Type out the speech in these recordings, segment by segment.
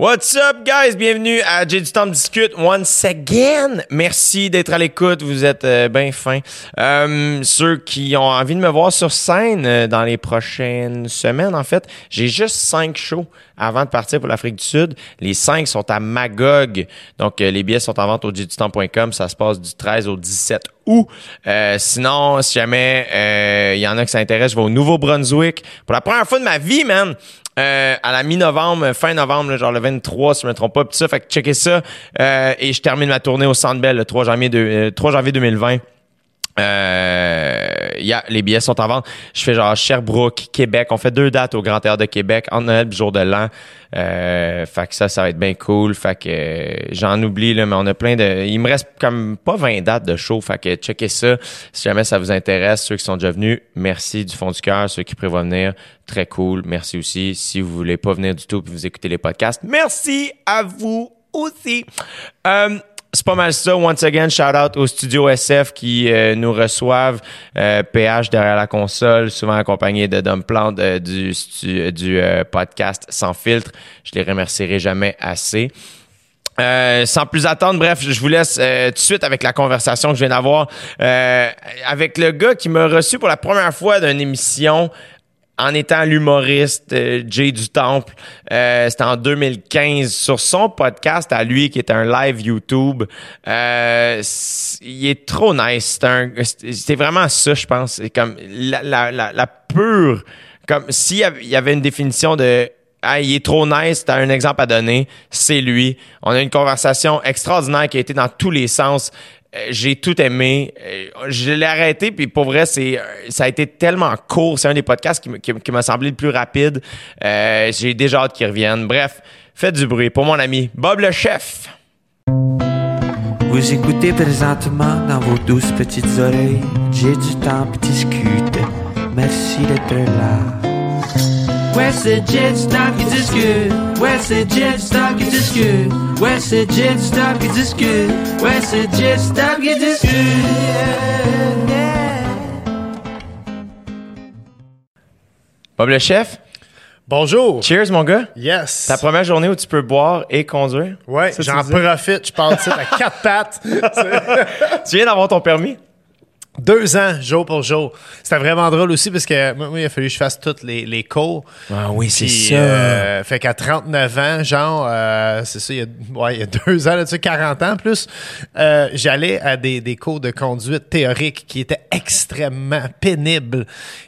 What's up, guys? Bienvenue à J'ai du temps de discute once again. Merci d'être à l'écoute. Vous êtes euh, bien fins. Euh, ceux qui ont envie de me voir sur scène euh, dans les prochaines semaines, en fait, j'ai juste cinq shows avant de partir pour l'Afrique du Sud. Les cinq sont à Magog. Donc, euh, les billets sont en vente au temps.com. Ça se passe du 13 au 17 août. Euh, sinon, si jamais il y en a qui s'intéressent, je vais au Nouveau-Brunswick. Pour la première fois de ma vie, man, euh, à la mi-novembre, fin novembre, genre le 23, si je me trompe pas, pis ça, fait que checkez ça. Euh, et je termine ma tournée au Centre Bell le 3 janvier, de, 3 janvier 2020. Euh, yeah, les billets sont en vente. Je fais genre Sherbrooke, Québec. On fait deux dates au Grand Théâtre de Québec, en Noël jour de l'an. Euh, fait que ça, ça va être bien cool. Fait que euh, j'en oublie, là, mais on a plein de. Il me reste comme pas 20 dates de show. Fait que checkez ça. Si jamais ça vous intéresse, ceux qui sont déjà venus, merci du fond du cœur. Ceux qui prévoient venir, très cool. Merci aussi. Si vous voulez pas venir du tout vous écoutez les podcasts, merci à vous aussi. Euh, c'est pas mal ça. Once again, shout out au studio SF qui euh, nous reçoivent. Euh, PH derrière la console, souvent accompagné de Dom Plante euh, du, du podcast Sans filtre. Je les remercierai jamais assez. sans plus attendre, bref, je vous laisse tout de suite avec la conversation que je viens d'avoir avec le gars qui m'a reçu pour la première fois d'une émission en étant l'humoriste euh, Jay du Temple. Euh, C'était en 2015 sur son podcast à lui qui est un live YouTube. Euh, il est trop nice. C'est vraiment ça, je pense. C'est comme la, pure. Comme s'il y avait une définition de ah, il est trop nice, t'as un exemple à donner, c'est lui. On a une conversation extraordinaire qui a été dans tous les sens. Euh, j'ai tout aimé. Euh, je l'ai arrêté, puis pour vrai, c'est euh, ça a été tellement court. C'est un des podcasts qui, m'a semblé le plus rapide. j'ai déjà hâte qu'il revienne. Bref, faites du bruit pour mon ami Bob le chef. Vous écoutez présentement dans vos douces petites oreilles. J'ai du temps pour discuter. Merci d'être là. Ouais, c'est Jet Stop qui discute. Ouais, c'est Jet Stop qui discute. Ouais, c'est Jet Stop qui discute. Ouais, c'est Jet Stop qui discute. Bob le chef? Bonjour. Cheers, mon gars. Yes. Ta première journée où tu peux boire et conduire? Ouais, j'en profite. Je parle de à quatre pattes. tu viens d'avoir ton permis? Deux ans, jour pour jour. C'était vraiment drôle aussi parce que moi, il a fallu que je fasse toutes les, les cours. Ah oui, c'est ça. Euh, fait qu'à 39 ans, genre, euh, c'est ça, il y, a, ouais, il y a deux ans, là, tu sais, 40 ans plus, euh, j'allais à des, des cours de conduite théorique qui étaient extrêmement pénibles.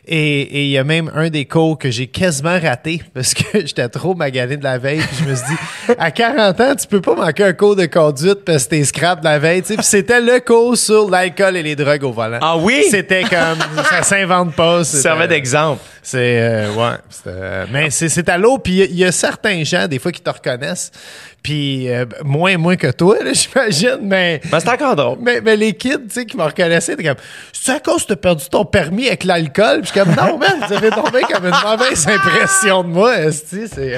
Et, et il y a même un des cours que j'ai quasiment raté parce que j'étais trop magané de la veille. Puis je me suis dit, à 40 ans, tu peux pas manquer un cours de conduite parce que t'es scrap de la veille. Puis c'était le cours sur l'alcool et les drogues au volant. Ah oui? C'était comme, ça s'invente pas. Ça servait d'exemple. C'est, euh, ouais. Euh, mais c'est à l'eau. Puis il y, a certains gens, des fois, qui te reconnaissent. Puis euh, moins, moins que toi, j'imagine. Mais, mais c'est encore drôle. Mais, mais les kids, tu sais, qui me reconnaissaient, t'es comme, c'est à cause que t'as perdu ton permis avec l'alcool? Puis je suis comme, non, man, vous avez tombé comme une mauvaise impression de moi, c'est.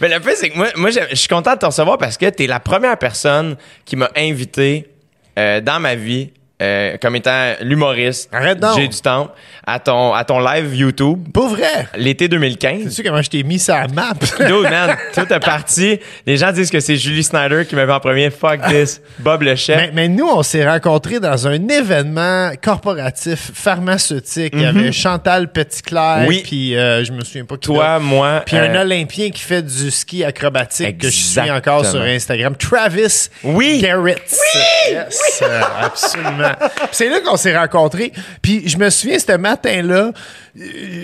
mais le fait, c'est que moi, moi je suis content de te recevoir parce que t'es la première personne qui m'a invité dans ma vie euh, comme étant l'humoriste J'ai du temps à ton, à ton live YouTube. Pas vrai? L'été 2015. C'est sûr comment je t'ai mis ça à map? Dude, man, tout est parti. Les gens disent que c'est Julie Snyder qui m'avait en premier. Fuck this. Bob le chef. Mais, nous, on s'est rencontrés dans un événement corporatif pharmaceutique. Il y avait mhm. Chantal Petitclerc. Oui. Puis euh, je me souviens pas qui Toi, moi. Puis un euh, Olympien qui fait du ski acrobatique que je suis encore sur Instagram. Travis oui. Garrett. Oui! Yes, absolument. c'est là qu'on s'est rencontrés. Puis je me souviens, ce matin-là,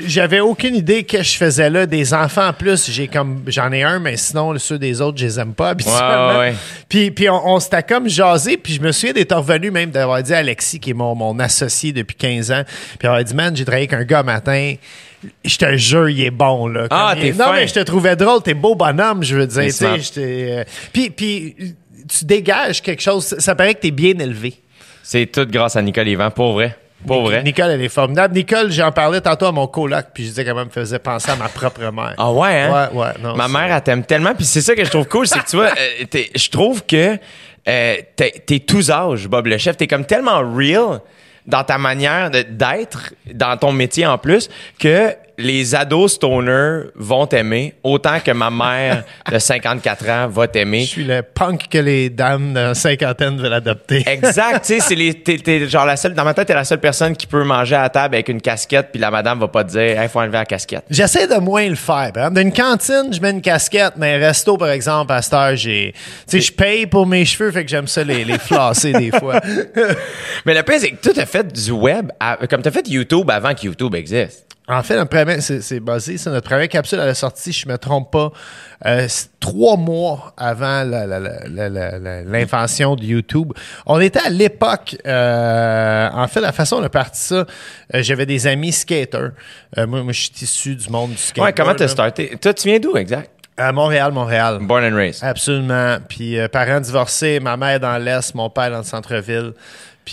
j'avais aucune idée que je faisais là. Des enfants en plus, j'ai comme j'en ai un, mais sinon ceux des autres, je les aime pas habituellement. Puis, puis on, s'était comme jasé, puis je me souviens d'être revenu même d'avoir dit à Alexis, qui est mon, mon associé depuis 15 ans, puis avoir dit, man, j'ai travaillé avec un gars matin je te jure, il est bon, là. ah, t'es Non, mais je te trouvais drôle, t'es beau bonhomme, je veux dire. Euh, puis, puis, tu dégages quelque chose, ça paraît que t'es bien élevé. C'est tout grâce à Nicole Yvan, pour vrai. Pour vrai. Nicole, elle est formidable. Nicole, j'en parlais tantôt à mon coloc, puis je disais qu'elle me faisait penser à ma propre mère. Ah ouais, hein? Ouais, ouais. Non, ma mère, elle t'aime tellement, puis c'est ça que je trouve cool, c'est que tu vois, euh, je trouve que euh, t'es tous âges, Bob le chef. T'es comme tellement real dans ta manière d'être, dans ton métier en plus, que les ados stoner vont t'aimer autant que ma mère de 54 ans va Je t'aimer. suis le punk que les dames de cinquantaine veulent adopter. Exact, tu sais, c'est les, t'es, t'es genre la seule, dans ma tête, t'es la seule personne qui peut manger à la table avec une casquette, puis la madame va pas te dire, hey, faut enlever la casquette. J'essaie de moins le faire. Par exemple, Dans une cantine, je mets une casquette, mais un resto, par exemple, à cette heure, j'ai. Tu sais, je paye pour mes cheveux, fait que j'aime ça les, les flasser des fois. Mais le pire, c'est que toi, t'as fait du web, à- comme t'as fait YouTube avant que YouTube existe. En fait, notre première, c'est, c'est basé, c'est notre première capsule à la sortie, je me trompe pas, euh, trois mois avant la- la- la- la- la- la- l'invention de YouTube. On était à l'époque, euh, en fait, la façon dont on a parti ça, euh, j'avais des amis skaters. Euh, moi, moi, je suis issu du monde du skateboard. Ouais, comment t'as starté? Toi, tu viens d'où, exact? À Montréal, Montréal. Born and raised. Absolument. Puis euh, parents divorcés, ma mère dans l'Est, mon père dans le centre-ville.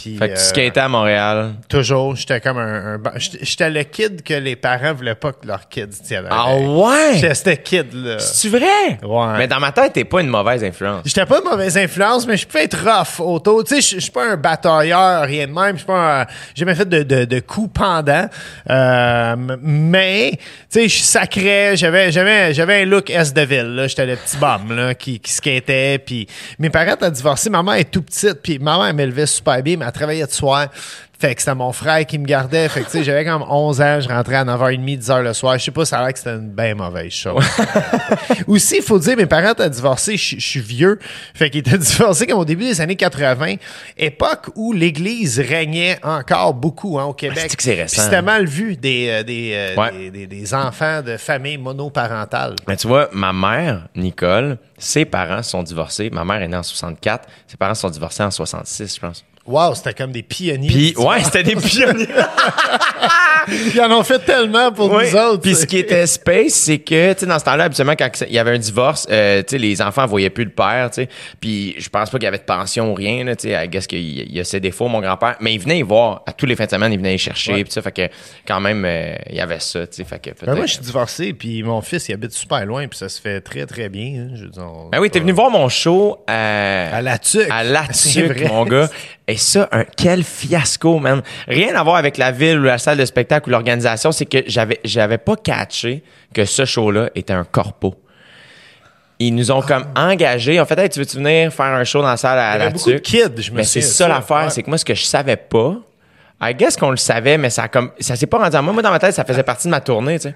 Puis Fait que tu euh, skatais à Montréal. toujours, j'étais comme un... un j'étais le kid que les parents voulaient pas que leurs kids tiennent. Ah ouais? J'étais ce kid-là. C'est vrai? Ouais. Mais dans ma tête, t'es pas une mauvaise influence. J'étais pas de mauvaise influence, mais je peux être rough auto. Tu sais, je suis pas un batailleur, rien de même. Je suis pas un- J'ai jamais fait de, de, de coups pendant. Euh, mais, tu sais, je sacrais. J'avais, j'avais, j'avais un look S de ville, là. J'étais le petit bum, là, qui, qui skatait. Puis mes parents ont divorcé. Ma mère est tout petite. Puis ma mère m'élevait super bien, mais elle travaillait de soir. Fait que c'était mon frère qui me gardait. Fait que, tu sais, j'avais comme 11 ans. Je rentrais à 9h30, 10h le soir. Je sais pas, ça a l'air que c'était une bien mauvaise chose. Aussi, il faut dire, mes parents étaient divorcés, je suis vieux. Fait qu'ils étaient divorcés comme au début des années 80, époque où l'Église régnait encore beaucoup hein, au Québec. c'est que c'est récent, C'était hein? mal vu des, euh, des, euh, Ouais. des, des- des enfants de familles monoparentales. Mais tu vois, ma mère, Nicole, ses parents sont divorcés. Ma mère est née en 64. Ses parents sont divorcés en 66, je pense. Wow, c'était comme des pionniers. Puis, ouais, c'était des pionniers. Ils en ont fait tellement pour Oui. nous autres. Puis ce qui était space, c'est que, tu sais, dans ce temps-là, habituellement, quand il y avait un divorce, euh, tu sais, les enfants voyaient plus le père, tu sais. Puis je pense pas qu'il y avait de pension ou rien, tu sais. Guess qu'il y il y a ses défauts, mon grand-père. Mais il venait y voir, à tous les fins de semaine, il venait y chercher, Ouais. puis ça, fait que quand même, euh, il y avait ça, tu sais. Fait que Ben, moi, je suis divorcé, puis mon fils, il habite super loin, puis ça se fait très, très bien. hein. Je veux dire, on- Ben oui, t'es venu voir mon show à, À la tuque. à la tuque, mon gars. Et ça, un, quel fiasco, man. Rien à voir avec la ville ou la salle de spectacle ou l'organisation, c'est que j'avais, j'avais pas catché que ce show-là était un corpo. Ils nous ont comme engagés. En fait, hey, tu veux-tu venir faire un show dans la salle à la beaucoup de tuque? kids, je me Mais c'est ça l'affaire, Ouais. c'est que moi, ce que je savais pas, I guess qu'on le savait, mais ça a comme, ça s'est pas rendu à moi. Moi, dans ma tête, ça faisait partie de ma tournée, tu sais.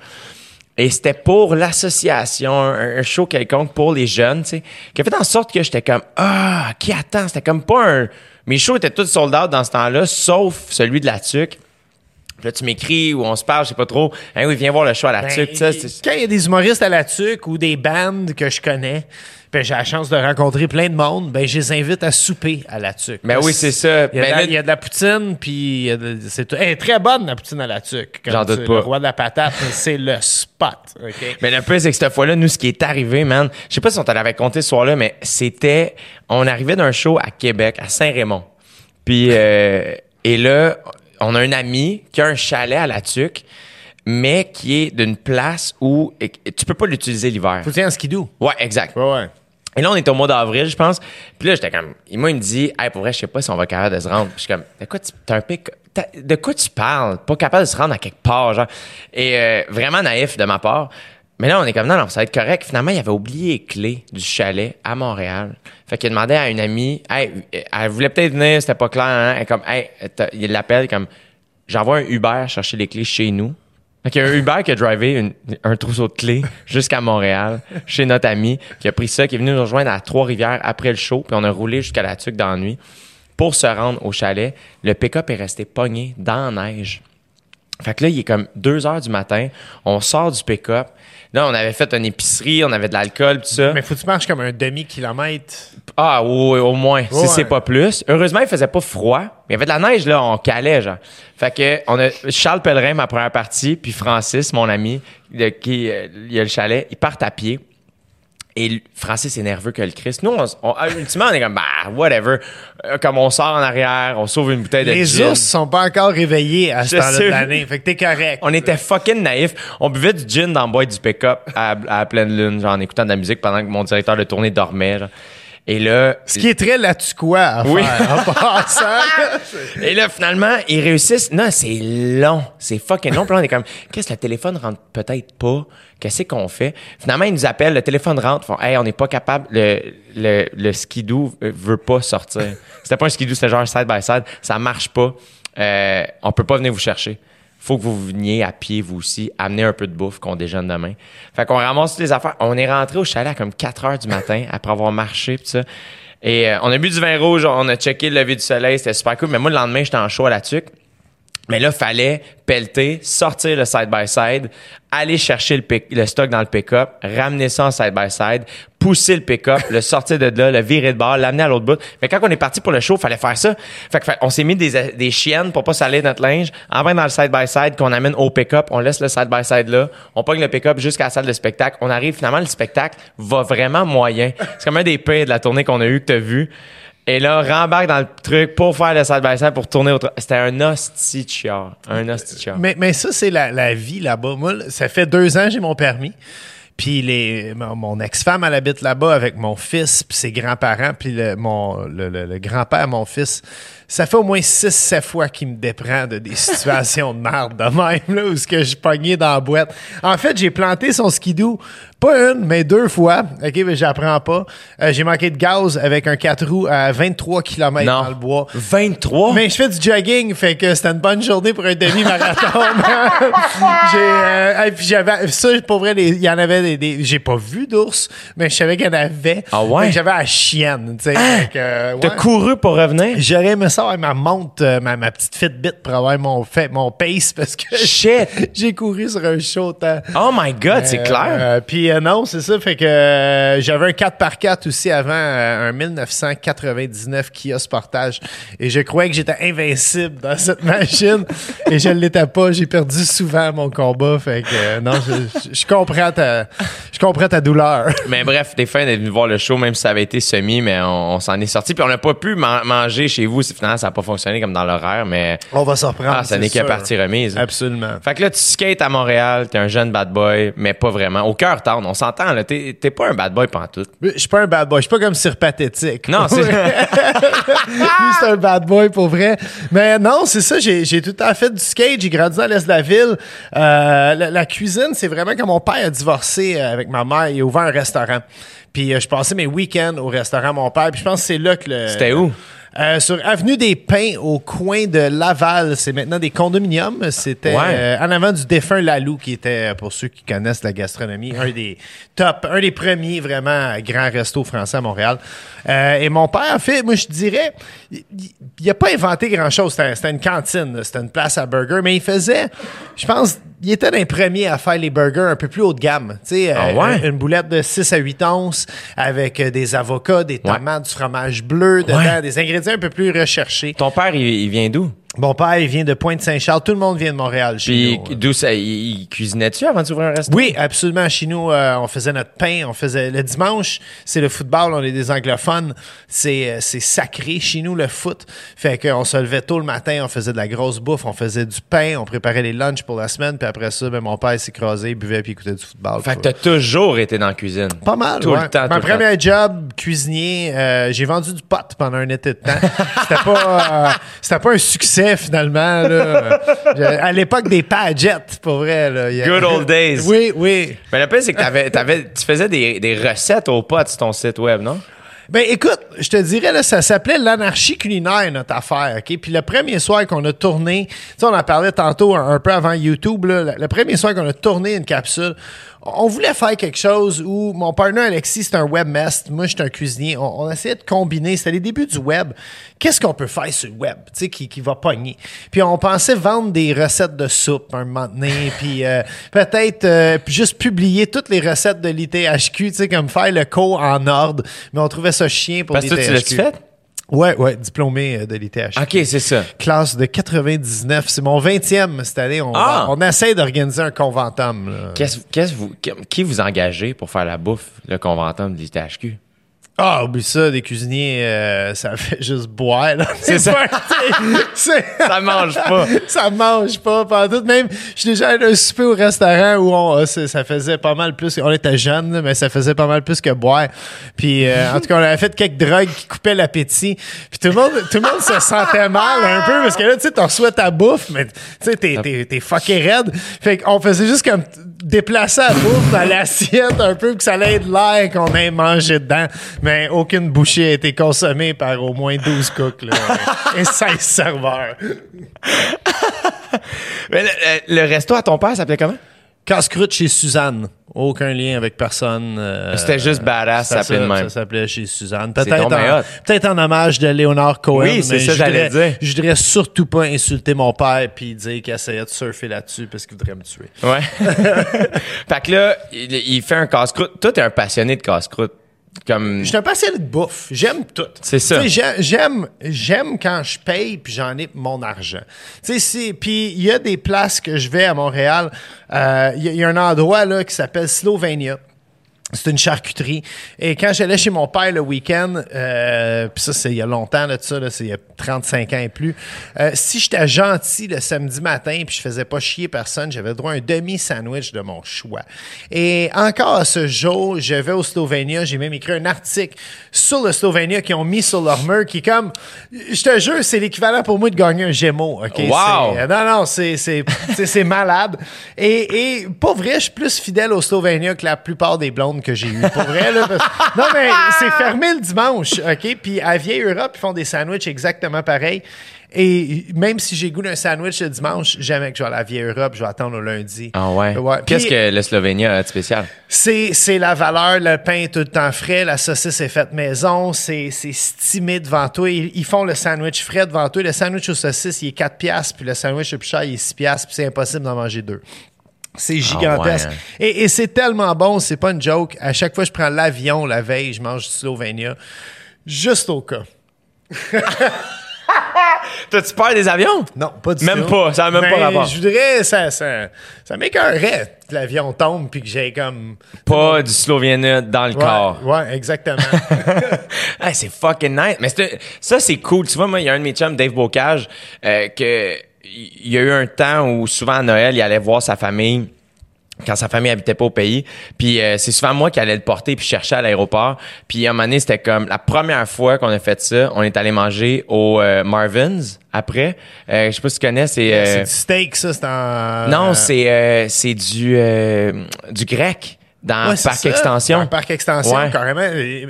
Et c'était pour l'association, un, un show quelconque pour les jeunes, tu sais, qui a fait en sorte que j'étais comme, ah, qui attend? C'était comme pas un. Mes shows étaient tous sold out dans ce temps-là, sauf celui de la TUC. Là, tu m'écris ou on se parle, je sais pas trop. Hein, oui, viens voir le show à la Ben, TUC, tu sais. c'est- Quand il y a des humoristes à la tuque ou des bandes que je connais, ben j'ai la chance de rencontrer plein de monde, ben je les invite à souper à la tuque. Ben oui, c'est ça. Il y, a Ben la, il y a de la poutine, puis c'est très bonne la poutine à la tuque. J'en doute pas. Le roi de la patate, mais c'est le spot. ok? Mais le plus, c'est que cette fois-là, nous, ce qui est arrivé, man, je sais pas si on te l'avait compté ce soir-là, mais c'était, on arrivait d'un show à Québec, à Saint-Raymond. Puis, euh, et là, on a un ami qui a un chalet à la Tuque, mais qui est d'une place où tu peux pas l'utiliser l'hiver. Faut dire en skidoo. Ouais, exact. Ouais, ouais. Et là, on est au mois d'avril, je pense. Puis là, j'étais comme, et moi, il me dit, hey, pour vrai, je sais pas si on va être capable de se rendre. Puis je suis comme, de quoi tu, t'as un pic, t'as- de quoi tu parles? Pas capable de se rendre à quelque part, genre. Et euh, vraiment naïf de ma part. Mais là, on est comme, non, non, ça va être correct. Finalement, il avait oublié les clés du chalet à Montréal. Fait qu'il a demandé à une amie, hey, elle voulait peut-être venir, c'était pas clair, hein. Elle comme, hey, il l'appelle comme, j'envoie un Uber chercher les clés chez nous. Fait qu'il y a un Uber qui a drivé un trousseau de clés jusqu'à Montréal, chez notre ami, qui a pris ça, qui est venu nous rejoindre à Trois-Rivières après le show, puis on a roulé jusqu'à la tuque dans la nuit pour se rendre au chalet. Le pick-up est resté pogné dans la neige. Fait que là, il est comme 2 heures du matin, on sort du pick-up. Là, on avait fait une épicerie, on avait de l'alcool, tout ça. Mais faut que tu marches comme un demi-kilomètre. Ah, oui, au moins, si c'est pas plus. Heureusement, il faisait pas froid. Mais il y avait de la neige, là, on calait, genre. Fait que, on a Charles Pellerin, ma première partie, puis Francis, mon ami, de, qui, euh, il y a le chalet, ils partent à pied. Et Francis est nerveux que le Christ. Nous, on, on- ah, ultimement, on est comme, bah, whatever. Euh, comme on sort en arrière, on sauve une bouteille de Les gin. ours sont pas encore réveillés à ce temps-là de l'année. Fait que t'es correct. On était fucking naïfs. On buvait du gin dans le boîte du pick-up à, à pleine lune, genre en écoutant de la musique pendant que mon directeur de tournée dormait. genre. Et là, Ce qui est très là-dessus quoi à Oui. faire en passant. et là, finalement, ils réussissent. Non, c'est long. C'est fucking long. Puis là, on est comme, qu'est-ce que le téléphone rentre peut-être pas? Qu'est-ce qu'on fait? Finalement, ils nous appellent, le téléphone rentre, ils font, hey, on n'est pas capable, le, le, le skidoo veut pas sortir. C'était pas un skidoo, c'était genre side by side. Ça marche pas. Euh, on peut pas venir vous chercher. Faut que vous veniez à pied, vous aussi, amener un peu de bouffe qu'on déjeune demain. Fait qu'on ramasse toutes les affaires. On est rentré au chalet à comme 4 heures du matin après avoir marché pis ça. Et euh, on a bu du vin rouge, on a checké le lever du soleil, c'était super cool. Mais moi, le lendemain, j'étais en chaud à la tuque. Mais là, fallait pelleter, sortir le side-by-side, aller chercher le, stock dans le pick-up, ramener ça en side-by-side, pousser le pick-up, le sortir de là, le virer de bord, l'amener à l'autre bout. Mais quand on est parti pour le show, fallait faire ça. Fait que fait- on s'est mis des, des chiennes pour pas saler notre linge, en dans le side-by-side qu'on amène au pick-up, on laisse le side-by-side là, on pogne le pick-up jusqu'à la salle de spectacle. On arrive, finalement, le spectacle va vraiment moyen. C'est comme un des pires de la tournée qu'on a eu, que t'as vu. Et là, rembarque dans le truc pour faire le side-by-side, pour tourner au... C'était un hostie. Un hostie mais, mais ça, c'est la, vie là-bas. Moi, ça fait deux ans que j'ai mon permis. Puis les, mon, ex-femme, elle habite là-bas avec mon fils, puis ses grands-parents, puis le, mon, le- le grand-père, mon fils. Ça fait au moins six, sept fois qu'il me déprend de des situations de merde de même, là, où ce que je pognais dans la boîte. En fait, j'ai planté son skidoo, pas une, mais deux fois. OK, mais j'apprends pas. Euh, j'ai manqué de gaz avec un 4 roues à 23 km Non. dans le bois. 23? Mais je fais du jogging, fait que c'était une bonne journée pour un demi-marathon. j'ai, euh, et puis j'avais, ça, pour vrai, il y en avait des, des- j'ai pas vu d'ours, mais je savais qu'il y en avait. Ah ouais? J'avais la chienne, tu sais. que, euh, T'as couru pour revenir? J'aurais aimé avec ma montre, euh, ma, ma petite Fitbit pour avoir mon, fait, mon pace parce que j'ai couru sur un show. Oh my God, c'est Euh, clair. euh, Puis euh, non, c'est ça. Fait que j'avais un 4x4 aussi avant, un 1999 Kia Sportage. Et je croyais que j'étais invincible dans cette machine. et je ne l'étais pas. J'ai perdu souvent mon combat. Fait que non, je, je- je comprends ta, je comprends ta douleur. Mais bref, t'es fin d'être venu voir le show, même si ça avait été semi, mais on, on s'en est sorti. Puis on n'a pas pu man- manger chez vous. C'est- Finalement, ça n'a pas fonctionné comme dans l'horaire, mais On va s'en reprendre. ah, ça n'est qu'à partie remise. Absolument. Fait que là, tu skates à Montréal, t'es un jeune bad boy, mais pas vraiment. Au cœur tendre, on s'entend, là. T'es t'es pas un bad boy pantoute. Je suis pas un bad boy. Je suis pas comme Sir Pathétique. Non, c'est. Lui, c'est un bad boy pour vrai. Mais non, c'est ça. J'ai, j'ai tout à fait du skate. J'ai grandi dans l'est de la ville. Euh, la, la cuisine, c'est vraiment quand mon père a divorcé euh, avec ma mère. Il a ouvert un restaurant. Puis euh, je passais mes week-ends au restaurant mon père. Puis je pense que c'est là que le. C'était où? Euh, sur Avenue des Pins, au coin de Laval. C'est maintenant des condominiums. C'était Ouais. euh, en avant du défunt Lalou, qui était, pour ceux qui connaissent la gastronomie, un des top, un des premiers vraiment grands restos français à Montréal. Euh, et mon père, en fait, moi, je dirais, il- il a pas inventé grand-chose. C'était c'était une cantine, c'était une place à burger, mais il faisait, je pense, il était un premier à faire les burgers un peu plus haut de gamme. Tu sais, Ah euh, ouais? une boulette de 6 à 8 onces avec euh, des avocats, des Ouais. tomates, du fromage bleu dedans, Ouais. des ingrédients un peu plus recherchés. Ton père, il, il vient d'où? Mon père, il vient de Pointe-Saint-Charles. Tout le monde vient de Montréal chez Puis nous. d'où ça? Il, il cuisinait-tu avant d'ouvrir un restaurant? Oui, absolument. Chez nous, euh, on faisait notre pain. On faisait le dimanche, c'est le football. On est des anglophones. C'est euh, c'est sacré chez nous le foot. Fait qu'on se levait tôt le matin, on faisait de la grosse bouffe, on faisait du pain, on préparait les lunchs pour la semaine. Puis après ça, ben, mon père s'écrasait, buvait puis écoutait du football. Fait que t'as toujours été dans la cuisine. Pas mal. Tout ouais. le temps, Ma premier job, cuisinier, euh, j'ai vendu du pot pendant un été de temps. C'était pas, euh, c'était pas un succès finalement. Là. À l'époque des pagettes, pour vrai. Là. A- Good old days. Oui, oui. Mais le pire, c'est que t'avais, t'avais, tu faisais des, des recettes aux potes sur ton site web, non? Ben écoute, je te dirais, là, ça s'appelait l'anarchie culinaire, notre affaire, OK? Puis le premier soir qu'on a tourné, tu sais, on en parlait tantôt un, un peu avant YouTube, là, le premier soir qu'on a tourné une capsule, on voulait faire quelque chose où mon partenaire Alexis, c'est un webmaster, moi, je suis un cuisinier. On, on essayait de combiner, c'était les débuts du web. Qu'est-ce qu'on peut faire sur le web, tu sais, qui, qui va pogner? Puis on pensait vendre des recettes de soupe un moment donné, puis euh, peut-être euh, juste publier toutes les recettes de l'ITHQ, tu sais, comme faire le cours en ordre. Mais on trouvait ça chien pour Parce que tu l'ITHQ. l'as-tu fait? Ouais, ouais, diplômé euh, de l'ITHQ. OK, c'est ça. Classe de 99. C'est mon 20e cette année. On, Ah! on essaie d'organiser un conventum. Qu'est-ce, qu'est-ce vous, qui- qui vous engagez pour faire la bouffe, le conventum de l'ITHQ? Ah, oublie ça, des cuisiniers, euh, ça fait juste boire. là. C'est ça. Ça mange pas. ça mange pas. Pendant tout. Même, je suis déjà allé à un souper au restaurant où on, c'est- ça faisait pas mal plus. On était jeunes, mais ça faisait pas mal plus que boire. Puis, euh, en tout cas, on avait fait quelques drogues qui coupaient l'appétit. Puis tout le monde, tout le monde se sentait mal un peu parce que là, tu sais, t'en reçois ta bouffe, mais tu sais, t'es, t'es, t'es fucké raide. Fait qu'on faisait juste comme déplacer la bouffe dans l'assiette un peu, que ça allait être l'air qu'on ait mangé dedans. Mais aucune bouchée a été consommée par au moins 12 cooks, là, et 16 serveurs. Mais le, resto à ton père s'appelait comment? Casse-croûte chez Suzanne. Aucun lien avec personne. euh, C'était juste badass, ça s'appelait même. Ça s'appelait chez Suzanne. Peut-être en, hommage de Léonard Cohen. Oui, c'est ça, je j'allais voudrais- dire. Je voudrais surtout pas insulter mon père puis dire qu'il essayait de surfer là-dessus parce qu'il voudrait me tuer. Ouais. fait que là, il, il fait un casse-croûte. Toi, t'es un passionné de casse-croûte. Comme. Je suis un passionné de bouffe. J'aime tout. C'est ça. J'aime, j'aime quand je paye puis j'en ai mon argent. Tu sais, c'est- puis il y a des places que je vais à Montréal. euh, Il y, a- il y a un endroit là qui s'appelle Slovenia. C'est une charcuterie. Et quand j'allais chez mon père le week-end, euh, puis ça, c'est il y a longtemps, là, de ça, là, c'est il y a 35 ans et plus. euh, si j'étais gentil le samedi matin puis je faisais pas chier personne, j'avais droit à un demi-sandwich de mon choix. Et encore à ce jour, je vais au Slovenia, j'ai même écrit un article sur le Slovenia qu'ils ont mis sur leur mur qui est comme, je te jure, c'est l'équivalent pour moi de gagner un Gémeaux. OK? Wow! C'est- non, non, c'est, c'est, c'est, c'est malade. Et, et pour vrai, je suis plus fidèle au Slovenia que la plupart des blondes que j'ai eues. Pour vrai, là. parce- Non, mais c'est fermé le dimanche, OK? Puis à Vieille Europe, ils font des sandwichs exactement pareil. Et même si j'ai goût d'un sandwich le dimanche, jamais que je vais à la Vieille Europe, je vais attendre au lundi. Ah ouais? Ouais. Qu'est-ce que le Slovénia a de spécial? c'est, c'est la valeur, le pain est tout le temps frais, la saucisse est faite maison, c'est, c'est stimé devant toi. Ils, ils font le sandwich frais devant toi. Le sandwich aux saucisses, il est 4 piastres, puis le sandwich le plus cher, il est 6 piastres, puis c'est impossible d'en manger deux. C'est gigantesque. ouais, hein. Et, et c'est tellement bon, c'est pas une joke. À chaque fois que je prends l'avion la veille, je mange du Slovenia. Juste au cas. T'as-tu peur des avions? Non, pas du Même tout. pas, ça a même pas Mais rapport. Je voudrais, ça, ça, ça m'écœurerait que l'avion tombe puis que j'ai comme. Pas du Slovénia dans le Ouais, corps. ouais, exactement. Hey, c'est fucking nice. Mais ça, c'est cool. Tu vois, moi, il y a un de mes chums, Dave Bocage, euh, que il y a eu un temps où souvent à Noël, il allait voir sa famille quand sa famille habitait pas au pays. Puis euh, c'est souvent moi qui allais le porter puis chercher à l'aéroport. Puis à un moment donné, c'était comme la première fois qu'on a fait ça, on est allé manger au euh, Marvin's après. Euh, je sais pas si tu connais, c'est... euh, c'est du steak, ça, c'est en. non, c'est euh, c'est du, euh, du grec dans ouais, Parc ça, Extension. dans le parc extension, Ouais. carrément.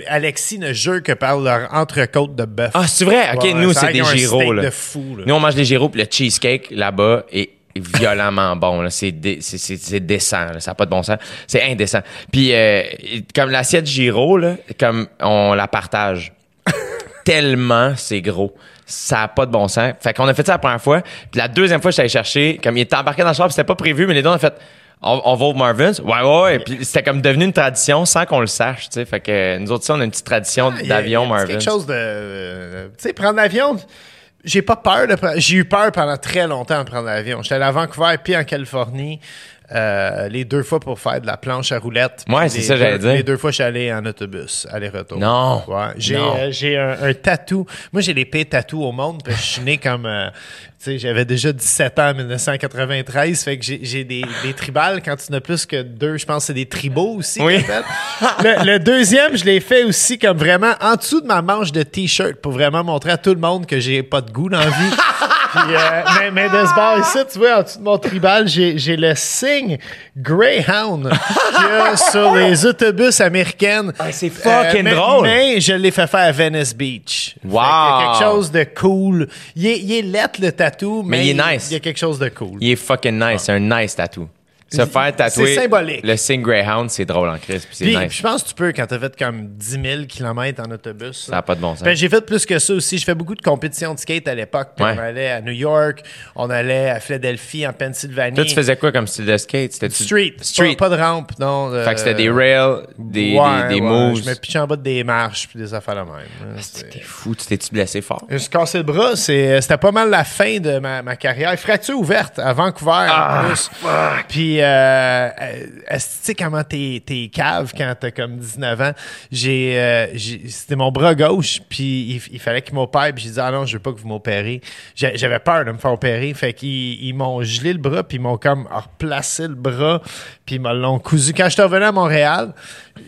Alexis ne jure que par leur entrecôte de bœuf. Ah, c'est vrai? OK, Ouais, nous, c'est des gyros. Là. de fou, là. Nous, on mange des gyros, puis le cheesecake là-bas est violemment bon. C'est dé- c'est- c'est- c'est décent. là. Ça n'a pas de bon sens. C'est indécent. Puis, euh, comme l'assiette gyro, là, comme on la partage tellement c'est gros. Ça n'a pas de bon sens. Fait qu'on a fait ça la première fois. Puis la deuxième fois, je suis allé chercher, comme il était embarqué dans le char, puis c'était pas prévu, mais les deux, on a fait... On, on va au Marvin's. Ouais, ouais, ouais. Puis c'était comme devenu une tradition sans qu'on le sache, tu sais. Fait que nous autres, on a une petite tradition Ah, d'avion Marvin's. quelque chose de. euh, tu sais, prendre l'avion. J'ai pas peur de prendre. J'ai eu peur pendant très longtemps de prendre l'avion. J'étais allé à Vancouver puis en Californie. euh, les deux fois pour faire de la planche à roulettes. Ouais, c'est ça, j'allais dire. Les deux fois, je suis allé en autobus, aller-retour. Non. Ouais. J'ai, euh, j'ai un, un tatou. Moi, j'ai les pires tatous au monde. Parce que je suis né comme. euh, j'avais déjà 17 ans en 1993. Fait que j'ai, j'ai des, des tribales. Quand tu n'as plus que deux, je pense que c'est des tribaux aussi. Oui. fait. le, le deuxième, je l'ai fait aussi comme vraiment en dessous de ma manche de t-shirt pour vraiment montrer à tout le monde que j'ai pas de goût dans la vie. Puis, euh, mais, mais de ce bord ici, tu vois, en dessous de mon tribal, j'ai, j'ai le signe Greyhound qu'il y a sur les autobus américaines. Ah, c'est fucking mais, drôle. Mais je l'ai fait faire à Venice Beach. Wow. quelque chose de cool. Il est, il est lettre, le tatou, mais, Mais il est nice. il y a quelque chose de cool. Il est fucking nice. C'est un nice tatou. Se faire tatouer C'est symbolique. le signe Greyhound, c'est drôle en crise. Puis Puis, nice. je pense que tu peux quand t'as fait comme 10 000 km en autobus. Ça n'a pas de bon sens. Ben, j'ai fait plus que ça aussi. Je fais beaucoup de compétitions de skate à l'époque. Ouais. On allait à New York, on allait à Philadelphie, en Pennsylvanie. Toi, tu faisais quoi comme style de skate? C'était Street. Street. Pas, pas de rampe, non. Fait que c'était des euh, rails, des, ouais, des, des ouais, moves. Je me pitchais en bas des marches puis des affaires de même. c'est- T'es fou, tu t'es-tu blessé fort? Je me suis cassé le bras, c'était pas mal la fin de ma, ma carrière. Fracture ouverte à Vancouver Ah, en plus. Puis Puis, euh, euh, sais comment t'es, t'es cave quand t'as comme 19 ans? J'ai, euh, c'était mon bras gauche, puis il, fallait qu'il m'opère, puis j'ai dit, ah non, je veux pas que vous m'opérez. J'avais peur de me faire opérer, fait qu'ils ils m'ont gelé le bras, puis ils m'ont comme replacé le bras, puis ils me l'ont cousu. Quand je suis revenu à Montréal,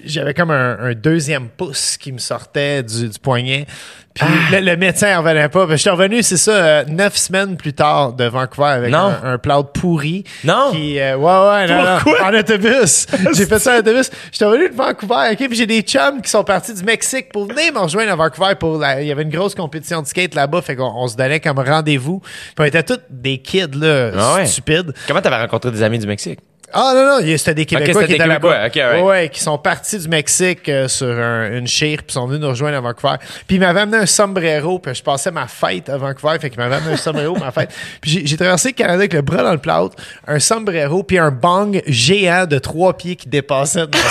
j'avais comme un, un deuxième pouce qui me sortait du, du poignet. Puis Ah. le, le médecin en revenait pas. Puis Je suis revenu, c'est ça, euh, neuf semaines plus tard de Vancouver avec Non. un, un pourri. Non. Qui, euh, ouais, ouais, non, Pourquoi? en autobus. j'ai fait ça en autobus. Je suis revenu de Vancouver, OK? Puis j'ai des chums qui sont partis du Mexique pour venir me rejoindre à Vancouver pour la- il y avait une grosse compétition de skate là-bas. Fait qu'on on se donnait comme rendez-vous. Puis on était tous des kids, là, Ah ouais. stupides. Comment t'avais rencontré des amis du Mexique? Ah non, non, c'était des Québécois c'était qui étaient là-bas. Québécois, ok, ouais. Ouais, qui sont partis du Mexique euh, sur un- une chire, puis sont venus nous rejoindre à Vancouver. Puis ils m'avaient amené un sombrero, puis je passais ma fête à Vancouver, fait qu'ils m'avaient amené un sombrero ma fête. Puis j'ai- traversé le Canada avec le bras dans le plâtre, un sombrero, puis un bang géant de trois pieds qui dépassait de mon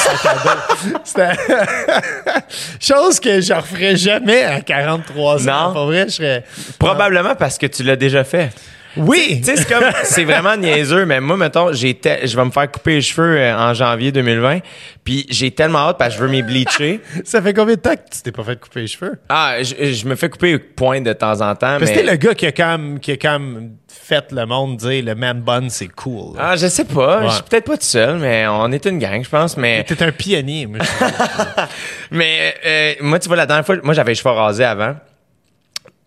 sac à. Chose que je referais jamais à 43 ans. Non? Pour vrai, je serais... Probablement parce que tu l'as déjà fait. Oui! Tu sais, c'est comme, c'est vraiment niaiseux, mais moi, mettons, j'ai te- je vais me faire couper les cheveux euh, en janvier 2020, puis j'ai tellement hâte parce que je veux m'y bleacher. Ça fait combien de temps que tu t'es pas fait couper les cheveux? Ah, je, je me fais couper point de temps en temps, Parce mais... le gars qui a quand même, qui a quand même fait le monde dire le man bun, c'est cool. Ah, je sais pas. Ouais. Je suis peut-être pas tout seul, mais on est une gang, je pense. Mais, T'es un pionnier, moi, mais euh, moi, tu vois, la dernière fois, moi, j'avais les cheveux rasés avant.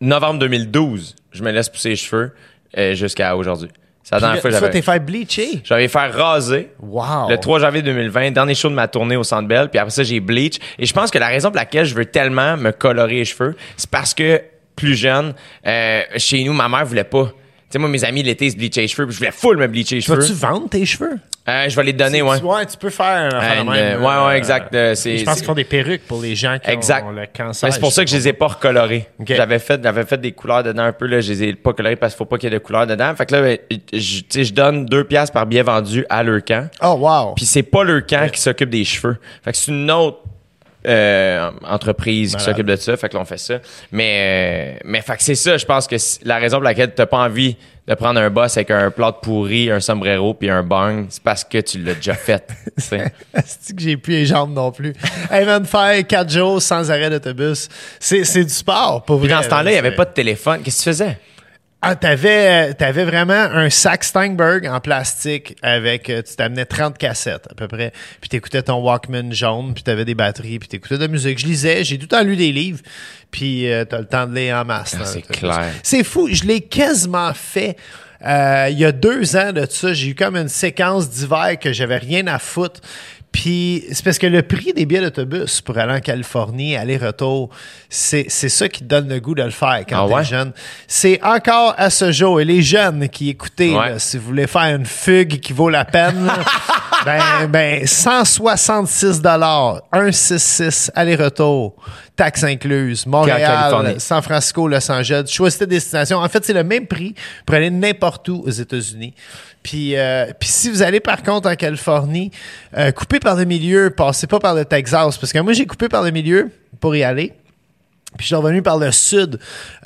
Novembre 2012, je me laisse pousser les cheveux euh, jusqu'à aujourd'hui. C'est la dernière fois que j'avais... t'es fait bleacher. J'avais fait raser. Wow. Le 3 janvier 2020, dernier show de ma tournée au Centre Bell, puis après ça j'ai bleach et je pense que la raison pour laquelle je veux tellement me colorer les cheveux, c'est parce que plus jeune, euh, chez nous ma mère voulait pas. Tu sais moi mes amis l'été se bleachaient les cheveux, puis je voulais full me bleacher les Tu vas-tu cheveux. vendre tes cheveux? Euh, je vais les donner ouais. Tu, ouais, tu peux faire Euh, même, ouais, ouais, exact, euh, Je pense qu'ils font des perruques pour les gens qui Exact. ont le cancer. Mais c'est pour ça que je les ai pas recolorés. J'avais fait, j'avais fait des couleurs dedans un peu là, je les ai pas colorés parce qu'il faut pas qu'il y ait de couleurs dedans. Fait que là, ben, je, tu sais, je donne deux piastres par billet vendu à leur camp. Oh, wow. Puis c'est pas leur camp qui s'occupe des cheveux. Fait que c'est une autre euh, entreprise qui s'occupe de ça. Fait que là, on fait ça. Mais, euh, mais fait que c'est ça, je pense que la raison pour laquelle t'as pas envie de prendre un boss avec un plat de pourri, un sombrero puis un bang, c'est parce que tu l'as déjà fait. C'est que j'ai plus les jambes non plus? hey man, faire quatre jours sans arrêt d'autobus, c'est, c'est du sport, pour Puis vrai. dans ce temps-là, il y avait pas de téléphone. Qu'est-ce que tu faisais? Ah, t'avais, euh, t'avais vraiment un sac Steinberg en plastique avec, euh, tu t'amenais 30 cassettes à peu près, puis t'écoutais ton Walkman jaune, puis t'avais des batteries, puis t'écoutais de la musique. Je lisais, j'ai tout le temps lu des livres, puis euh, t'as le temps de lire en masse. Ah, c'est clair. C'est fou, je l'ai quasiment fait. euh, il y a deux ans de ça, j'ai eu comme une séquence d'hiver que j'avais rien à foutre. Puis c'est parce que le prix des billets d'autobus pour aller en Californie, aller-retour, c'est, c'est ça qui te donne le goût de le faire quand Ah t'es ouais? jeune. C'est encore à ce jour, et les jeunes qui écoutez, Ouais. là, si vous voulez faire une fugue qui vaut la peine, là, ben, ben 166 dollars, 166 aller-retour, taxes incluses, Montréal. San Francisco, Los Angeles. Choisis ta destination. En fait, c'est le même prix pour aller n'importe où aux États-Unis. Puis, euh, puis si vous allez par contre en Californie, euh, coupez par le milieu, passez pas par le Texas, parce que moi j'ai coupé par le milieu pour y aller. Puis je suis revenu par le sud,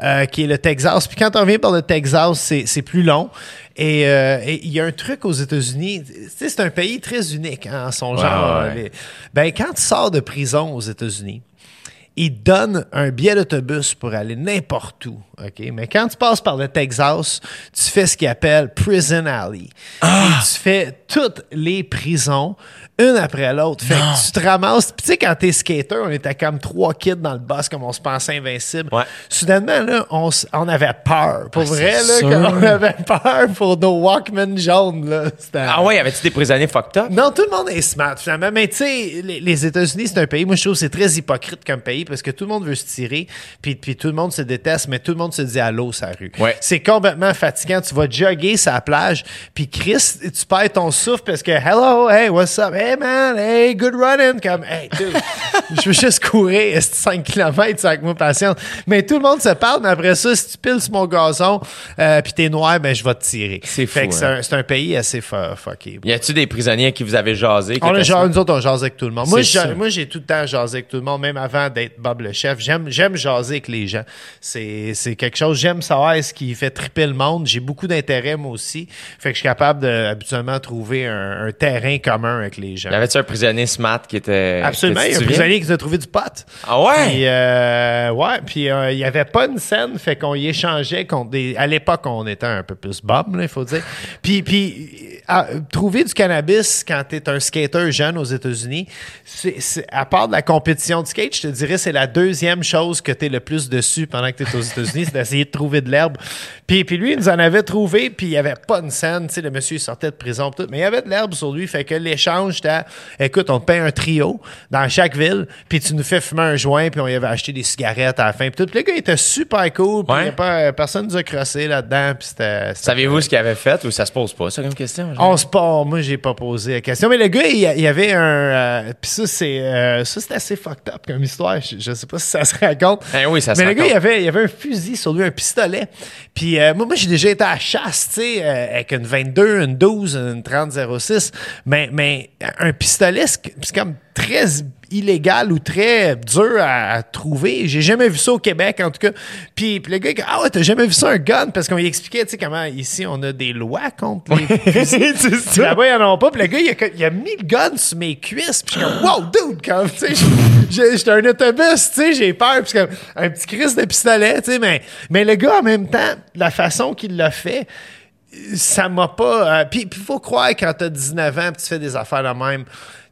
euh, qui est le Texas. Puis quand on revient par le Texas, c'est, c'est plus long. Et euh, et il y a un truc aux États-Unis. C'est un pays très unique hein, en son genre. ouais. Ben, quand tu sors de prison aux États-Unis, ils te donnent un billet d'autobus pour aller n'importe où. OK? Mais quand tu passes par le Texas, tu fais ce qu'ils appellent Prison Alley. Ah! Et tu fais toutes les prisons, une après l'autre. Fait que tu te ramasses. Puis tu sais, quand t'es skater, on était comme trois kids dans le boss, comme on se pensait invincible. Ouais. Soudainement, là, on, on avait peur. Pour Ah, vrai, là, qu'on avait peur pour nos Walkman jaunes. Là. Ah ouais, avait-tu des prisonniers fucked up? non, tout le monde est smart finalement. Mais tu sais, les, les États-Unis, c'est un pays, moi je trouve c'est très hypocrite comme pays parce que tout le monde veut se tirer, puis, puis tout le monde se déteste, mais tout le monde se dit allô sa rue. Ouais. C'est complètement fatigant. Tu vas jogger la plage, puis Chris, tu perds ton souffle parce que hello, hey, what's up? Hey man, hey, good running. Comme, hey, dude. je veux juste courir 5 km avec moi patience. Mais tout le monde se parle, mais après ça, si tu piles sur mon gazon euh, puis t'es noir, ben je vais te tirer. C'est Fait fou, que c'est hein. un, c'est un pays assez fu- fucké. Y a-tu des prisonniers qui vous avez jasé? On a smart? nous autres, on jasait avec tout le monde. Moi, j'ai tout le temps jasé avec tout le monde, même avant d'être Bob le chef. J'aime, j'aime jaser avec les gens. C'est, c'est quelque chose, j'aime savoir ce qui fait tripper le monde. J'ai beaucoup d'intérêt, moi aussi. Fait que je suis capable de, habituellement, trouver un, un terrain commun avec les gens. Y avait-tu un prisonnier smart qui était. Absolument. que tu un souviens? prisonnier qui nous a trouvé du pot. Ah ouais? Puis, euh, ouais, puis euh, il y avait pas une scène, fait qu'on y échangeait contre des. À l'époque, on était un peu plus là, il faut dire. Puis, puis à- trouver du cannabis quand t'es un skater jeune aux États-Unis, c'est, c'est- à part de la compétition de skate, je te dirais c'est la deuxième chose que t'es le plus dessus pendant que t'es aux États-Unis, c'est d'essayer de trouver de l'herbe. Puis, puis lui, il nous en avait trouvé, puis il y avait pas une scène, tu sais, le monsieur il sortait de prison, pis tout, mais il y avait de l'herbe sur lui, fait que l'échange, c'était, écoute, on te paye un trio dans chaque ville, puis tu nous fais fumer un joint, puis on y avait acheté des cigarettes à la fin, puis tout. Puis le gars il était super cool, puis Ouais. il y a pas, personne nous a crossé là-dedans, puis c'était... c'était- Savez-vous ce qu'il avait fait ou ça se pose pas, ça, comme question? On se part. Moi, j'ai pas posé la question. Mais le gars, il y avait un. euh, Puis ça, c'est euh, ça, c'est assez fucked up comme histoire. Je, je sais pas si ça se raconte. Eh oui, ça se Mais le gars, il y avait, il avait un fusil sur lui, un pistolet. Puis euh, moi, moi j'ai déjà été à la chasse, tu sais, euh, avec une 22, une 12, une 30-06. Mais, mais un pistolet, c'est c'est comme très illégal ou très dur à, à trouver. J'ai jamais vu ça au Québec, en tout cas. Puis, puis le gars, il dit, ah ouais, t'as jamais vu ça un gun? Parce qu'on lui expliquait, tu sais, comment ici, on a des lois contre les Là-bas, ils en ont pas. Puis le gars, il a, il a mis le gun sur mes cuisses. Puis je suis comme, wow, dude, comme, tu sais, j'étais un autobus, tu sais, j'ai peur. Puis comme un petit crise de pistolet, tu sais. Mais, mais le gars, en même temps, la façon qu'il l'a fait, ça m'a pas. euh, puis il faut croire quand t'as 19 ans, puis tu fais des affaires de même.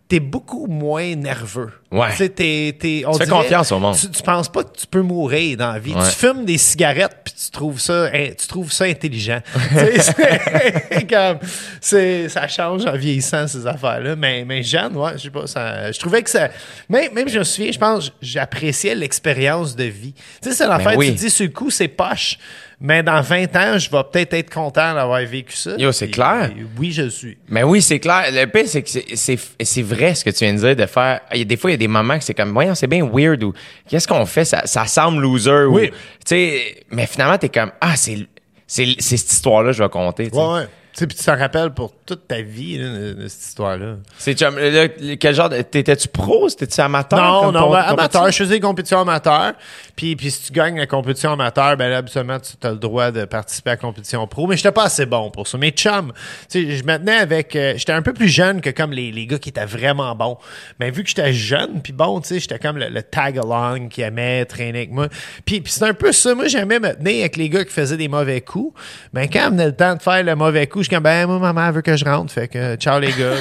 T'es beaucoup moins nerveux. Ouais. Tu sais, t'es, t'es- on Tu fais dirait- confiance au monde. Tu, tu penses pas que tu peux mourir dans la vie. Ouais. Tu fumes des cigarettes puis tu trouves ça, hein, tu trouves ça intelligent. C'est comme, c'est, ça change en vieillissant ces affaires-là. Mais, mais jeune, ouais, je sais pas, ça, je trouvais que ça, même, même je me souviens, je pense, j'appréciais l'expérience de vie. Tu sais, c'est l'affaire, Ben oui. tu dis sur le coup, c'est poche. Mais dans 20 ans, je vais peut-être être content d'avoir vécu ça. Yo, c'est clair. et oui, je le suis. Mais oui, c'est clair. Le pire, c'est que c'est- vrai ce que tu viens de dire, de faire. Il y a des fois, il y a des moments que c'est comme, voyons, c'est bien weird ou qu'est-ce qu'on fait? Ça, ça semble loser. ou- Oui. Tu sais, mais finalement, t'es comme, ah, c'est c'est c'est cette histoire-là que je vais compter. Ouais, ouais. Tu sais, puis tu t'en rappelles pour toute ta vie, là, cette histoire-là. C'est quel genre de. T'étais-tu pro? T'étais-tu amateur? Non, comme non, ben, amateur. Je faisais des compétitions amateurs. Puis, puis si tu gagnes la compétition amateur, ben là, absolument, tu as le droit de participer à la compétition pro. Mais j'étais pas assez bon pour ça. Mais chum, tu sais, je me tenais avec... euh, j'étais un peu plus jeune que comme les, les gars qui étaient vraiment bons. Mais vu que j'étais jeune, puis bon, tu sais, j'étais comme le, le tag-along qui aimait traîner avec moi. Puis, puis c'est un peu ça. Moi, j'aimais me tenir avec les gars qui faisaient des mauvais coups. Mais quand venait le temps de faire le mauvais coup, je suis comme, ben, moi, maman veut que je rentre. Fait que, ciao les gars.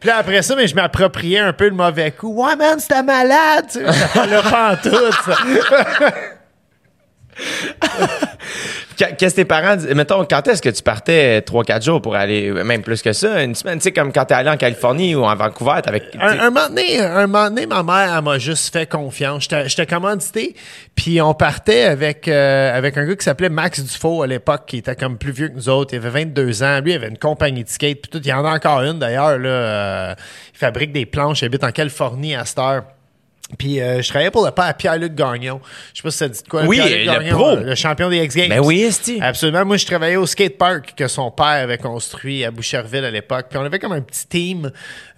Puis là, après ça, mais je m'appropriais un peu le mauvais coup. Ouais, man, c'était malade, tu sais. Le pantoute, ça. Qu- Qu'est-ce que tes parents disent? Mettons, quand est-ce que tu partais 3-4 jours pour aller, même plus que ça, une semaine, tu sais, comme quand t'es allé en Californie ou en Vancouver, avec. Un, un moment donné, un moment donné, ma mère, elle m'a juste fait confiance. J'étais commandité, puis on partait avec, euh, avec un gars qui s'appelait Max Dufault à l'époque, qui était comme plus vieux que nous autres. Il avait 22 ans. Lui, il avait une compagnie de skate, puis tout. Il y en a encore une, d'ailleurs. Là, euh, il fabrique des planches. Il habite en Californie à cette heure. Puis euh, je travaillais pour le père Pierre-Luc Gagnon. Je sais pas si ça dit de quoi. Oui, le Gagnon, pro. Le champion des X Games. Ben oui, esti. Absolument. Moi, je travaillais au skatepark que son père avait construit à Boucherville à l'époque. Puis on avait comme un petit team.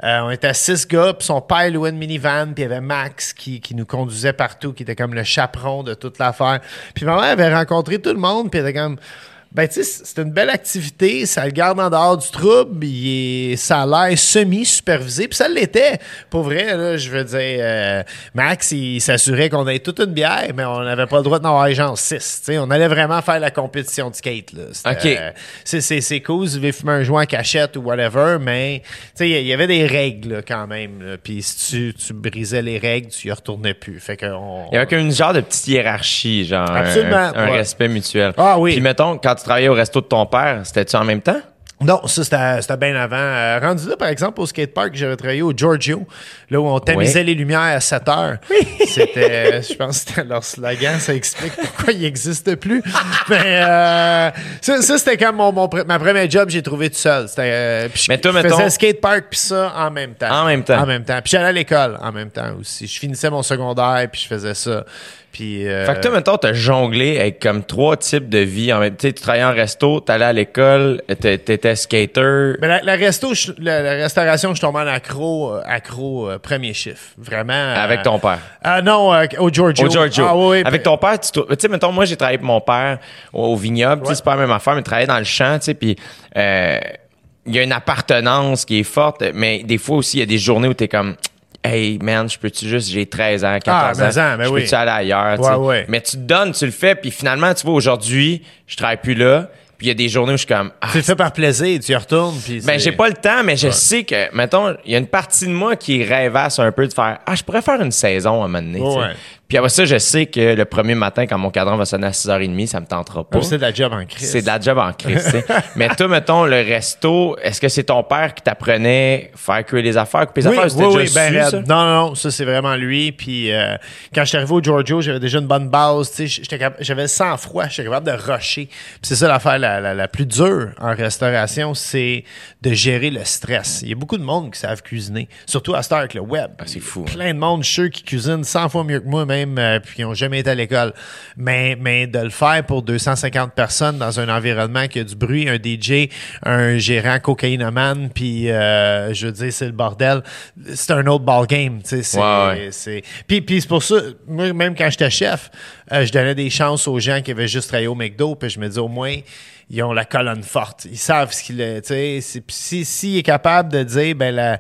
Euh, on était à six gars. Puis son père louait une minivan. Puis il y avait Max qui, qui nous conduisait partout, qui était comme le chaperon de toute l'affaire. Puis ma mère avait rencontré tout le monde. Puis elle était comme... Ben, tu sais, c'est une belle activité. Ça le garde en dehors du trouble. Il est, ça a l'air semi-supervisé. Puis ça l'était. Pour vrai, là, je veux dire, euh, Max, il s'assurait qu'on ait toute une bière, mais on n'avait pas le droit d'en avoir genre six. Tu sais, on allait vraiment faire la compétition de skate. Là. OK. euh, c'est, c'est, c'est cool si vous voulez fumer un joint en cachette ou whatever, mais tu sais, il y avait des règles là, quand même. là. Puis si tu, tu brisais les règles, tu y retournais plus. Fait que on, Il y avait comme une genre de petite hiérarchie, genre Absolument, un, un ouais. respect mutuel. Ah oui. Puis mettons, quand tu travaillais au resto de ton père, c'était-tu en même temps? Non, ça, c'était bien avant. Euh, rendu là, par exemple, au skatepark, j'avais travaillé au Giorgio, là où on tamisait Oui. les lumières à 7 heures. C'était, je pense que c'était leur slogan, ça explique pourquoi il n'existe plus. Mais euh, ça, ça, c'était comme mon, mon ma première job, j'ai trouvé tout seul. C'était, euh, je, Mais toi, je mettons- faisais skatepark puis ça en même temps. En même temps. En même temps. Puis j'allais à l'école en même temps aussi. Je finissais mon secondaire puis je faisais ça. Puis, euh, Fait que toi, mettons, t'as jonglé avec comme trois types de vie. En même, tu sais, tu travaillais en resto, t'allais à l'école, t'é- t'étais skater. Mais la, la resto, je- la, la restauration, je suis tombé en accro, euh, accro euh, premier chiffre. Vraiment. euh, Avec ton père? Ah non, euh, au Giorgio. Au Giorgio. Ah oui, Avec ton père, tu sais, mettons, moi, j'ai travaillé avec mon père au, au vignoble. Tu sais, Ouais. c'est pas la même affaire, mais travailler dans le champ, tu sais, puis euh, il y a une appartenance qui est forte, mais des fois aussi, il y a des journées où t'es comme. Hey man, je peux-tu juste, j'ai 13 ans, 14 Ah, mais ans, mais je oui. peux-tu aller ailleurs? Ouais, ouais. Mais tu te donnes, tu le fais, puis finalement, tu vois, aujourd'hui, je travaille plus là, puis il y a des journées où je suis comme, ah, Tu le fais par plaisir, tu y retournes. Puis ben, j'ai pas le temps, mais je sais que, mettons, il y a une partie de moi qui rêvasse un peu de faire Ah, je pourrais faire une saison à un moment donné. Puis après ça, je sais que le premier matin, quand mon cadran va sonner à 6h30, ça me tentera pas. C'est de la job en crise. C'est de la job en crise. Mais toi, mettons, le resto, est-ce que c'est ton père qui t'apprenait faire cuire les affaires, couper les Oui, affaires? ou oui, c'était oui, déjà ben su, raide. ça? Non, non, non, ça c'est vraiment lui. Puis euh, quand je suis arrivé au Giorgio, j'avais déjà une bonne base. J'avais le sang froid, j'étais capable de rusher. Puis c'est ça l'affaire la, la, la plus dure en restauration, c'est de gérer le stress. Il y a beaucoup de monde qui savent cuisiner, surtout à Star avec le web. Ah, c'est fou. Plein de monde, je suis sûr, qui cuisinent 100 fois mieux que moi même, euh, puis qui n'ont jamais été à l'école. Mais, mais de le faire pour 250 personnes dans un environnement qui a du bruit, un DJ, un gérant cocaïnomane, puis euh, je veux dire, c'est le bordel. C'est un autre ball game, tu sais. c'est- Ouais, ouais. Puis, puis c'est pour ça, moi, même quand j'étais chef, euh, je donnais des chances aux gens qui avaient juste travaillé au McDo, puis je me disais au moins, ils ont la colonne forte. Ils savent ce qu'il est, tu puis Si, s'il est capable de dire, ben, la,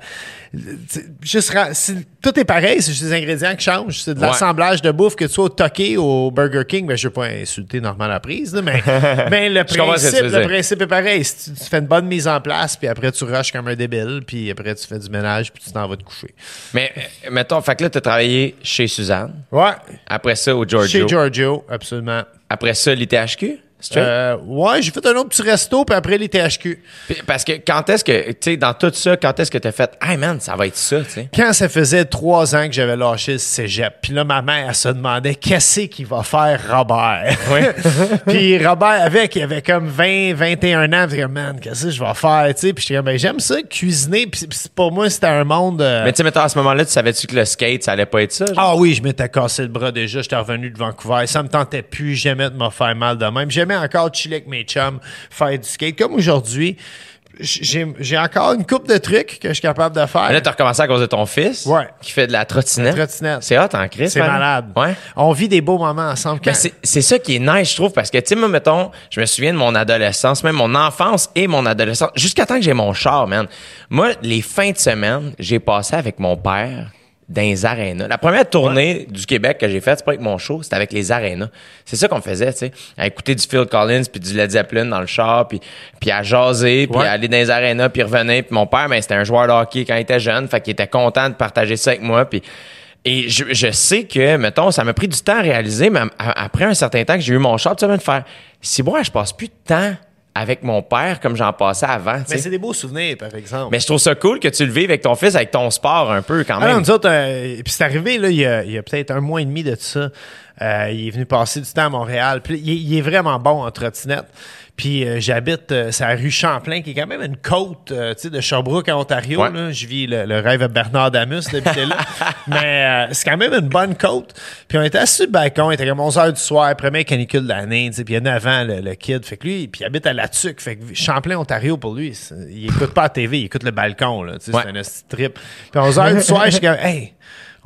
tu juste, si- tout est pareil, c'est juste des ingrédients qui changent. C'est de Ouais. l'assemblage de bouffe, que tu sois au Toké ou au Burger King, ben, je veux pas insulter Normand la prise, là, mais, mais le tu principe, le principe est pareil. Si tu, tu fais une bonne mise en place, puis après tu rushes comme un débile, puis après tu fais du ménage, puis tu t'en vas te coucher. Mais, euh, mettons, fait que là, t'as travaillé chez Suzanne. Ouais. Après ça, au Giorgio. Chez Giorgio, absolument. Après ça, l'ITHQ. Euh, ouais, j'ai fait un autre petit resto, puis après les THQ. Puis- Parce que quand est-ce que, tu sais, dans tout ça, quand est-ce que t'as fait, hey man, ça va être ça, tu sais? Quand ça faisait trois ans que j'avais lâché le cégep, puis là, ma mère, elle se demandait qu'est-ce qu'il va faire Robert? puis Robert, avec, il avait comme 20, 21 ans, puis man, qu'est-ce que je vais faire, tu sais? Puis j'étais comme, ben, j'aime ça, cuisiner, puis puis pour moi, c'était un monde... euh, Mais tu sais, à ce moment-là, tu savais-tu que le skate, ça allait pas être ça? genre? Ah oui, je m'étais cassé le bras déjà. J'étais revenu de Vancouver. Ça me tentait plus jamais de me faire mal de même. J'aimais encore chiller avec mes chums, faire du skate. Comme aujourd'hui, j'ai j'ai encore une coupe de trucs que je suis capable de faire. Mais là, t'as recommencé à cause de ton fils. Ouais. Qui fait de la trottinette. La trottinette. C'est hot en Christ. C'est man? malade. Ouais. On vit des beaux moments ensemble. Mais Quand- c'est c'est ça qui est nice, je trouve, parce que, tu sais, moi, mettons, je me souviens de mon adolescence, même mon enfance et mon adolescence, jusqu'à temps que j'ai mon char, man. Moi, les fins de semaine, j'ai passé avec mon père dans les arénas. La première tournée du Québec que j'ai faite, c'est pas avec mon show, c'était avec les arénas. C'est ça qu'on faisait, tu sais, à écouter du Phil Collins puis du Led Zeppelin dans le char, puis puis à jaser, puis Ouais. à aller dans les arénas, puis revenir. Puis mon père, ben, c'était un joueur de hockey quand il était jeune, fait qu'il était content de partager ça avec moi, puis et je, je sais que, mettons, ça m'a pris du temps à réaliser, mais après un certain temps que j'ai eu mon char, tu sais, de faire, si moi, je passe plus de temps avec mon père comme j'en passais avant, Mais c'est des beaux souvenirs, par exemple. Mais je trouve ça cool que tu le vives avec ton fils, avec ton sport un peu quand Ah non, même. nous autres, euh, puis c'est arrivé, là, il y a, il y a peut-être un mois et demi de ça. Euh, il est venu passer du temps à Montréal. Puis il, est- il est vraiment bon en trottinette. Puis euh, j'habite, euh, c'est à rue Champlain, qui est quand même une côte euh, tu sais, de Sherbrooke à Ontario. Ouais. Là. Je vis le, le rêve de Bernard Damus d'habiter là. Mais euh, c'est quand même une bonne côte. Puis on était assis sur le balcon, il était comme 11 h du soir, première canicule de l'année. tu sais, Puis il y a 9 ans, le, le kid. Fait que lui, puis il habite à Latuc. Fait que Champlain, Ontario, pour lui, il écoute pas la TV, il écoute le balcon. Là, tu sais, Ouais. C'est un trip. Puis à 11 h du soir, je suis comme, hey,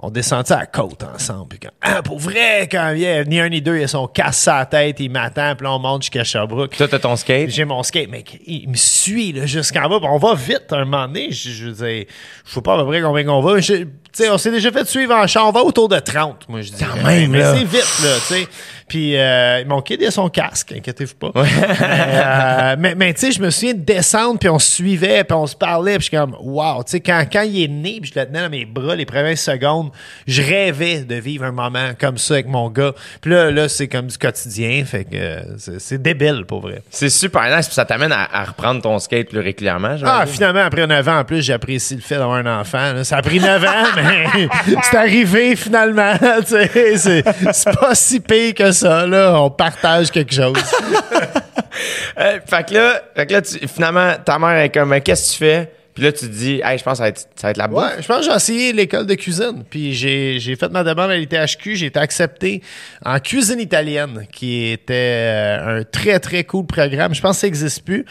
on descendait à la côte ensemble. Puis quand, ah, pour vrai, quand a ni un ni deux, il a son casse à la tête, il m'attend, puis là, on monte jusqu'à Sherbrooke. Toi, t'as ton skate? J'ai mon skate, mec. Il me suit là, jusqu'en bas. puis On va vite un moment donné. Je, je veux dire, je sais pas à peu près combien qu'on va. Je- Tu sais, on s'est déjà fait suivre en char. On va autour de 30, moi, je dis. Quand même, Mais là. c'est vite, là, tu sais. Puis euh, mon kid, il a son casque, inquiétez-vous pas. mais, euh, mais, mais tu sais, je me souviens de descendre, puis on se suivait, puis on se parlait, puis je suis comme, wow, tu sais, quand, quand il est né, puis je le tenais dans mes bras les premières secondes, je rêvais de vivre un moment comme ça avec mon gars. Puis là, là c'est comme du quotidien, fait que c'est- débile, pour vrai. C'est super nice, puis ça t'amène à, à reprendre ton skate plus régulièrement. Ah, finalement, après 9 ans, en plus, j'apprécie le fait d'avoir un enfant. là. Ça a pris 9 ans, mais c'est arrivé finalement. c'est pas si pire que ça. Là. On partage quelque chose. Euh, fait que là, fait là finalement, ta mère est comme, qu'est-ce que tu fais? Puis là, tu te dis, hey, je pense que ça va être, ça va être la bouffe. Ouais, je pense que j'ai essayé l'école de cuisine. Puis j'ai j'ai fait ma demande à l'ITHQ. J'ai été accepté en cuisine italienne, qui était euh, un très, très cool programme. Je pense que ça n'existe plus.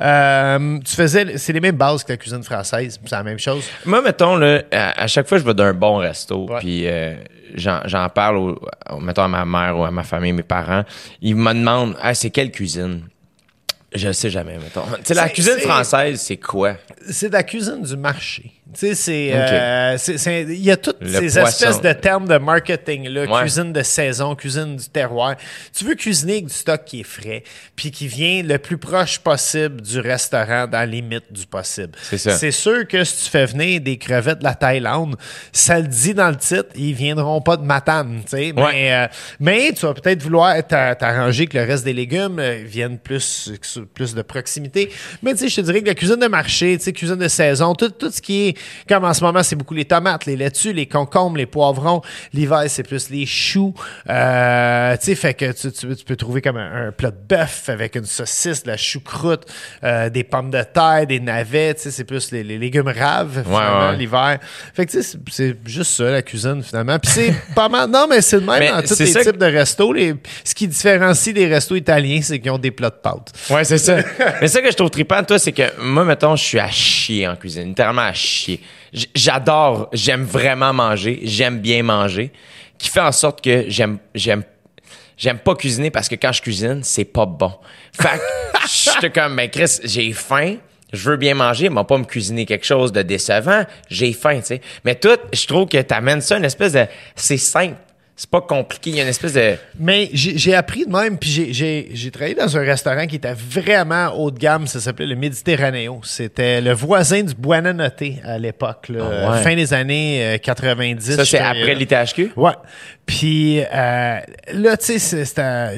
Euh, tu faisais... C'est les mêmes bases que la cuisine française. C'est la même chose. Moi, mettons, là, à, à chaque fois je vais d'un bon resto, Ouais. puis euh, j'en j'en parle, au- au- mettons, à ma mère ou à ma famille, mes parents, ils me demandent, ah, c'est quelle cuisine? Je sais jamais, mettons. Tu sais, la C'est- cuisine c'est- française, c'est quoi? C'est la cuisine du marché. Tu sais, c'est. Euh, c'est- c'est- Il y a toutes Le ces poisson. espèces de termes de marketing, là. Ouais. Cuisine de saison, cuisine du terroir. Tu veux cuisiner avec du stock qui est frais, puis qui vient le plus proche possible du restaurant dans les limites du possible. C'est ça. C'est sûr que si tu fais venir des crevettes de la Thaïlande, ça le dit dans le titre, ils viendront pas de Matane, tu sais. Ouais. Mais, euh, mais tu vas peut-être vouloir t'a- t'arranger que le reste des légumes euh, viennent plus, plus de proximité. Mais tu sais, je te dirais que la cuisine de marché, tu sais, cuisine de saison, tout, tout ce qui est, comme en ce moment, c'est beaucoup les tomates, les laitues, les concombres, les poivrons. L'hiver, c'est plus les choux. Euh, tu sais, fait que tu, tu- tu peux trouver comme un, un plat de bœuf avec une saucisse, de la choucroute, euh, des pommes de terre, des navets, tu sais, c'est plus les, les légumes raves, finalement, ouais. l'hiver. Fait que tu sais, c'est- juste ça, la cuisine, finalement. Puis c'est pas mal. Non, mais c'est le même Mais dans tous les que- types de restos. Les- ce qui différencie des restos italiens, c'est qu'ils ont des plats de pâtes. Ouais, c'est ça. Mais ça que je trouve trippant toi, c'est que moi, mettons, je suis à chier en cuisine, littéralement à chier. J'adore, j'aime vraiment manger, j'aime bien manger, qui fait en sorte que j'aime, j'aime, j'aime pas cuisiner parce que quand je cuisine, c'est pas bon. Fait que j'étais comme, ben Chris, j'ai faim. Je veux bien manger, mais pas me cuisiner quelque chose de décevant. J'ai faim, tu sais. Mais tout, je trouve que t'amènes ça une espèce de, c'est simple. C'est pas compliqué. Il y a une espèce de, Mais j'ai appris de même, puis j'ai- j'ai j'ai travaillé dans un restaurant qui était vraiment haut de gamme, ça s'appelait le Méditerranéo. C'était le voisin du Buonanotte à l'époque, ouais. fin des années euh, 90. ça, c'est après l'ITHQ? Ouais. Puis euh, là, tu sais, c'était...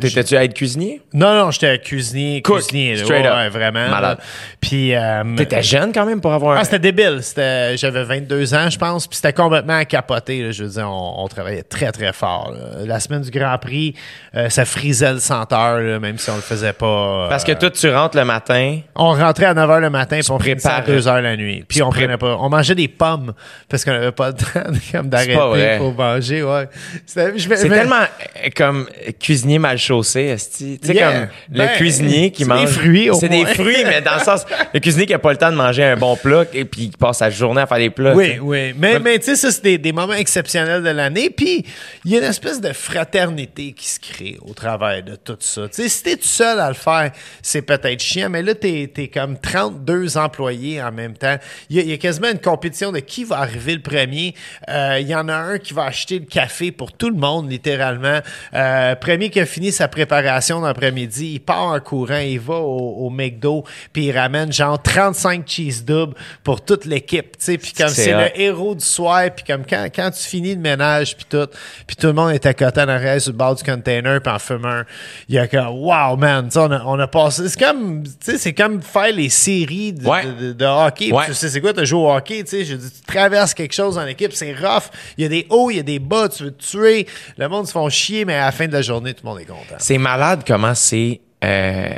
t'étais-tu à être cuisinier? Non, non, j'étais cuisinier, Cook, cuisinier. là. straight ouais, up. ouais, vraiment. Malade. Puis... euh, T'étais jeune quand même pour avoir un... ah, c'était débile. C'était, j'avais 22 ans, je pense, puis c'était complètement à capoter. là. Je veux dire, on, on travaillait très, très fort. là. La semaine du Grand Prix, euh, ça frisait le senteur, là, même si on le faisait pas. euh, Parce que toi, tu rentres le matin. on rentrait à 9 h le matin, puis on finissait à préparais. 2 h la nuit. Puis on prenait pas. On mangeait des pommes parce qu'on avait pas le temps d'arrêter pour manger. Ouais. C'est mais- tellement euh, comme cuisinier mal chaussé. Tu sais, Yeah. comme le Ben, cuisinier qui c'est mange. des fruits, C'est des fruits, mais dans le sens, le cuisinier qui a pas le temps de manger un bon plat et puis qui passe sa journée à faire des plats. Oui, oui. Mais, mais tu sais, ça, c'est des, des moments exceptionnels de l'année. Puis, il y a une espèce de fraternité qui se crée au travers de tout ça. Tu sais, si t'es tout seul à le faire, c'est peut-être chiant, mais là, t'es es comme 32 employés en même temps. Il y, a- il y a quasiment une compétition de qui va arriver le premier. Euh, Il y en a un qui va acheter le café pour tout le monde, littéralement. Euh, premier qui a fini sa préparation l'après-midi, il part en courant, il va au, au McDo, puis il ramène genre 35 cheese doubles pour toute l'équipe. tu sais. Puis comme C'est le héros du soir, puis comme quand, quand tu finis le ménage, puis tout, puis tout le monde est à côté en arrière sur le bord du container, puis en fume un, il y a comme, wow, man, on a, on a passé, c'est comme, tu sais, c'est comme faire les séries de, Ouais. de, de- de hockey. Ouais. Tu sais, c'est quoi, tu joues au hockey, tu sais, je dis, tu traverses quelque chose dans l'équipe, c'est rough, il y a des hauts, il y a des bas, tu veux te tuer, le monde se font chier, mais à la fin de la journée, tout le monde est content. C'est malade comment c'est. euh,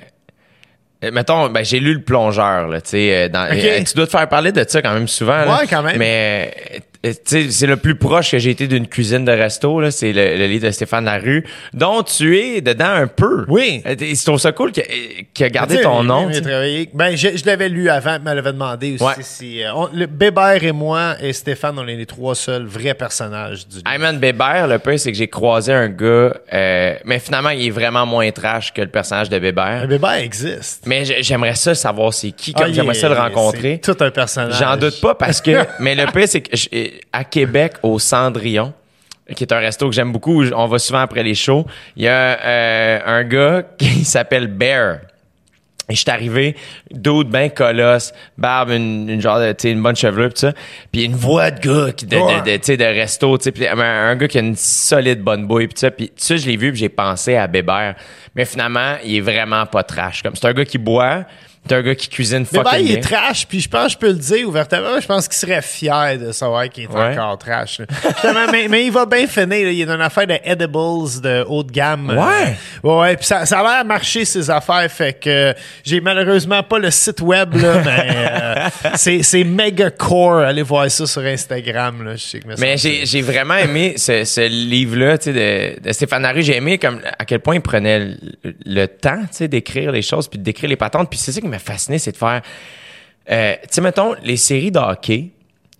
Mettons, ben, j'ai lu le plongeur, là, euh, dans- euh, tu dois te faire parler de ça quand même souvent. là. Ouais, quand même. Mais, c'est le plus proche que j'ai été d'une cuisine de resto, là, c'est le, le livre de Stéphane Larue, dont tu es dedans un peu. Oui. Euh, Je trouve ça cool qu'il a gardé ton nom. travaillé- Ben, je, je l'avais lu avant, mais elle avait demandé aussi Ouais. si. euh, on- le Bébert et moi et Stéphane, on est les trois seuls vrais personnages du livre. Ayman Bébert, le pire, c'est que j'ai croisé un gars, euh, mais finalement, il est vraiment moins trash que le personnage de Bébert. Un Bébert existe. Mais j'ai- j'aimerais ça savoir c'est qui, comme Ah, j'aimerais ça le rencontrer. Tout un personnage. J'en doute pas parce que, mais le pire, c'est que à Québec, au Cendrillon, qui est un resto que j'aime beaucoup. On va souvent après les shows. Il y a euh, un gars qui s'appelle Bear. Et je suis arrivé, dude ben colosse, barbe, une, une genre de, tu une bonne chevelure, pis ça. Puis une voix de gars qui, de, de, de, resto, tu sais, puis un, un gars qui a une solide bonne bouille, pis ça. Puis ça, je l'ai vu, puis j'ai pensé à Bébert. Mais finalement, il est vraiment pas trash. Comme c'est un gars qui boit, c'est un gars qui cuisine Mais fucking ben, il bien. est trash, puis je pense que je peux le dire ouvertement. Je pense qu'il serait fier de savoir qu'il est Ouais. encore trash. là. Justement, mais, mais il va bien finir. là. Il est dans une affaire de edibles de haut de gamme. Ouais. Euh, ouais, ouais. Puis ça, ça a l'air à marcher, ses affaires. Fait que euh, j'ai malheureusement pas le site web, là, mais euh, c'est, c'est méga core. Allez voir ça sur Instagram. Là. Je sais que me Mais semble- j'ai, j'ai vraiment aimé ce, ce livre-là, tu sais, de, de Stéphane Harry. J'ai aimé comme à quel point il prenait le, le temps, tu sais, d'écrire les choses puis de décrire les patentes. Puis c'est ça qui m'a fasciné, c'est de faire, euh, tu sais, mettons, les séries de hockey,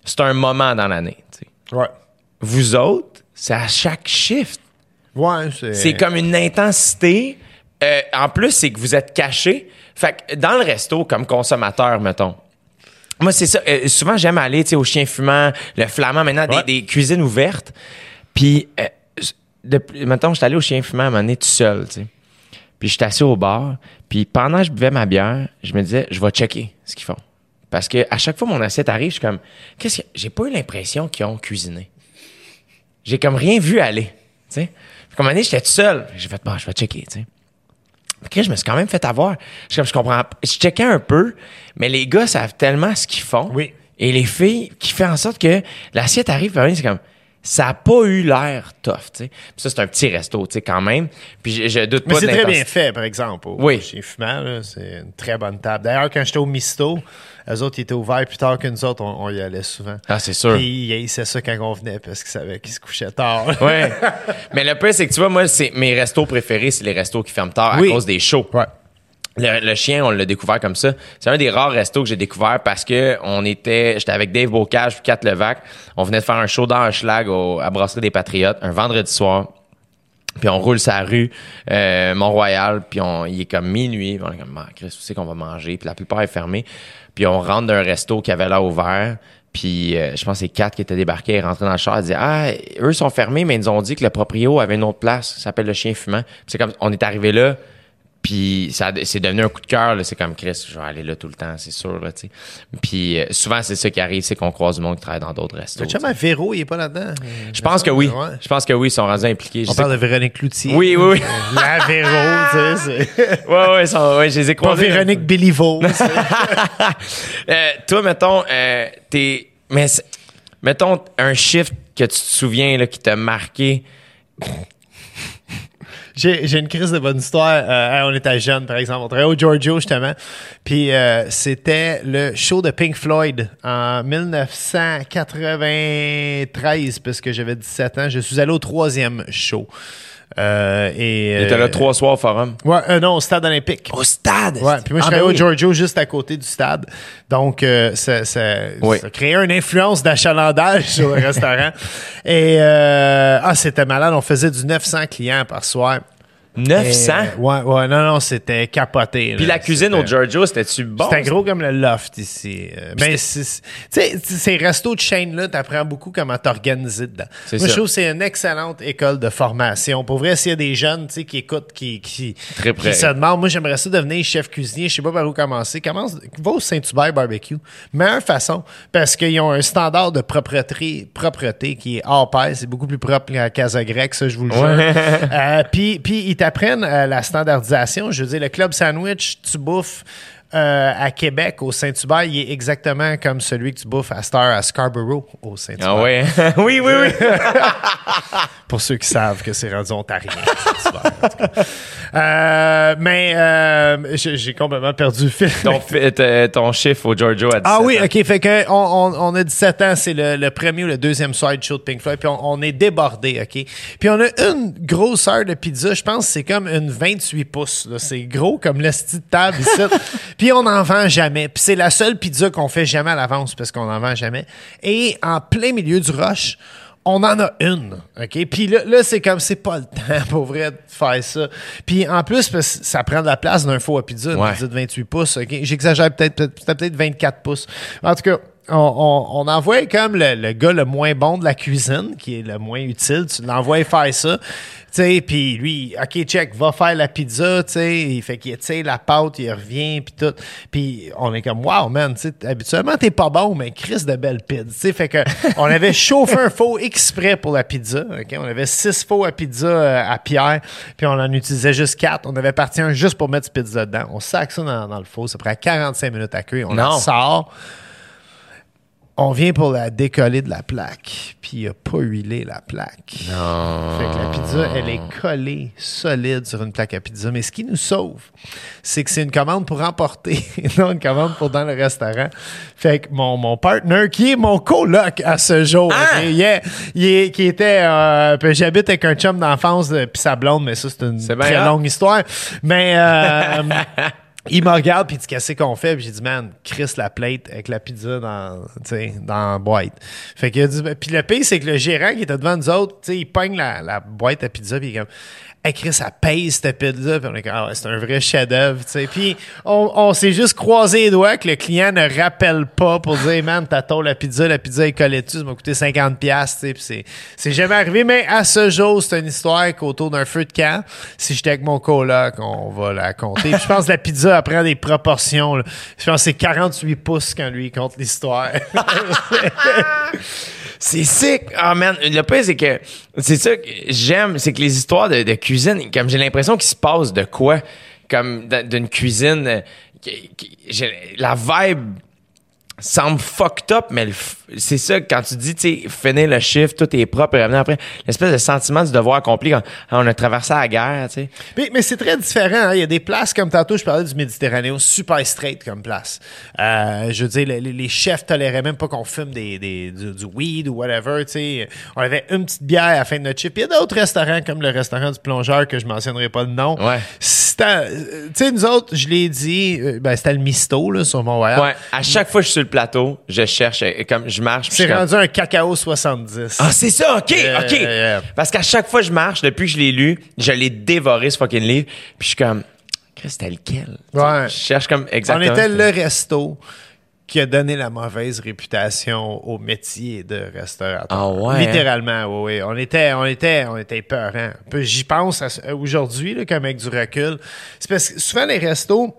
c'est un moment dans l'année. Ouais. Vous autres, c'est à chaque shift. Ouais, c'est... C'est comme une intensité. Euh, en plus, c'est que vous êtes caché. Fait que dans le resto, comme consommateur, mettons. Moi, c'est ça. euh, souvent, j'aime aller tu sais, au chien fumant, le flamand, maintenant, Ouais. des, des cuisines ouvertes. Puis, euh, de, mettons, j'étais allé au chien fumant à un moment donné tout seul, tu sais. Puis, j'étais assis au bar. Puis, pendant que je buvais ma bière, je me disais, je vais checker ce qu'ils font. Parce que à chaque fois mon assiette arrive, je suis comme, qu'est-ce que. J'ai pas eu l'impression qu'ils ont cuisiné j'ai comme rien vu aller. Tu sais. Puis, comme un moment donné, j'étais tout seul. J'ai fait, bon, je vais checker, tu sais. Puis, je me suis quand même fait avoir. Je, suis comme, je comprends. Je checkais un peu, mais les gars savent tellement ce qu'ils font. Oui. Et les filles qui fait en sorte que l'assiette arrive, c'est comme, ça a pas eu l'air tough, tu sais. Puis ça, c'est un petit resto, tu sais, quand même. Puis je, je doute Mais pas c'est très bien fait, par exemple. Au, Oui. Chez Fumant, là, c'est une très bonne table. D'ailleurs, quand j'étais au Misto, eux autres, ils étaient ouverts plus tard que nous autres, on, on y allait souvent. Ah, c'est sûr. Puis c'est ça quand on venait parce qu'ils savaient qu'ils se couchaient tard. Ouais. mais le pire, c'est que tu vois, moi, c'est mes restos préférés, c'est les restos qui ferment tard Oui. à cause des shows. Ouais. Le, chien, on l'a découvert comme ça. C'est un des rares restos que j'ai découvert parce que on était, j'étais avec Dave Bocage puis Kat Levac. On venait de faire un show dans un schlag au, à Brasserie des Patriotes un vendredi soir. Puis on roule sa rue euh, Mont-Royal, puis on, il est comme minuit. On est comme, ah, Chris, où c'est qu'on va manger? Puis la plupart est fermé. Puis on rentre d'un resto qui avait l'air ouvert. Puis euh, je pense que c'est Kat qui était débarqué, elle est rentrée dans le char, elle dit Ah, eux sont fermés, mais ils nous ont dit que le proprio avait une autre place, ça s'appelle le chien fumant. Puis c'est comme on est arrivé là, puis ça c'est devenu un coup de cœur, là. c'est comme Chris, je vais aller là tout le temps, c'est sûr. Là, tu sais. Puis euh, souvent, c'est ça qui arrive, c'est qu'on croise du monde qui travaille dans d'autres restos. Le chum à Véro, il est pas là-dedans? Je pense que oui. Ouais. Je pense que oui, ils sont rendus impliqués. Je On sais parle de Véronique Cloutier. Oui, oui, oui. La Véro, tu sais. c'est- Ouais, ouais, ils sont- ouais, je les ai Pas croisés. Véronique Béliveau. Euh, toi, mettons, euh, t'es. Mais c'est- mettons un shift que tu te souviens là, qui t'a marqué. J'ai une crise de bonne histoire. Euh, on était jeunes, par exemple. On travaillait au Giorgio, justement. Puis euh, c'était le show de Pink Floyd en 1993, parce que j'avais 17 ans. Je suis allé au troisième show. Euh, et, T'étais là euh, trois soirs au forum. Ouais, euh, non, au stade olympique. Au stade! Ouais, puis moi, je Ah, travaillais ben au. Giorgio juste à côté du stade. Donc, euh, ça, ça, Oui. ça créait une influence d'achalandage sur le restaurant. Et, euh, ah, c'était malade. On faisait du 900 clients par soir. 900? Et, euh, ouais, ouais, non, non, c'était capoté. Puis la cuisine au Giorgio, c'était-tu bon? C'était gros comme le loft ici. Euh, ben, tu sais, ces restos de chaîne-là, t'apprends beaucoup comment t'organiser dedans. Moi, je trouve que c'est une excellente école de formation. Pour vrai, s'il y a des jeunes, tu sais, qui écoutent, qui, qui, Très qui se demandent, moi, j'aimerais ça devenir chef cuisinier, je sais pas par où commencer. Commence, va au Saint-Hubert Barbecue. Meilleure façon, parce qu'ils ont un standard de propreté, propreté qui est hors pair. C'est beaucoup plus propre qu'à Casa Grecque, ça, je vous le jure. Euh, Puis, puis ils t'apprennent euh, la standardisation. Je veux dire, le club sandwich, tu bouffes euh, à Québec, au Saint-Hubert, il est exactement comme celui que tu bouffes à Star à Scarborough, au Saint-Hubert. Ah ouais? oui, oui, oui. Pour ceux qui savent que c'est rendu ontarien. Euh, mais euh, j'ai complètement perdu le fil. ton, chiffre au Giorgio à 17 Ah oui, ans. ok. Fait que on, on, on a 17 ans, c'est le, le premier ou le deuxième soir de show de Pink Floyd, puis on, on est débordé, ok? Puis on a une grosseur de pizza, je pense que c'est comme une 28 pouces. C'est gros comme le style de table ici. puis on n'en vend jamais. Puis c'est la seule pizza qu'on fait jamais à l'avance parce qu'on n'en vend jamais. Et en plein milieu du rush. On en a une, OK? Puis là, là c'est comme, c'est pas le temps, pour vrai, de faire ça. Puis en plus, parce que ça prend de la place d'un faux à pizza, une Ouais. pizza de 28 pouces, OK? J'exagère peut-être, peut-être, peut-être 24 pouces. En tout cas, on, on, on envoie comme le, le gars le moins bon de la cuisine, qui est le moins utile, tu l'envoies faire ça. Tu sais, puis lui, OK, check, va faire la pizza, tu sais, il fait qu'il tire la pâte, il revient, puis tout. Puis on est comme, wow, man, tu sais, habituellement, t'es pas bon, mais Chris de belle pizza, tu sais, fait que on avait chauffé un faux exprès pour la pizza, OK? On avait six faux à pizza euh, à pierre, puis on en utilisait juste quatre. On avait parti un juste pour mettre ce pizza dedans. On sac ça dans, dans le faux, ça prend 45 minutes à cuire. On en sort. On vient pour la décoller de la plaque, puis il a pas huilé la plaque. Non. Fait que la pizza, elle est collée solide sur une plaque à pizza. Mais ce qui nous sauve, c'est que c'est une commande pour emporter, et non une commande pour dans le restaurant. Fait que mon, mon partner, qui est mon coloc à ce jour, Ah! il est- il est- qui était... euh, j'habite avec un chum d'enfance, euh, puis sa blonde, mais ça, c'est une bien très longue histoire. Mais... euh, Il me regarde puis il dit qu'est-ce qu'on fait? Puis j'ai dit man Chris la plate avec la pizza dans dans la boîte. Fait a dit puis le pire c'est que le gérant qui était devant nous autres, tu sais il pogne la, la boîte à pizza puis il est comme Hey ça pèse cette pizza. Puis on est comme, ah c'est un vrai chef-d'œuvre, tu sais. Puis on, s'est juste croisé les doigts que le client ne rappelle pas pour dire, man, t'attends la pizza, la pizza est collée dessus, ça m'a coûté 50$, piastres, tu sais. Puis c'est, c'est jamais arrivé. Mais à ce jour, c'est une histoire qu'autour d'un feu de camp, si j'étais avec mon coloc, on va la compter. Je pense que la pizza, elle prend des proportions, là. Je pense que c'est 48 pouces quand lui compte l'histoire. C'est sick. Ah, man. Le pire, c'est que c'est ça que j'aime, c'est que les histoires de, cuisine, comme j'ai l'impression qu'il se passe de quoi, comme d'une cuisine, euh, la vibe semble fucked up, mais c'est ça, quand tu dis, tu sais, finir le chiffre, tout est propre et revenir après, l'espèce de sentiment du devoir accompli quand on a traversé la guerre, tu sais. Mais, mais c'est très différent. hein. Il y a des places comme tantôt, je parlais du Méditerranée, super straight comme place. Euh, je veux dire, les, les chefs toléraient même pas qu'on fume des, des- du, du weed ou whatever. tu sais. On avait une petite bière à la fin de notre chip. Il y a d'autres restaurants comme le restaurant du plongeur que je mentionnerai pas le nom. Ouais. Euh, Tu sais, nous autres, je l'ai dit, euh, ben, c'était le Misto là, sur Mont-Royal. Ouais, à chaque fois je suis le plateau, je cherche, comme je marche. C'est comme- rendu un cacao 70. Ah, c'est ça, OK, Yeah, OK. yeah, yeah. Parce qu'à chaque fois que je marche, depuis que je l'ai lu, je l'ai dévoré, ce fucking livre. Puis je suis comme, c'était lequel? Ouais. Je cherche comme On exactement. était le resto qui a donné la mauvaise réputation au métier de restaurateur. Ah ouais, Littéralement, oui, oui. On était, on était, on était peurant. J'y pense aujourd'hui, comme avec du recul. C'est parce que souvent les restos,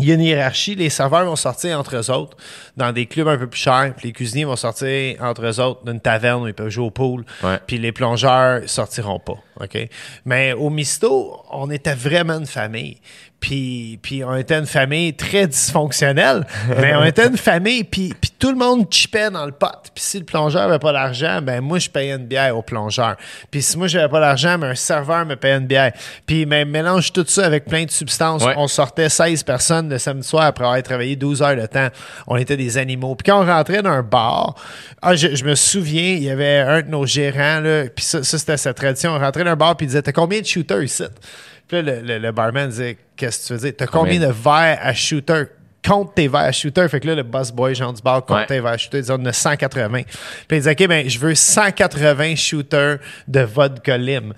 il y a une hiérarchie. Les serveurs vont sortir entre eux autres dans des clubs un peu plus chers. Puis les cuisiniers vont sortir entre eux autres d'une taverne où ils peuvent jouer au pool. Ouais. Puis les plongeurs sortiront pas. OK? Mais au Misto, on était vraiment une famille. Puis, puis on était une famille très dysfonctionnelle, mais on était une famille, puis, puis tout le monde chipait dans le pot. Puis si le plongeur avait pas d'argent, ben moi, je payais une bière au plongeur. Puis si moi, j'avais pas d'argent, ben un serveur me payait une bière. Puis mais mélange tout ça avec plein de substances. Ouais. On sortait 16 personnes le samedi soir après avoir travaillé 12 heures de temps. On était des animaux. Puis quand on rentrait dans un bar, ah, je, je me souviens, il y avait un de nos gérants, là, puis ça, ça, c'était sa tradition. On rentrait dans un bar, puis il disait T'as combien de shooters ici Puis là, le, le- le barman disait Qu'est-ce que tu veux dire? T'as combien Combien? de verres à shooter? Compte tes verres à shooter. Fait que là, le boss boy, genre du bar, compte Ouais. tes verres à shooter. Il dit, on a 180. Puis il dit, OK, ben, je veux 180 shooters de vodka lime.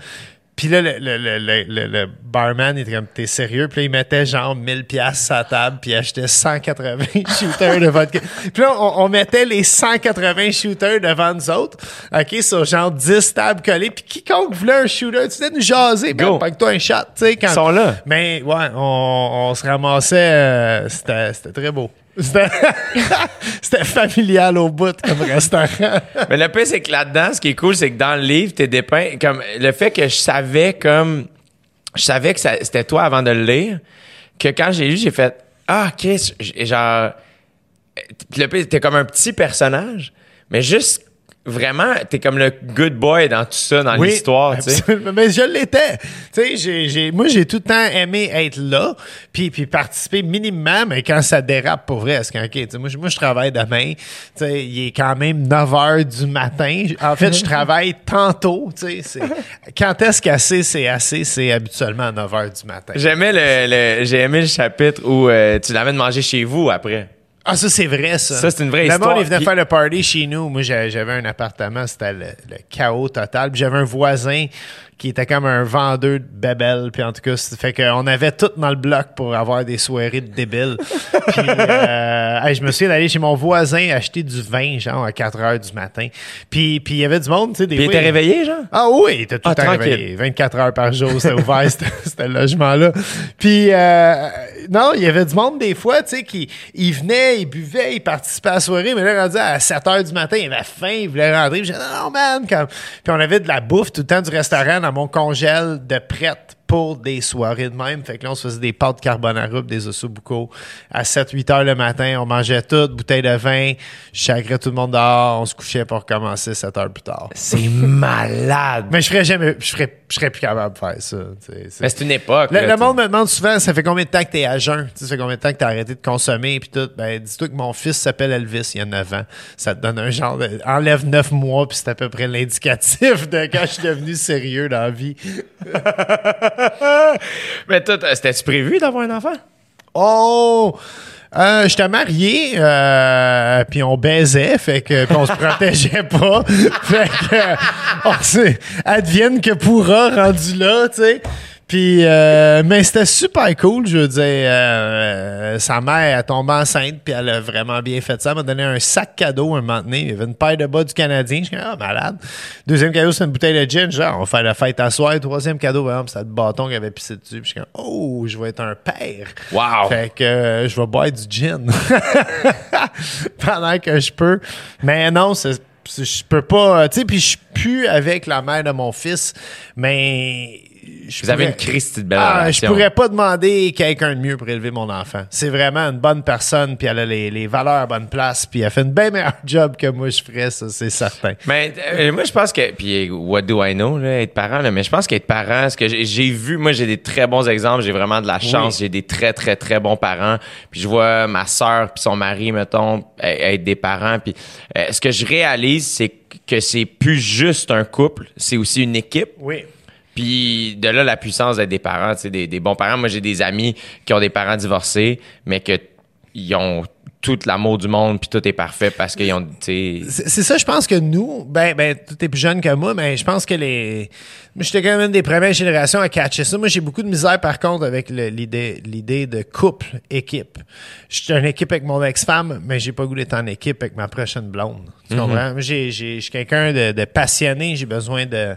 Puis là, le, le, le, le, barman, il était comme, t'es sérieux? Puis là, il mettait genre 1000 pièces à table, puis il achetait 180 shooters de vodka. Puis là, on, on mettait les 180 shooters devant nous autres, OK, sur genre 10 tables collées. Puis quiconque voulait un shooter, tu sais, nous jaser, ben, toi un shot, tu sais. quand- Ils sont là. mais ouais, on, on se ramassait. euh, c'était, c'était très beau. C'était, familial au bout comme restaurant. Mais le pire, c'est que là-dedans, ce qui est cool, c'est que dans le livre, t'es dépeint comme le fait que je savais comme je savais que c'était toi avant de le lire, que quand j'ai lu, j'ai fait ah Chris, genre le pire, t'es comme un petit personnage, mais juste vraiment, t'es comme le good boy dans tout ça, dans l'histoire, tu sais. absolument. Mais je l'étais. Tu sais, j'ai, j'ai- moi, j'ai tout le temps aimé être là, puis, puis participer minimum, mais quand ça dérape pour vrai, c'est quand, OK, tu sais, moi, je- moi, je travaille demain. Tu sais, il est quand même 9 heures du matin. En fait, je travaille tantôt, tu sais. c'est- Quand est-ce qu'assez, c'est assez? C'est habituellement à 9 heures du matin. J'aimais le, le- j'ai aimé le chapitre où euh, tu l'amènes manger chez vous après. Ah, ça, c'est vrai, ça. Ça, c'est une vraie Le histoire. monde, venait Puis- faire le party chez nous. Moi, j'a- j'avais un appartement, c'était le, le chaos total. Puis j'avais un voisin qui était comme un vendeur de bébelles. Puis en tout cas, ça fait qu'on avait tout dans le bloc pour avoir des soirées de débiles. puis euh, hey, je me souviens d'aller chez mon voisin acheter du vin, genre à 4 heures du matin. Puis puis il y avait du monde, tu sais, des Puis il était réveillé, genre? ah oui, il était tout Ah, le temps tranquille. réveillé. 24 heures par jour, c'était ouvert, c'était c'était le logement-là. Puis, euh, non, il y avait du monde des fois, tu sais, qui il venait, il buvait, il participait à la soirée, mais là, rendu à 7 heures du matin, il avait faim, il voulait rentrer. Puis, j'ai dit, non, non, man, comme... Puis, on avait de la bouffe tout le temps du restaurant dans mon congèle de prête pour des soirées de même. Fait que là, on se faisait des pâtes carbonara, des ossobuco à 7-8 heures le matin. On mangeait tout, bouteille de vin, chagrais tout le monde dehors, on se couchait pour recommencer 7 heures plus tard. C'est malade. Mais je ferais jamais, je serais, je serais plus capable de faire ça. c'est- Mais c'est une époque. Le, là, le tu- monde me demande souvent, ça fait combien de temps que t'es à jeun? Tu sais, ça fait combien de temps que t'as arrêté de consommer puis tout? Ben, dis-toi que mon fils s'appelle Elvis, il y a 9 ans. Ça te donne un genre de, enlève 9 mois puis c'est à peu près l'indicatif de quand je suis devenu sérieux dans la vie. Mais toi, c'était-tu prévu d'avoir un enfant? Oh! Euh, j'étais marié, euh, puis on baisait, fait que puis on se protégeait pas, fait que on s'est- advienne que pourra rendu là, tu sais. Puis, euh, mais c'était super cool, je veux dire. euh, sa mère a tombé enceinte, puis elle a vraiment bien fait ça. Elle m'a donné un sac cadeau un moment donné. Il y avait une paire de bas du Canadien. Je suis comme, ah, malade. Deuxième cadeau, c'est une bouteille de gin. Genre, on va faire la fête à soir. Troisième cadeau, par exemple, c'était le bâton qui avait pissé dessus. Puis je suis comme, oh, je vais être un père. Wow. Fait que euh, je vais boire du gin pendant que je peux. Mais non, c'est- je peux pas. Tu sais, puis je suis plus avec la mère de mon fils, mais. Je Vous avez une Christie de belle ah, je pourrais pas demander quelqu'un de mieux pour élever mon enfant. C'est vraiment une bonne personne, puis elle a les, les valeurs à bonne place, puis elle fait une bien meilleure job que moi je ferais, ça c'est certain. Mais euh, moi, je pense que. Puis, what do I know, là, être parent, là, mais je pense qu'être parent, ce que j'ai vu, moi, j'ai des très bons exemples, j'ai vraiment de la chance, Oui. j'ai des très, très, très bons parents. Puis, je vois ma soeur puis son mari, mettons, e- être des parents. Puis, euh, ce que je réalise, c'est que c'est plus juste un couple, c'est aussi une équipe. Oui. Puis de là, la puissance d'être des parents, des, des bons parents. Moi, j'ai des amis qui ont des parents divorcés, mais que ils ont tout l'amour du monde, puis tout est parfait parce qu'ils ont. C'est ça, je pense que nous, ben, ben, tu es plus jeune que moi, mais je pense que les. Moi, j'étais quand même une des premières générations à catcher ça. Moi, j'ai beaucoup de misère, par contre, avec l'idée l'idée de couple-équipe. Je suis en équipe avec mon ex-femme, mais j'ai pas goût d'être en équipe avec ma prochaine blonde. Tu comprends? Moi, j'ai- j'ai- je suis quelqu'un de, de passionné, j'ai besoin de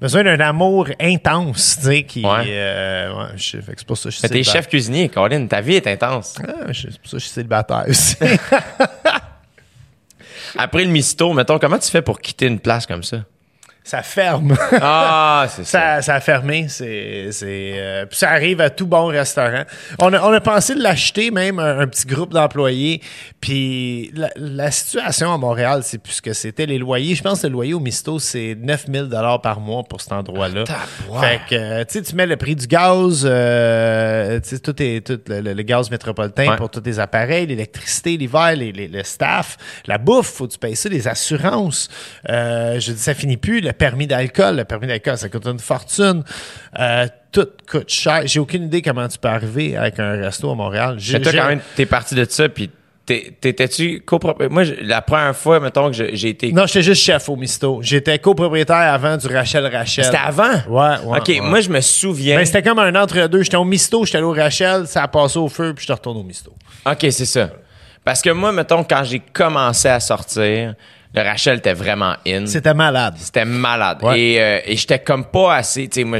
besoin d'un amour intense, tu sais, qui. Ouais. euh, ouais, c'est pour ça que je suis Mais t'es chef cuisinier, Colin, ta vie est intense. Ah, c'est pour ça que je suis célibataire aussi. Après le misto, mettons, comment tu fais pour quitter une place comme ça? Ça ferme. Ah, c'est ça. Ça, ça a fermé. C'est, c'est, euh, puis ça arrive à tout bon restaurant. On a, on a pensé de l'acheter, même un, un petit groupe d'employés. Puis la, la situation à Montréal, c'est plus que c'était. Les loyers, je pense que le loyer au Misto, c'est 9000 dollars par mois pour cet endroit-là. Tabouin. Fait que, euh, tu sais, tu mets le prix du gaz, euh, tu sais, tout est, tout le, le- le gaz métropolitain Ouais. pour tous tes appareils, l'électricité, l'hiver, les, les- le staff, la bouffe, faut que tu payes ça, les assurances. Je dis, ça finit plus. Le permis d'alcool, le permis d'alcool, ça coûte une fortune. Euh, tout coûte cher. J'ai aucune idée comment tu peux arriver avec un resto à Montréal. Mais toi, quand même, t'es parti de ça, puis t'étais-tu copropriétaire? Moi, la première fois, mettons, que j'ai été... Non, j'étais juste chef au Misto. J'étais copropriétaire avant du Rachel Rachel. C'était avant? Ouais, ouais. OK, ouais. moi, je me souviens... Ben, c'était comme un entre-deux. J'étais au Misto, j'étais allé au Rachel, ça a passé au feu, puis je te retourne au Misto. OK, c'est ça. Parce que moi, mettons, quand j'ai commencé à sortir, le Rachel était vraiment in. C'était malade. C'était malade. Ouais. Et, euh, et j'étais comme pas assez. Tu sais, moi,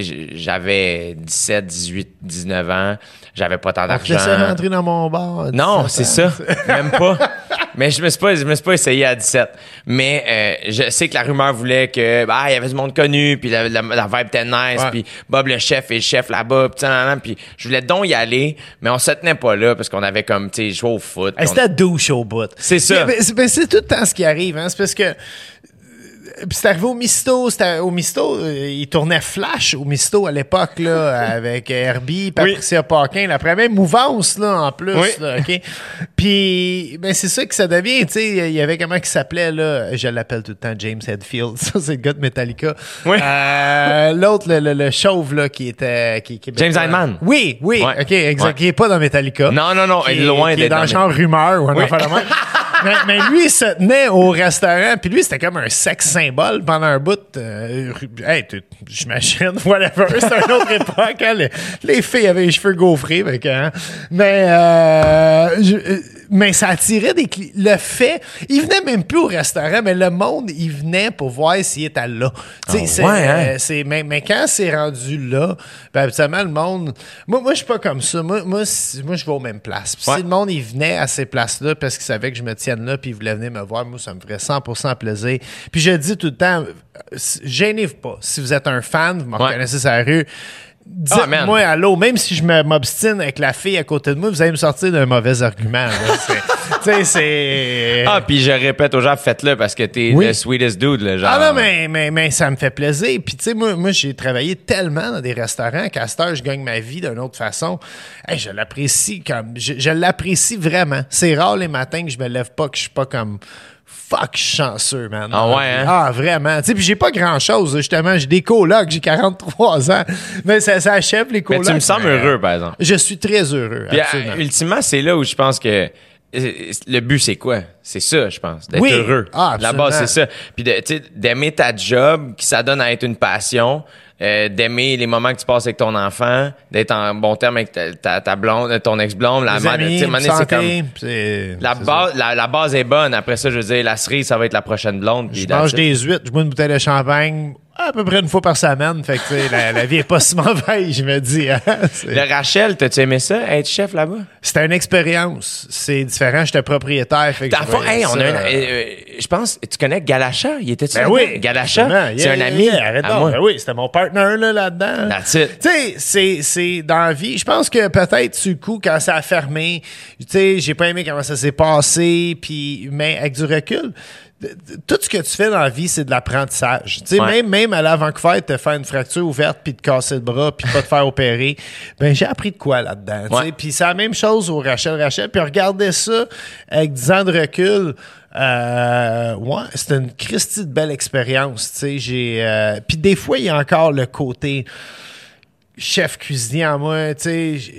j'avais 17, 18, 19 ans. J'avais pas tant d'argent. rentrer dans mon bar. Non, 17 c'est ça. Même pas. Mais je me suis pas, je me suis pas essayé à 17. Mais euh, je sais que la rumeur voulait que bah il y avait du monde connu, puis la, la, la vibe était nice, puis Bob le chef est le chef là-bas, puis je voulais donc y aller, mais on se tenait pas là parce qu'on avait comme tu sais joué au foot. Puis on- C'était douche au bout. C'est ça. Mais- mais C'est c'est tout le temps ce qui arrive. Hein? C'est parce que. Puis c'est arrivé au Misto. c'était- Au Misto, euh, il tournait Flash au Misto à l'époque, là, avec Herbie, Patricia Paquin, la première mouvance, là, en plus. Oui. là, OK? Puis, ben, c'est ça que ça devient, tu sais. Il y avait comment il s'appelait, là, je l'appelle tout le temps James Hetfield. Ça, c'est le gars de Metallica. Oui. Euh, L'autre, le, le- le chauve, là, qui était. Qui, qui- James Hyndman. Oui, oui. Ouais. OK, exact. Ouais. Qui est pas dans Metallica. Non, non, non, Qui il est loin qui est d'être dans dans le genre rumeur ou un Oui. mais, mais lui, il se tenait au restaurant, puis lui, c'était comme un sexe symbole pendant un bout. Euh, hey, j'imagine, whatever. C'était une autre époque. hein, les, les filles avaient les cheveux gaufrés. que, hein. Mais, euh, je- euh, mais ça attirait des clients. Le fait, il venait même plus au restaurant, mais le monde, il venait pour voir s'il était là. Tu sais, Ah c'est- ouais, hein? euh, c'est- mais, mais quand c'est rendu là, ben, habituellement, le monde. Moi, moi je suis pas comme ça. Moi, moi, moi je vais aux mêmes places. Puis Ouais. si le monde, il venait à ces places-là parce qu'il savait que je me tienne là, puis il voulait venir me voir, moi, ça me ferait 100% plaisir. Puis je dis tout le temps, euh, gênez pas. Si vous êtes un fan, vous me Ouais. reconnaissez sur la rue. Ah. Dites-moi allô, même si je m'obstine avec la fille à côté de moi, vous allez me sortir d'un mauvais argument. là. C'est-. Ah, puis je répète aux gens, faites-le parce que t'es Oui. le sweetest dude, là, genre. Ah non, mais, mais, mais ça me fait plaisir. Puis, tu sais, moi, moi j'ai travaillé tellement dans des restaurants qu'à cette heure, je gagne ma vie d'une autre façon. Hey, je l'apprécie comme. Je, je l'apprécie vraiment. C'est rare les matins que je me lève pas, que je suis pas comme. Fuck, je suis chanceux, man. Ah ouais, hein? Ah, vraiment. Tu sais, puis j'ai pas grand-chose, justement. J'ai des colocs, j'ai 43 ans. Mais ça, ça achève les Mais colocs. tu me sembles mais, heureux, par exemple. Je suis très heureux, Puis, absolument. euh, ultimement, c'est là où je pense que euh, le but, c'est quoi? C'est ça, je pense, d'être Oui. heureux. Ah, La absolument. base, c'est ça. Puis de- tu sais, d'aimer ta job, qui ça donne à être une passion, euh, d'aimer les moments que tu passes avec ton enfant, d'être en bon terme avec ta, ta, ta blonde, ton ex-blonde, la mère- c'est comme... La base, la, la base est bonne. Après ça, je veux dire, la cerise, ça va être la prochaine blonde. Je mange des huîtres, je bois une bouteille de champagne à peu près une fois par semaine. Fait que, tu sais, la, la vie est pas si mauvaise, je me dis. hein. Le Rachel, t'as-tu aimé ça, être chef là-bas? C'était une expérience. C'est différent, j'étais propriétaire. Fait que je hey, on a un- euh, euh, je pense, tu connais Galacha? Il était-tu Ben oui. Galacha, c'est un ami yeah, arrête à moi. Ben oui, c'était mon partner là, là-dedans. That's it. Tu sais, c'est, c'est dans la vie. Je pense que peut-être, le coup, quand ça a fermé, tu sais, j'ai pas aimé comment ça s'est passé, puis, mais avec du recul, tout ce que tu fais dans la vie, c'est de l'apprentissage. Tu sais, Ouais. même, même aller à Vancouver, te faire une fracture ouverte, puis te casser le bras, puis pas te faire opérer, ben j'ai appris de quoi là-dedans. tu sais. Ouais. Puis c'est la même chose au Rachel Rachel. Puis regardez ça avec 10 ans de recul. Euh, ouais, c'était une Christie de belle expérience. Tu sais, j'ai. euh, puis des fois, il y a encore le côté chef cuisinier en moi, tu sais,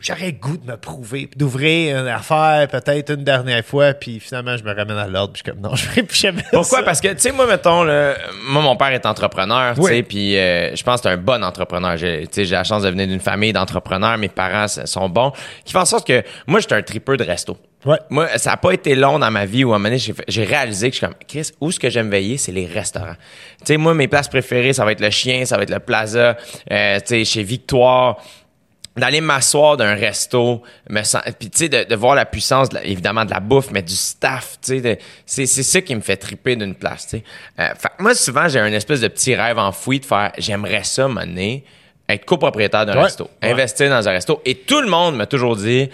j'aurais goût de me prouver, d'ouvrir une affaire peut-être une dernière fois, puis finalement je me ramène à l'ordre, puis je suis comme non, je ferai plus jamais Pourquoi? ça. Parce que, tu sais, moi, mettons, là, moi, mon père est entrepreneur, tu sais, puis euh, je pense que c'est un bon entrepreneur. J'ai, tu sais, j'ai la chance de venir d'une famille d'entrepreneurs, mes parents sont bons, qui font en sorte que moi, j'étais un tripeur de resto. Ouais. Moi, ça n'a pas été long dans ma vie où à un moment donné, j'ai, réalisé que je suis comme, Chris, où ce que j'aime veiller, c'est les restaurants. Tu sais, moi, mes places préférées, ça va être le chien, ça va être le plaza, euh, tu sais, chez Victoire d'aller m'asseoir d'un resto, me puis tu sais de, de voir la puissance de la- évidemment de la bouffe, mais du staff, tu sais, c'est c'est ça qui me fait triper d'une place, tu sais. Euh, fait que moi souvent j'ai un espèce de petit rêve enfoui de faire j'aimerais ça m'amener être copropriétaire d'un Ouais. resto, Ouais. investir dans un resto et tout le monde m'a toujours dit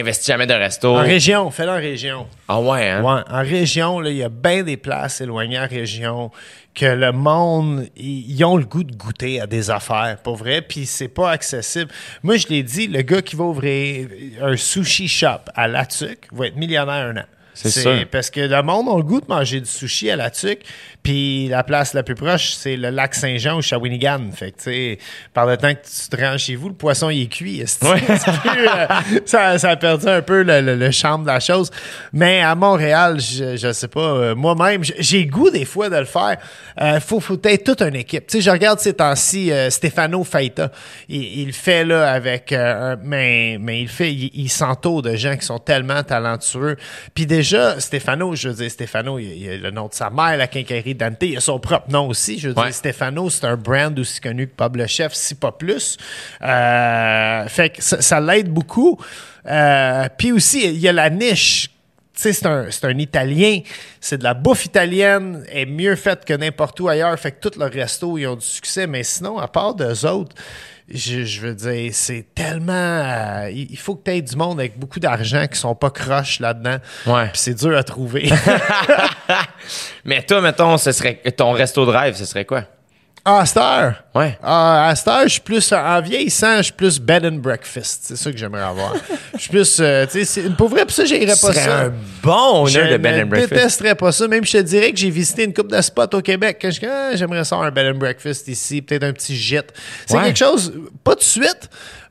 investis jamais de resto. En région, fais-le en région. Ah ouais hein? Ouais, en région, il y a bien des places éloignées en région que le monde, ils ont le goût de goûter à des affaires, pour vrai, puis c'est pas accessible. Moi, je l'ai dit, le gars qui va ouvrir un sushi shop à La Tuque va être millionnaire un an. C'est sûr. Parce que le monde a le goût de manger du sushi à La Tuque, puis la place la plus proche, c'est le lac Saint-Jean ou Shawinigan. Fait que, tu sais, par le temps que tu te rends chez vous, le poisson, il est cuit. Ouais. Plus, euh, ça, ça a perdu un peu le, le, le charme de la chose. Mais à Montréal, je, je sais pas, euh, moi-même, j'ai goût des fois de le faire. Euh, faut, faut être toute une équipe. Tu sais, je regarde ces temps-ci euh, Stefano Faita. Il, il fait là avec, euh, un- mais, mais il fait, il, il s'entoure de gens qui sont tellement talentueux. Puis déjà, Stefano, je veux dire, Stefano, il, il a le nom de sa mère, la quincaillerie Dante, il a son propre nom aussi. Je veux Ouais. dire, Stefano, c'est un brand aussi connu que Pablo Chef, si pas plus. Euh, fait que ça, ça l'aide beaucoup. Euh, Puis aussi, il y a la niche. Tu sais, c'est un, un Italien. C'est de la bouffe italienne. Elle est mieux faite que n'importe où ailleurs. Fait que tous leurs restos, ils ont du succès. Mais sinon, à part d'eux autres, je, je veux dire, c'est tellement... euh, il faut que tu aies du monde avec beaucoup d'argent qui sont pas croches là-dedans. Ouais. C'est dur à trouver. Mais toi mettons, ce serait ton resto de rêve, ce serait quoi? Cette heure? Ouais. Je suis plus, en vieillissant, je suis plus bed and breakfast. C'est ça que j'aimerais avoir. Je suis plus, euh, tu sais, pour vrai, pour ça, j'irais pas ça. un bon Je honneur de ne and Breakfast. détesterais pas ça. Même je te dirais que j'ai visité une coupe de spots au Québec. Que je ah, j'aimerais ça un bed and breakfast ici, peut-être un petit gîte. C'est Ouais. quelque chose, pas de suite,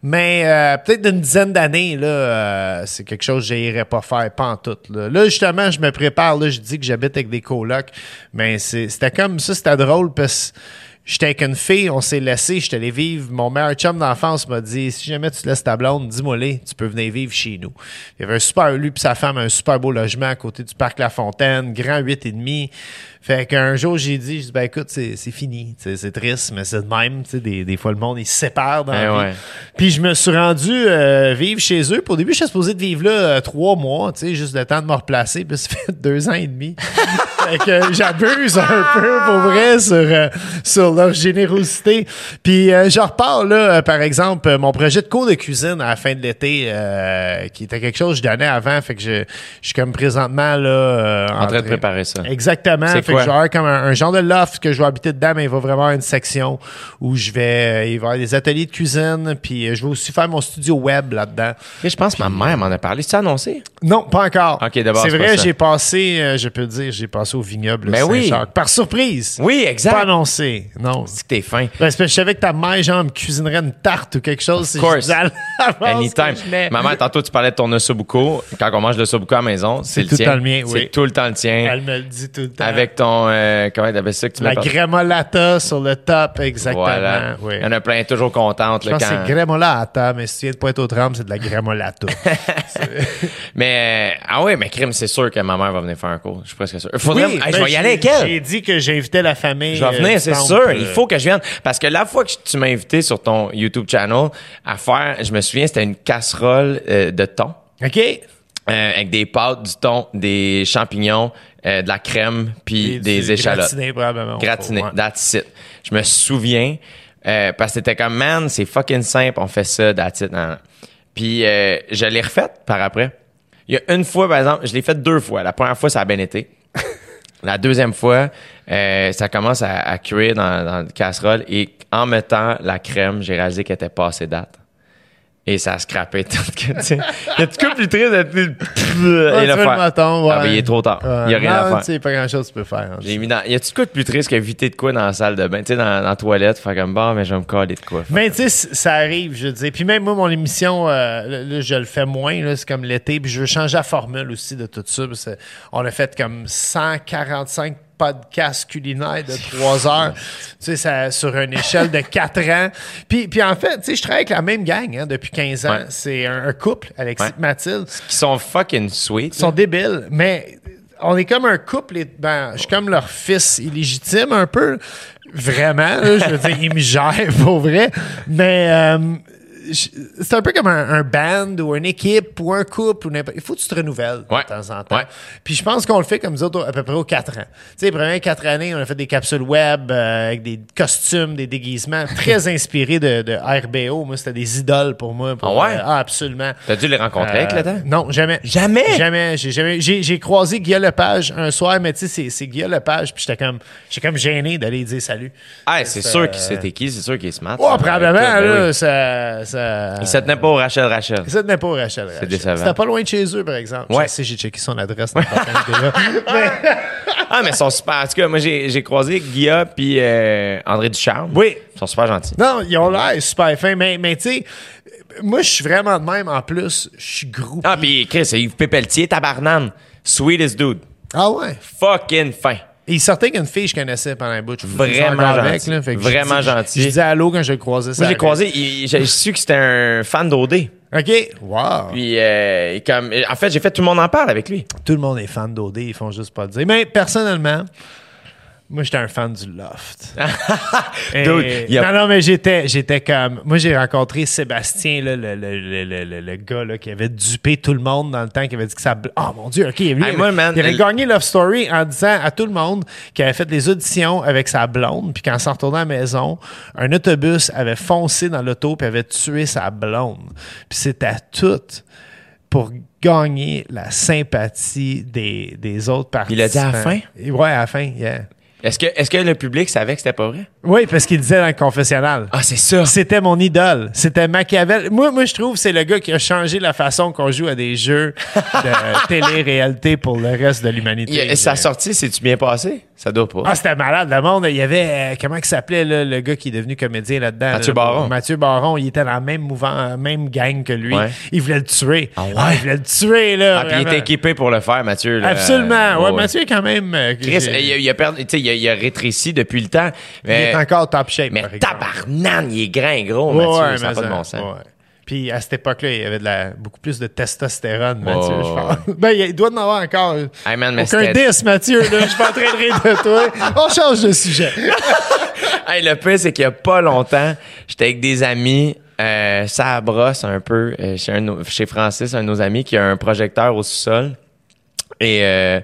Mais euh, peut-être d'une dizaine d'années, là, euh, c'est quelque chose que j'irais pas faire, pas en tout. Là. Là, justement, je me prépare. Là, je dis que j'habite avec des colocs. Mais c'était comme ça, c'était drôle parce que j'étais avec une fille, on s'est laissé, j'étais allé vivre. Mon meilleur chum d'enfance m'a dit si jamais tu laisses ta blonde, dis-moi tu peux venir vivre chez nous. Il y avait un super, lui puis sa femme, un super beau logement à côté du parc La Fontaine, grand 8 et demi. Fait qu'un jour, j'ai dit, je dis, ben écoute, c'est c'est fini. C'est triste, mais c'est de même. Tu sais, Des, des fois, le monde, il se sépare dans Eh la vie. ouais. Puis je me suis rendu euh, vivre chez eux. Puis au début, j'étais supposé de vivre là euh, trois mois, tu sais, juste le temps de me replacer. Puis ça fait deux ans et demi. Fait que j'abuse un peu, pour vrai, sur, euh, sur leur générosité. Puis euh, je repars, là, euh, par exemple, euh, mon projet de cours de cuisine à la fin de l'été, euh, qui était quelque chose que je donnais avant. Fait que je, je suis comme présentement, là... euh, En train de préparer ça. Exactement. C'est Fait quoi? que je vais avoir comme un, un genre de loft que je vais habiter dedans, mais il va vraiment avoir une section où je vais, euh, il va y avoir des ateliers de cuisine, puis euh, je vais aussi faire mon studio web là-dedans. Et je pense que ma mère m'en a parlé. Tu annoncé? Non, pas encore. Ok, d'abord, C'est vrai, j'ai passé, euh, je peux le dire, j'ai passé au vignoble Mais oui. Saint-Jacques. Par surprise. Oui, Pas exact. annoncé. Non. C'est que t'es fin. Ben, c'est parce que je savais que ta mère, genre, me cuisinerait une tarte ou quelque chose. si je course. Anytime. venais. Maman, tantôt, tu parlais de ton ossobuco. Quand on mange le sobuco à la maison, c'est le tout le tien. temps le mien, oui. C'est tout le temps le tien. Elle me le dit tout le temps. Avec ton, euh, comment t'appelles ça que tu la grémolata sur le top, exactement. Voilà. Oui. Il y en a plein toujours contentes. Je là, pense que quand- c'est grémolata, mais si tu viens de Pointe-aux-Trembles, c'est de la grémolata. Mais, euh, ah oui, mais crime, c'est sûr que ma mère va venir faire un cours. Je suis presque sûr. Faudrait, Hey, je ben, vais y j'ai- aller avec elle. J'ai dit que j'invitais la famille. Je vais euh, venir, c'est sûr. euh, Il faut que je vienne. Parce que la fois que tu m'as invité sur ton YouTube channel à faire, je me souviens, c'était une casserole euh, de thon. OK. euh, avec des pâtes, du thon, des champignons, euh, de la crème, puis des du échalotes. Gratiné, probablement. Gratiné, Ouais. that's it. Je me souviens, euh, parce que c'était comme, man, c'est fucking simple, on fait ça, that's it. Puis je l'ai refaite par après. Il y a une fois, par exemple, je l'ai faite deux fois. La première fois, ça a bien été. La deuxième fois, euh, ça commence à, à cuire dans, dans la casserole et en mettant la crème, j'ai réalisé qu'elle était passée date. Et ça a scrappé tout. que, tu sais. Il y a tout coup plus triste d'être plus... Ouais, et le faire. le maton, ouais. Ah, ben, il est trop tard. Il y a rien à faire. sais, pas grand-chose que tu peux faire. hein. J'ai mis dans. Y a-tu de quoi de plus triste qu'éviter de quoi dans la salle de bain? Tu sais, dans, dans la toilette, faire comme bon, mais je vais me coller de quoi. Mais tu sais, ça arrive, je veux dire. Puis même moi, mon émission, euh, là, je le fais moins, là, c'est comme l'été. Puis je veux changer la formule aussi de tout ça. que on a fait comme 145 podcasts culinaires de 3 heures, tu sais, ça, sur une échelle de 4 ans. Puis, puis en fait, tu sais, je travaille avec la même gang hein, depuis 15 ans. Ouais. C'est un, un couple, Alexis Ouais. et Mathilde. Qui sont fucking sweet. Ils sont débiles, mais on est comme un couple. et- Ben, je suis comme leur fils illégitime un peu. Vraiment, là, je veux dire, ils me gèrent pour vrai. Mais euh, c'est un peu comme un, un band ou une équipe ou un couple. Ou n'importe- il faut que tu te renouvelles Ouais. de temps en temps. Ouais. Puis je pense qu'on le fait comme nous autres à peu près aux quatre ans. Tu sais, les premières quatre années, on a fait des capsules web euh, avec des costumes, des déguisements très inspirés de, de RBO. Moi, c'était des idoles pour moi. pour- Ah ouais? euh, ah, absolument. T'as dû les rencontrer avec Euh, là-dedans? Non, jamais. Jamais? Jamais. J'ai jamais. J'ai, j'ai croisé Guillaume Lepage un soir, mais tu sais, c'est, c'est Guillaume Lepage, puis j'étais comme, j'étais comme gêné d'aller lui dire salut. Ah, c'est c'est, sûr qu'il c'était qui, c'est sûr qu'il est smart. Oh, ça. probablement, ben là, ça, ça. Il se tenait pas au Rachel Rachel. Ça tenait pas au Rachel. Rachel. décevant. C'était pas loin de chez eux, par exemple. Ouais. Je sais, j'ai checké son adresse dans. Mais- Ah, mais ils sont super. En tout cas, moi, j'ai croisé Guilla puis euh, André Ducharme. Oui. Ils sont super gentils. Non, ils ont l'air super fins, mais, mais tu sais, moi, je suis vraiment de même. En plus, je suis gros. Ah, puis Chris, c'est Yves Pépeltier, tabarnane. Sweetest dude. Ah ouais? Fucking fin. Et il sortait qu'une fille que je connaissais pendant un bout. Je Vraiment gentil. là, fait que Vraiment je gentil. Je disais allô quand je le croisais. Moi, ça j'ai croisé, j'ai su que c'était un fan d'OD. OK. Wow. Puis, euh, comme, en fait, j'ai fait tout le monde en parle avec lui. Tout le monde est fan d'OD, ils font juste pas le dire. Mais personnellement, moi, j'étais un fan du Loft. Et- Dude, il Non, non, mais j'étais, j'étais comme. Moi, j'ai rencontré Sébastien, là, le, le, le, le, gars là, qui avait dupé tout le monde dans le temps, qui avait dit que ça. Oh mon Dieu, OK. Lui, Hey, moi, man, il avait gagné Love Story en disant à tout le monde qu'il avait fait des auditions avec sa blonde, puis quand s'en retournait à la maison, un autobus avait foncé dans l'auto, puis avait tué sa blonde. Puis c'était tout pour gagner la sympathie des, des autres participants. Il l'a dit à la fin? Ouais, à la fin, yeah. Est-ce que, est-ce que le public savait que c'était pas vrai? Oui, parce qu'il disait dans le confessionnal. Ah, c'est ça. C'était mon idole. C'était Machiavel. Moi, moi, je trouve que c'est le gars qui a changé la façon qu'on joue à des jeux de télé-réalité pour le reste de l'humanité. Il- sa sortie, c'est-tu bien passé? Ça doit pas. Ah, c'était malade, le monde. Il y avait, euh, comment il s'appelait, là, le gars qui est devenu comédien là-dedans? Mathieu là, Baron. Mathieu Baron, il était dans la même mouvement, même gang que lui. Ouais. Il voulait le tuer. Ah ouais? il voulait le tuer, là. Ah, puis il était équipé pour le faire, Mathieu. là. Absolument. Ouais, Ouais. Mathieu est quand même. euh, Chris, il a, il a perdu, tu sais, il a, il a rétréci depuis le temps. il est encore top shape. mais tabarnane, il est grand, gros, Ouais, Mathieu. ouais, ça n'a pas de bon sens. Puis à cette époque-là, il y avait de la, beaucoup plus de testostérone, Mathieu, je pense. Ben, il doit en avoir encore. Hey, man, mais Aucun c'était- 10, Mathieu, là. Je suis pas en train de rire de toi. On change de sujet. Hey, le pire, c'est qu'il y a pas longtemps, j'étais avec des amis, euh, ça brosse un peu, euh, chez, un chez Francis, un de nos amis qui a un projecteur au sous-sol. Et euh,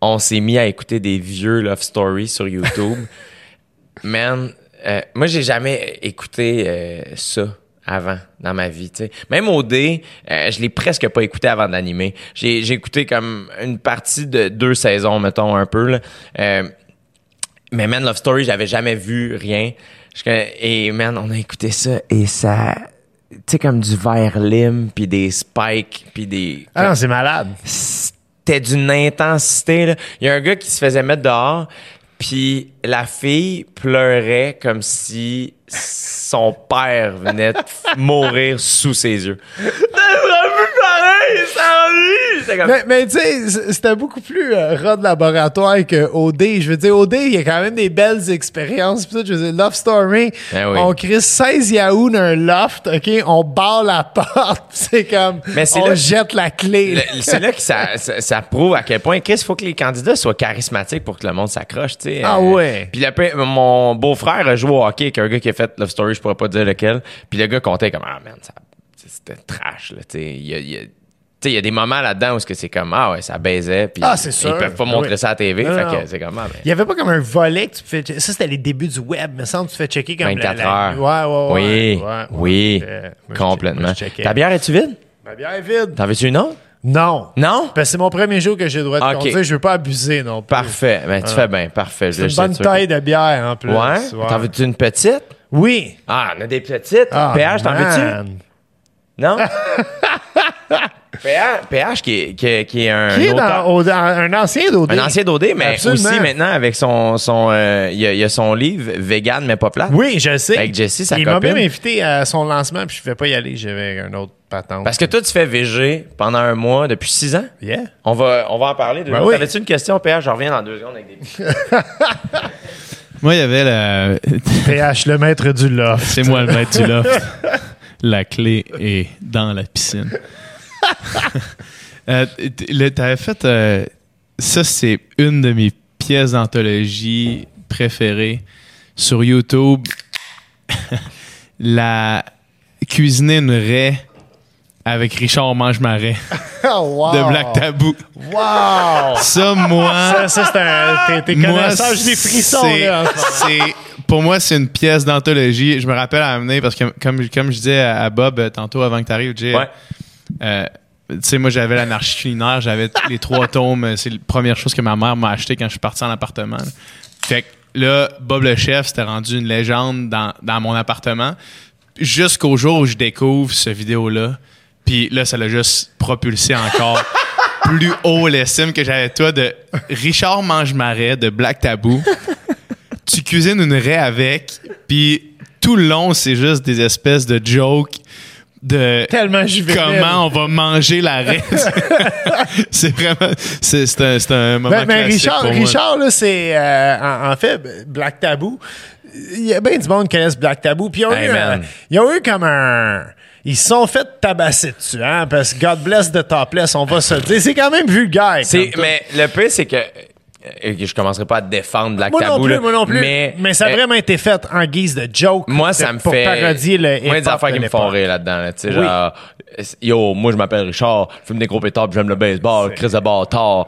on s'est mis à écouter des vieux love stories sur YouTube. Man, euh, moi, j'ai jamais écouté euh, ça avant dans ma vie. tu sais. Même au D, euh, je l'ai presque pas écouté avant d'animer. J'ai, j'ai écouté comme une partie de deux saisons, mettons, un peu. Là. Euh, mais man, Love Story, j'avais jamais vu rien. Et man, on a écouté ça et ça... Tu sais, comme du verre lime, puis des spikes, puis des... Ah non, c'est malade. C'était d'une intensité. Là. Il y a un gars qui se faisait mettre dehors, puis la fille pleurait comme si son père venait mourir sous ses yeux. Comme... Mais, mais tu sais, c'était beaucoup plus euh, rat de laboratoire que OD. Je veux dire, OD, il y a quand même des belles expériences. Je veux dire, Love Story, Ben oui. on crée 16 Yahoo dans un loft, OK? On barre la porte. C'est comme, Mais c'est on là- jette la clé. C'est là que ça, ça, ça prouve à quel point, Chris, il faut que les candidats soient charismatiques pour que le monde s'accroche, tu sais. Ah Euh, ouais. Puis le mon beau-frère a joué au hockey avec un gars qui a fait Love Story, je pourrais pas dire lequel. Puis le gars comptait comme, ah man, ça- c'était trash, là, tu sais. Il y a, il y a- tu sais, il y a des moments là-dedans où c'est comme, ah ouais, ça baisait. Puis Ah, c'est sûr. Ils peuvent pas Ah montrer oui. ça à la TV. Non, fait non. que c'est comme, ah, ben, Il y avait pas comme un volet que tu fais. Ça, c'était les débuts du web. Mais ça, tu fais checker comme 24 la, la- heures. Ouais, ouais, ouais. Oui, Ouais, ouais. oui, moi, complètement. je. Ta bière est-tu vide? Ma bière est vide. T'en veux-tu une autre? Non. Non? Parce que c'est mon premier jour que j'ai le droit de Ok. conduire. Je veux pas abuser non plus. Parfait. Ben, tu fais bien, parfait. C'est une bonne taille de bière en plus. Ouais? T'en veux-tu une petite? Oui. Ah, on a des petites. Ah, PH, t'en veux-tu? Non? PH, PH qui, est, qui, est, qui est un, Qui est auteur- dans, au- dans un ancien d'OD. un ancien d'OD, mais Absolument. aussi maintenant avec son. son euh, il, y a, il y a son livre Vegan mais pas plate. Oui, je sais. Avec Jessie, sa Il m'a même invité à son lancement, puis je ne vais pas y aller. J'avais un autre patente. Parce que toi, tu fais VG pendant un mois depuis six ans? Yeah. On va, on va en parler. Ben oui. T'avais-tu une question, PH? Je reviens dans deux secondes avec des. Moi, il y avait la. PH, le maître du loft. C'est moi le maître du loft. La clé est dans la piscine. euh, T'avais fait. euh, ça, c'est une de mes pièces d'anthologie préférées sur YouTube. la cuisiner une raie avec Richard Mange Marais Oh, wow. de Black Tabou. Wow. Ça, moi. Ça, ça c'est un. T'es, connaisseur, j'ai des frissons, c'est- là. pour moi, c'est une pièce d'anthologie. Je me rappelle à amener parce que, comme, comme je disais à, à Bob euh, tantôt avant que tu arrives, Jay, Ouais. Euh, tu sais, moi, j'avais l'anarchie culinaire, j'avais les trois tomes. euh, C'est la première chose que ma mère m'a acheté quand je suis parti en appartement. là. Fait que là, Bob le chef, c'était rendu une légende dans, dans mon appartement. Jusqu'au jour où je découvre ce vidéo-là. Puis là, ça l'a juste propulsé encore plus haut l'estime que j'avais toi de Richard Mange-Marais de Black Tabou. tu cuisines une raie avec, puis tout le long, c'est juste des espèces de jokes de Tellement juvénile. comment on va manger la raie. c'est vraiment... C'est c'est un, c'est un moment Ben, ben, classique Richard, pour moi. Richard là, c'est. euh, en, en fait, Black Tabou. Il y a bien du monde qui connaissent Black Tabou. Puis ils ont, Hey, eu, un- ils ont eu comme un. Ils se sont fait tabasser dessus, hein, parce que God bless the topless, on va se le dire. C'est quand même vulgaire. C'est, mais le pire, c'est que. Euh, Je commencerai pas à défendre Black Moi non plus, là, moi non plus. Mais, Mais, ça a euh, vraiment été fait en guise de joke. Moi, ça me pour fait. parodier le Moi, il des affaires de qui me font rire là-dedans. là, tu sais, Oui. genre, yo, moi, je m'appelle Richard, je fume des gros pétards, j'aime le baseball, Chris de bâtard.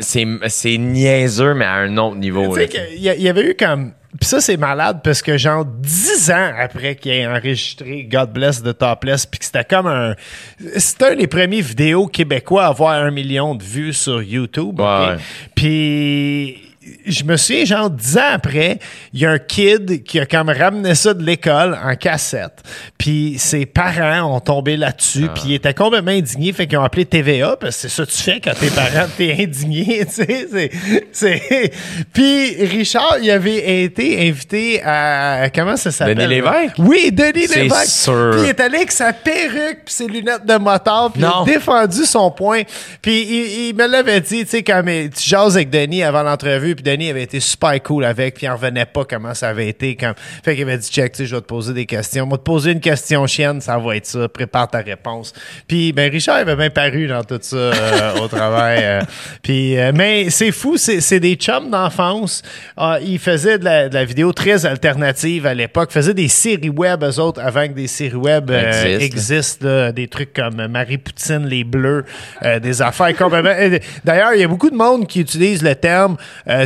C'est, c'est niaiseux, mais à un autre niveau. Tu sais qu'il y, il y avait eu comme. Puis ça, c'est malade parce que, genre, dix ans après qu'il ait enregistré God Bless the Topless, puis que c'était comme un. C'était un des premiers vidéos québécois à avoir un million de vues sur YouTube. Ouais. Je me souviens, genre, dix ans après, il y a un kid qui a comme ramené ça de l'école en cassette. Puis ses parents ont tombé là-dessus, Ah. puis ils étaient complètement indignés, fait qu'ils ont appelé TVA, parce que c'est ça que tu fais quand tes parents t'es indigné, tu sais. c'est- c'est- Puis Richard, il avait été invité à... Comment ça s'appelle? Denis Lévesque? Oui, Denis C'est Lévesque. sûr. Puis il est allé avec sa perruque puis ses lunettes de moteur, puis il a défendu son point. Puis il, il me l'avait dit, tu sais, quand tu jases avec Denis avant l'entrevue, puis Denis avait été super cool avec, puis il en revenait pas comment ça avait été. Comme... Fait qu'il avait dit, check, tu sais, je vais te poser des questions. Moi, te poser une question chienne, ça va être ça. Prépare ta réponse. Puis, ben, Richard avait bien paru dans tout ça euh, au travail. euh. puis, euh, mais c'est fou, c'est c'est des chums d'enfance. Ah, ils faisaient de la, de la vidéo très alternative à l'époque. Faisaient des séries web, eux autres, avant que des séries web Existent. là, des trucs comme Marie Poutine, les Bleus, euh, des affaires complètement. D'ailleurs, il y a beaucoup de monde qui utilise le terme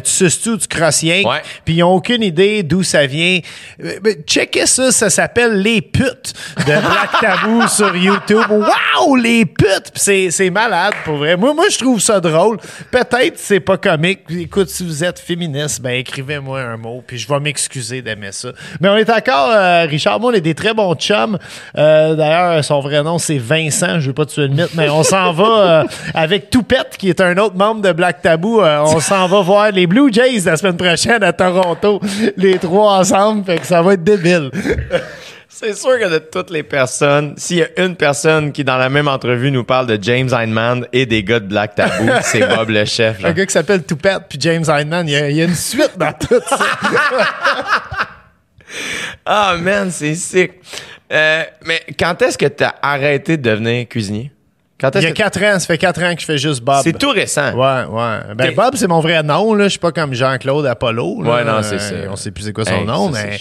tu suces tout, tu crosses rien, Ouais. puis ils n'ont aucune idée d'où ça vient. Euh, mais checkez ça, ça s'appelle Les putes de Black Tabou sur YouTube. Waouh, les putes! Puis c'est- c'est malade, pour vrai. Moi, moi, je trouve ça drôle. Peut-être c'est pas comique. Écoute, si vous êtes féministe, ben écrivez-moi un mot, puis je vais m'excuser d'aimer ça. Mais on est encore, euh, Richard, moi, on est des très bons chums. Euh, D'ailleurs, son vrai nom, c'est Vincent. Je veux pas tuer le mythe, mais on s'en va euh, avec Toupette, qui est un autre membre de Black Tabou. Euh, on s'en va voir les Blue Jays la semaine prochaine à Toronto, les trois ensemble. Fait que ça va être débile. C'est sûr que de toutes les personnes, s'il y a une personne qui, dans la même entrevue, nous parle de James Heinemann et des gars de Black Tabou, c'est Bob le chef. genre. Un gars qui s'appelle Toupette puis James Heinemann, il y, a- il y a une suite dans tout ça. Ah, man, c'est sick. Euh, mais quand est-ce que tu as arrêté de devenir cuisinier? Quand Il y a quatre ans, ça fait quatre ans que je fais juste Bob. C'est tout récent. Ouais, ouais. Ben. Bob, c'est mon vrai nom, là. Je suis pas comme Jean-Claude Apollo. là. Ouais, non, c'est ça. On sait plus c'est quoi son Hey, nom, ça, mais.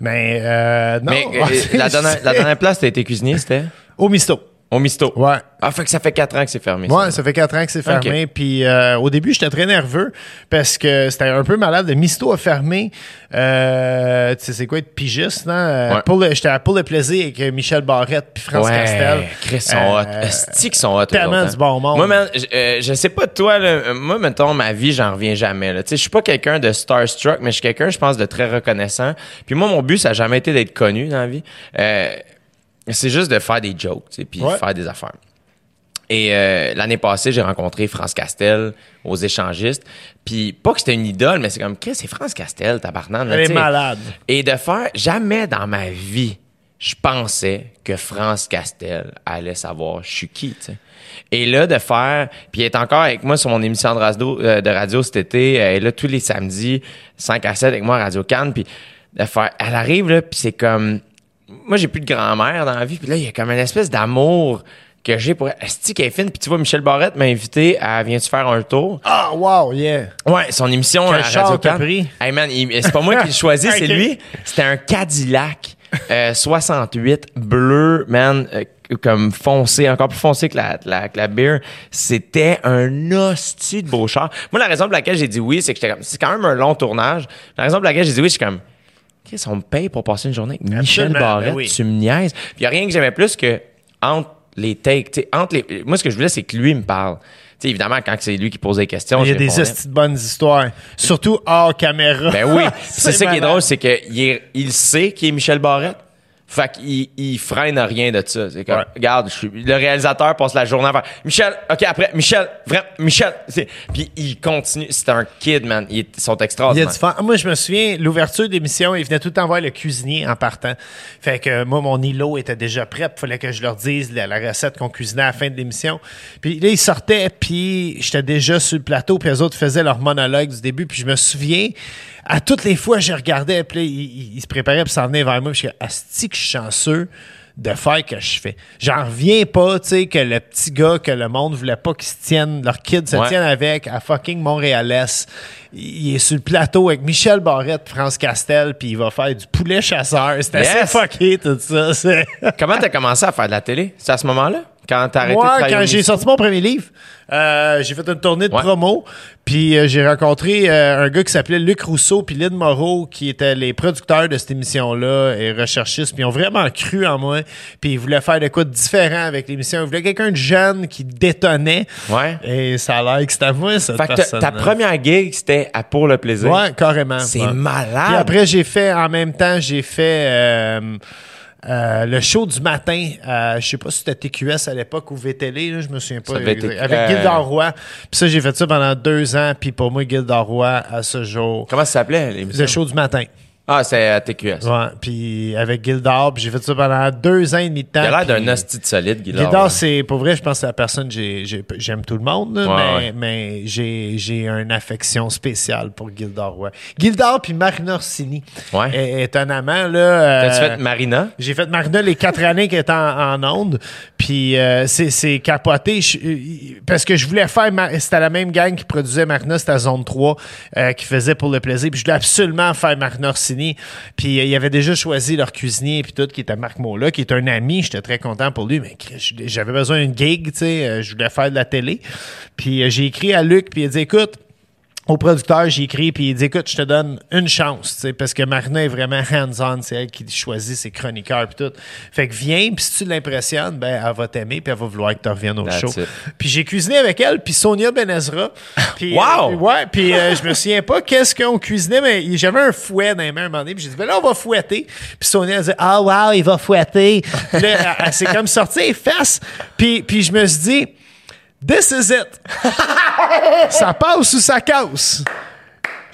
Mais, euh, non. Mais euh, la, dernière, la dernière place, t'as été cuisinier, c'était? Au Misto. Au Misto. Ouais. Ah, fait que ça fait 4 ans que c'est fermé. Ouais, ça. ça fait quatre ans que c'est fermé. Puis euh, au début, j'étais très nerveux parce que c'était un peu malade. Le Misto a fermé. Euh, tu sais, c'est quoi être pigiste, non? Euh, Ouais. pour le- J'étais à Pour le plaisir avec euh, Michel Barrette puis France ouais, Castel. Chris, sont Euh, hot. Qu'ils sont hot. tellement autres, du hein. bon monde. Moi, man, je, euh, sais pas toi, là, moi, mettons, ma vie, j'en reviens jamais. là. Tu sais, je suis pas quelqu'un de starstruck, mais je suis quelqu'un, je pense, de très reconnaissant. Puis moi, mon but, ça a jamais été d'être connu dans la vie. C'est juste de faire des jokes, tu sais, puis Ouais. faire des affaires. Et euh, l'année passée, j'ai rencontré France Castel aux échangistes. Puis pas que c'était une idole, mais c'est comme, Chris, c'est France Castel, tabarnak. Elle est malade. Et de faire, jamais dans ma vie, je pensais que France Castel allait savoir je suis qui, tu sais. Et là, de faire, puis elle est encore avec moi sur mon émission de radio, euh, de radio cet été, elle est là tous les samedis, 5 à 7 avec moi à Radio Cannes, puis de faire, elle arrive là, puis c'est comme, moi j'ai plus de grand-mère dans la vie, puis là, il y a comme une espèce d'amour que j'ai pour. Esti qu'elle est fine, puis tu vois, Michel Barrette m'a invité à Viens-tu faire un tour? Ah, wow, yeah. Ouais, son émission Quel à char Radio t'as pris? Hey man, c'est pas moi qui l'ai choisi, c'est lui. C'était un Cadillac euh, 68 bleu, man, euh, comme foncé, encore plus foncé que la, la, que la beer. C'était un hostie de beau char. Moi, la raison pour laquelle j'ai dit oui, c'est que j'étais comme, c'est quand même un long tournage. La raison pour laquelle j'ai dit oui, je suis comme, Qu'est-ce qu'on me paye pour passer une journée avec Michel Absolument, Barrette? ben oui. Tu me niaises. Puis il a rien que j'aimais plus que entre les takes, tu sais, entre les. Moi, ce que je voulais, c'est que lui me parle. Tu sais, évidemment, quand c'est lui qui pose des questions, Il y a des de bonnes histoires. Surtout hors caméra. Ben oui. C'est ça qui est drôle, c'est qu'il il sait qui est Michel Barrette. Fait qu'il il freine à rien de ça. C'est comme, Ouais. regarde, je suis- le réalisateur passe la journée à faire Michel, OK, après, Michel, vraiment, Michel. C'est- Puis il continue. C'est un kid, man. Ils sont Il y a extraordinaires. du. Moi, je me souviens, l'ouverture d'émission, il venait tout le temps voir le cuisinier en partant. Fait que moi, mon îlot était déjà prêt. Il fallait que je leur dise la, la recette qu'on cuisinait à la fin de l'émission. Puis là, ils sortaient, puis j'étais déjà sur le plateau, puis les autres faisaient leur monologue du début. Puis je me souviens, à toutes les fois, je regardais, puis là, ils- ils se préparaient pour s'en venir vers moi. Puis je suis asti que je suis chanceux de faire que je fais. J'en reviens pas, tu sais, que le petit gars que le monde voulait pas qu'ils se tiennent, leur kid se Ouais. tiennent avec à fucking Montréal-Est. Il est sur le plateau avec Michel Barrette, France Castel, puis il va faire du poulet chasseur. Yes. assez fucké tout ça. Comment t'as commencé à faire de la télé? C'est à ce moment-là? Quand t'as arrêté Moi, quand j'ai sorti mon premier livre, euh, j'ai fait une tournée de Ouais. promo, puis euh, j'ai rencontré euh, un gars qui s'appelait Luc Rousseau puis Lynn Moreau, qui étaient les producteurs de cette émission-là et recherchistes, puis ils ont vraiment cru en moi, puis ils voulaient faire de quoi de différent avec l'émission. Ils voulaient quelqu'un de jeune qui détonnait, Ouais. et ça a l'air que c'était à moi, cette Fait ta- personne ta première gig, c'était à Pour le plaisir. Ouais, carrément. C'est Ouais. malade. Puis après, j'ai fait, en même temps, j'ai fait euh, le show du matin. Euh, je sais pas si c'était TQS à l'époque ou VTL, là, je me souviens pas. Avec euh, Gildor Roy. Puis ça, j'ai fait ça pendant deux ans. Puis pour moi, Gildor Roy, à ce jour, Comment ça s'appelait l'émission? le show du matin. Ah, c'est à TQS. Ouais, puis avec Gildor, puis j'ai fait ça pendant deux ans et demi de temps. Il a l'air d'un hostie de solide, Guillaume. Gildor, c'est pour vrai, je pense que c'est la personne j'ai- j'ai- j'aime tout le monde, là, Ouais, mais, ouais. mais j'ai une affection spéciale pour Gildor. Ouais. Gildor puis Marina Orsini Ouais. est, est un amant là. euh, T'as-tu fait Marina? j'ai fait Marina les quatre années qu'elle était en, en onde, puis euh, c'est capoté je- euh, parce que je voulais faire, c'était la même gang qui produisait Marina, c'était à Zone 3, euh, qui faisait pour le plaisir, puis je voulais absolument faire Marina Orsini, puis euh, il avait déjà choisi leur cuisinier puis tout, qui était Marc Mola, qui est un ami, j'étais très content pour lui, mais j'avais besoin d'une gig, tu sais, euh, je voulais faire de la télé, puis euh, j'ai écrit à Luc, puis il a dit, écoute, au producteur, j'ai écrit, puis il dit Écoute, je te donne une chance, tu sais, parce que Marina est vraiment hands-on, c'est elle qui choisit ses chroniqueurs, puis tout. Fait que viens, puis si tu l'impressionnes, ben, elle va t'aimer, puis elle va vouloir que tu reviennes au That's show. Puis j'ai cuisiné avec elle, puis Sonia Benezra. Wow! euh, ouais, puis euh, je me souviens pas qu'est-ce qu'on cuisinait, mais j'avais un fouet dans les mains à un moment donné, puis j'ai dit Ben là, on va fouetter. Puis Sonia a dit Ah, wow, il va fouetter. Puis là, elle, elle s'est comme sortie les fesses, puis je me suis dit This is it. ça passe ou ça casse?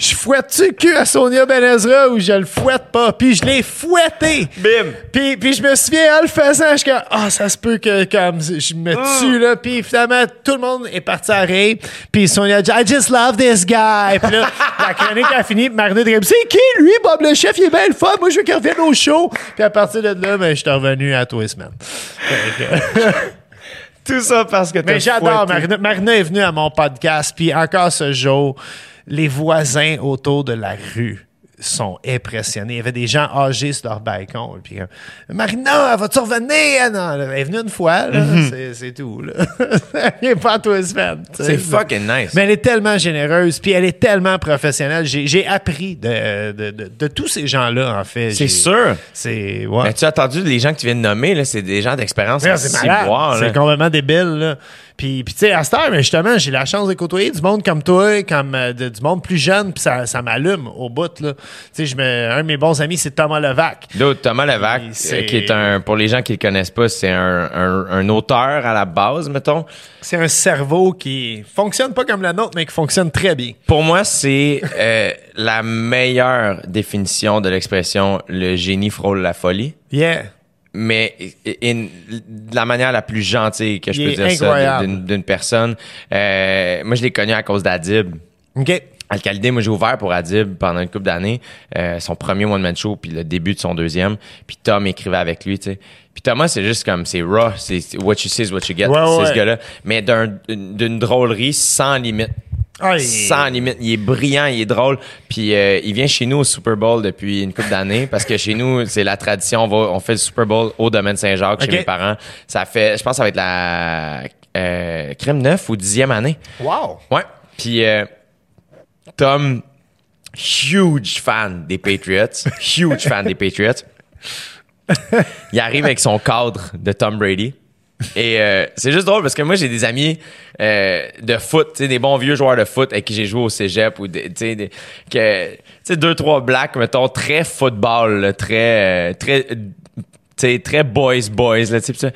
Je fouette-tu le cul à Sonia Benezra ou je le fouette pas? Puis je l'ai fouetté. Bim! Puis, puis je me souviens, en le faisant, je suis comme, ah, ça se peut que comme, je me tue, là. Puis finalement, tout le monde est parti à rire. Puis Sonia a dit, I just love this guy. Puis là, la chronique a fini. Puis Marina était comme, c'est qui, lui, Bob le chef? Il est bien le fun. Moi, je veux qu'il revienne au show. Puis à partir de là, ben, je suis revenu à tous les semaines. Tout ça parce que t'as mais j'adore. fouetté. Marina, Marina est venue à mon podcast, puis encore ce jour, les voisins autour de la rue sont impressionnés. Il y avait des gens âgés sur leur balcon. Puis comme, Marina, vas-tu revenir? Ah non, elle est venue une fois, là. C'est- c'est tout. Là. elle pas tous les semaines. tu. C'est fucking nice. Mais elle est tellement généreuse, puis elle est tellement professionnelle. J'ai appris de, de, de, de tous ces gens-là, en fait. C'est sûr. C'est... Ouais. Mais tu as entendu les gens que tu viens de nommer, là, c'est des gens d'expérience c'est. C'est complètement débile, là. Puis, puis tu sais, à cette heure, mais justement, j'ai la chance de côtoyer du monde comme toi, comme euh, de- du monde plus jeune, puis ça, ça m'allume au bout, là. Tu sais, je me- un de mes bons amis, c'est Thomas Levac. D'autres, Thomas Levac, euh, qui est un, pour les gens qui le connaissent pas, c'est un, un, un auteur à la base, mettons. C'est un cerveau qui fonctionne pas comme le nôtre, mais qui fonctionne très bien. Pour moi, c'est euh, la meilleure définition de l'expression le génie frôle la folie. Yeah. Mais in- de la manière la plus gentille que je peux dire ça incroyable. d'une- d'une personne. Euh, moi, je l'ai connu à cause d'Adib. OK. Alcalidé, moi j'ai ouvert pour Adib pendant une couple d'années, euh, son premier one man show puis le début de son deuxième, puis Tom écrivait avec lui, tu sais. Puis Thomas c'est juste comme c'est raw, c'est what you see is what you get, Ouais, c'est ouais. ce gars-là, mais d'un- d'une drôlerie sans limite. Ah, il- Sans limite, il est brillant, il est drôle. Puis euh, il vient chez nous au Super Bowl depuis une couple d'années parce que chez nous c'est la tradition, on va, on fait le Super Bowl au domaine Saint-Jacques chez mes parents. Ça fait, je pense, que ça va être la euh, crème neuf ou dixième année. Wow. Ouais. Puis euh, Tom, huge fan des Patriots, huge fan des Patriots. Il arrive avec son cadre de Tom Brady. Et euh, c'est juste drôle parce que moi, j'ai des amis euh, de foot, tu sais, des bons vieux joueurs de foot avec qui j'ai joué au cégep ou des- tu sais, des- que, deux, trois blacks, mettons, très football, là, très, euh, très, tu sais, très boys, boys, là, tu sais, pis ça.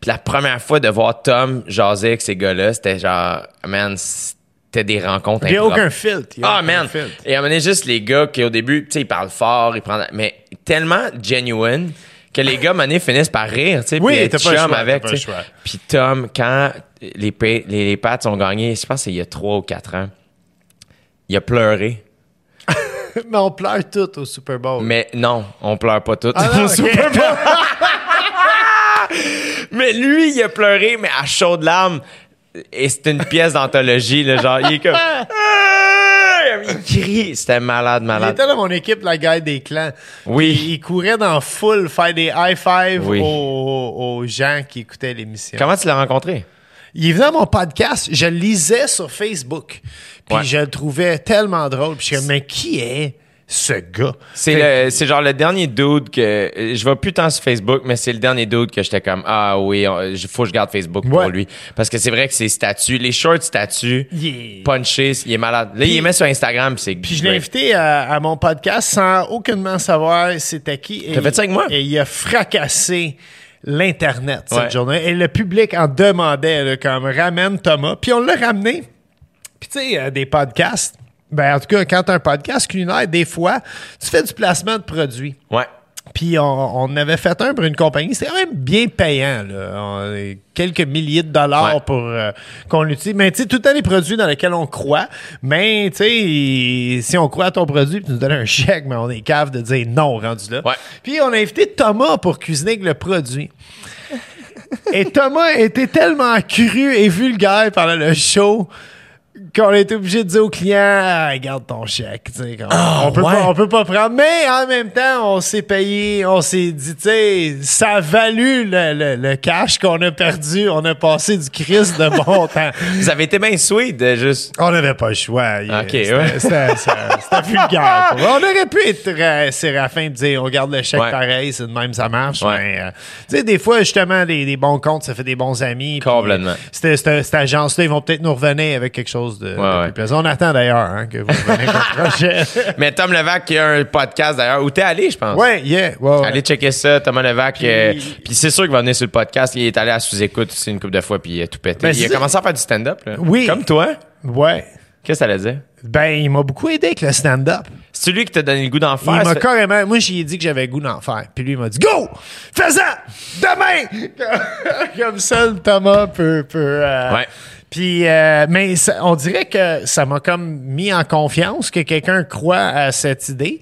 Puis la première fois de voir Tom jaser avec ces gars-là, c'était genre, man, c'était des rencontres Il n'y a aucun filtre. il y a Ah, aucun man! filtre. Et donné, juste les gars qui, au début, tu sais, ils parlent fort, ils prennent... Mais tellement genuine que les gars, donné, finissent par rire, tu sais, Oui, t'as pas le choix, avec, pas le choix. Puis Tom, quand les, les, les Pats ont gagné, je pense qu'il y a trois ou quatre ans, il a pleuré. Mais on pleure tout au Super Bowl. Mais non, on pleure pas tous Ah au. Super Bowl. mais lui, il a pleuré, mais à chaudes larmes. Et c'est une pièce d'anthologie, là, genre, il est comme... Il crie. C'était malade, Il malade. était dans mon équipe, la guy des clans. Oui. Il, il courait dans full, faire des high five Oui. aux, aux gens qui écoutaient l'émission. Comment tu l'as rencontré? Il est venu à mon podcast, je le lisais sur Facebook. Puis Ouais. je le trouvais tellement drôle. Puis je comme, mais qui est ce gars? C'est c'est genre le dernier dude que je vois plus tant sur Facebook, mais c'est le dernier dude que j'étais comme ah oui, il faut que je garde Facebook pour lui parce que c'est vrai que ses statuts, les short statuts, Il est- punché, il est malade. Là, il les met sur Instagram, c'est Puis je l'ai invité à, à mon podcast sans aucunement savoir c'était qui. T'as fait ça avec moi? Et il a fracassé l'Internet cette Ouais. journée. Et le public en demandait, là, comme ramène Thomas. Puis on l'a ramené. Puis tu sais, euh, des podcasts. Ben, en tout cas, quand tu as un podcast culinaire, des fois, tu fais du placement de produits. Ouais. Puis on, on avait fait un pour une compagnie. C'était quand même bien payant. Là. On- quelques milliers de dollars Ouais. pour euh, qu'on l'utilise. Mais tu sais, tout le temps les produits dans lesquels on croit. Mais tu sais, si on croit à ton produit, tu nous donnes un chèque, mais on est cave de dire non rendu là. Ouais. Puis on a invité Thomas pour cuisiner avec le produit. Et Thomas était tellement cru et vulgaire pendant le show qu'on a été obligé de dire au client ah, garde ton chèque tu sais, comme, on peut ouais. pas on peut pas prendre mais en même temps on s'est payé on s'est dit tu sais ça a valu le, le- le cash qu'on a perdu on a passé du Christ de bon temps Vous avez été bien sweet de juste. on n'avait pas le choix Ok, c'était, ouais. vulgaire on aurait pu être euh, séraphin de dire on garde le chèque Ouais. pareil c'est de même ça marche Ouais. mais euh, tu sais des fois justement des, des bons comptes ça fait des bons amis Complètement. euh, c'était- cette agence là ils vont peut-être nous revenir avec quelque chose de, de Ouais, ouais. plus plaisant on attend d'ailleurs hein, que vous avec un projet Mais Tom Levac qui a un podcast d'ailleurs où t'es allé, je pense. ouais yeah. Allez checker ça, Thomas Levac. Puis- euh, Puis c'est sûr qu'il va venir sur le podcast. Il est allé à sous-écoute aussi une couple de fois, puis il a tout pété. Ben, il a commencé à faire du stand-up. Oui. Comme toi. ouais Qu'est-ce que ça allait dire? ben il m'a beaucoup aidé avec le stand-up C'est lui qui t'a donné le goût d'en Il faire. m'a ça? fait- carrément. Moi, j'y ai dit que j'avais le goût d'en faire. Puis lui, il m'a dit Go Fais-en Demain Comme ça, le Thomas peut. peut euh, Ouais. Puis, euh, mais on dirait que ça m'a comme mis en confiance que quelqu'un croit à cette idée.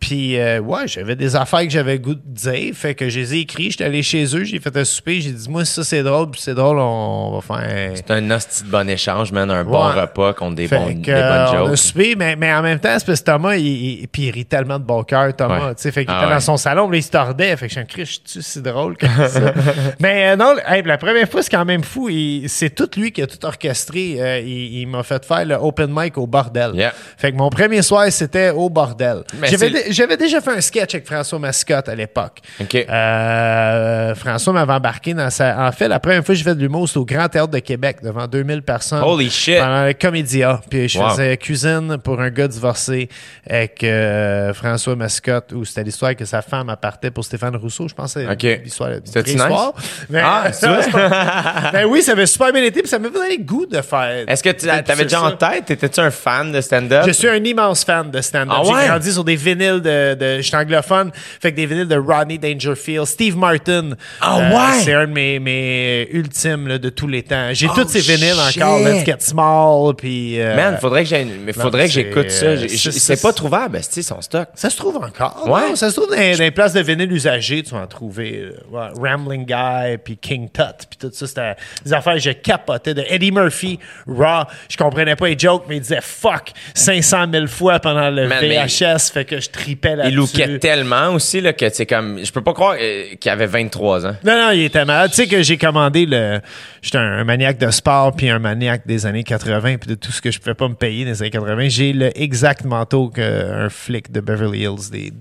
Puis, euh, ouais, j'avais des affaires que j'avais goût de dire. Fait que je les ai écrits. J'étais allé chez eux, j'ai fait un souper. J'ai dit, moi, ça, c'est drôle. Puis, c'est drôle, on va faire. C'est un hostie de bon échange, man. Un bon repas contre des, que, des euh, bonnes on a jokes. soupé, mais, mais en même temps, c'est parce que Thomas, il, il- puis il rit tellement de bon cœur, Thomas. Ouais. tu sais, Fait qu'il Ah était ouais. dans son salon, là, il se tordait. Fait que je suis un Christ, tu c'est drôle comme ça? mais euh, non, hey, la première fois, c'est quand même fou. C'est tout lui qui a tout orchestré. Euh, il il m'a fait faire le open mic au bordel. Yeah. Fait que mon premier soir, c'était au bordel. Mais J'avais J'avais déjà fait un sketch avec François Mascotte à l'époque. OK. Euh, François m'avait embarqué dans sa. En fait, la première fois que j'ai fait de l'humour, c'était au Grand Théâtre de Québec, devant 2000 personnes. Holy shit. Pendant le Comédia. Puis je Wow. faisais cuisine pour un gars divorcé avec euh, François Mascotte, où c'était l'histoire que sa femme appartait pour Stéphane Rousseau. Je pense que OK. c'est l'histoire vraie nice? histoire. Mais, Ah, vois? ben oui, ça avait super bien été, puis ça m'avait donné le goût de faire. Est-ce que tu avais déjà en tête? Étais-tu un fan de stand-up? Je suis un immense fan de stand-up. Ah J'ai grandi sur des vinyles de, de je suis anglophone, fait que des vinyles de Rodney Dangerfield, Steve Martin. Ah Euh, ouais? C'est un de mes, mes ultimes là, de tous les temps. J'ai Oh tous ces vinyles shit. encore. Let's Get Small, puis. euh, Man, faudrait que, mais faudrait que j'écoute ça. c'est- pas trouvable, c'est son stock. Ça se trouve encore. Ouais. non? Ça se trouve dans, dans les places de vinyle usagées, tu vas en trouver. euh, ouais, Rambling Guy, puis King Tut, puis tout ça. C'était des affaires que je capotais de Eddie Murphy, Raw. Je comprenais pas les jokes, mais il disait fuck 500 000 fois pendant le Man, mais- VHS, fait que je là-dessus. Il lookait tellement aussi là, que c'est comme. Je peux pas croire euh, qu'il avait 23 ans. Non, non, il était malade. Tu sais que j'ai commandé le. J'étais un, un maniaque de sport, puis un maniaque des années 80, puis de tout ce que je pouvais pas me payer dans les années 80. J'ai le exact manteau qu'un flic de Beverly Hills des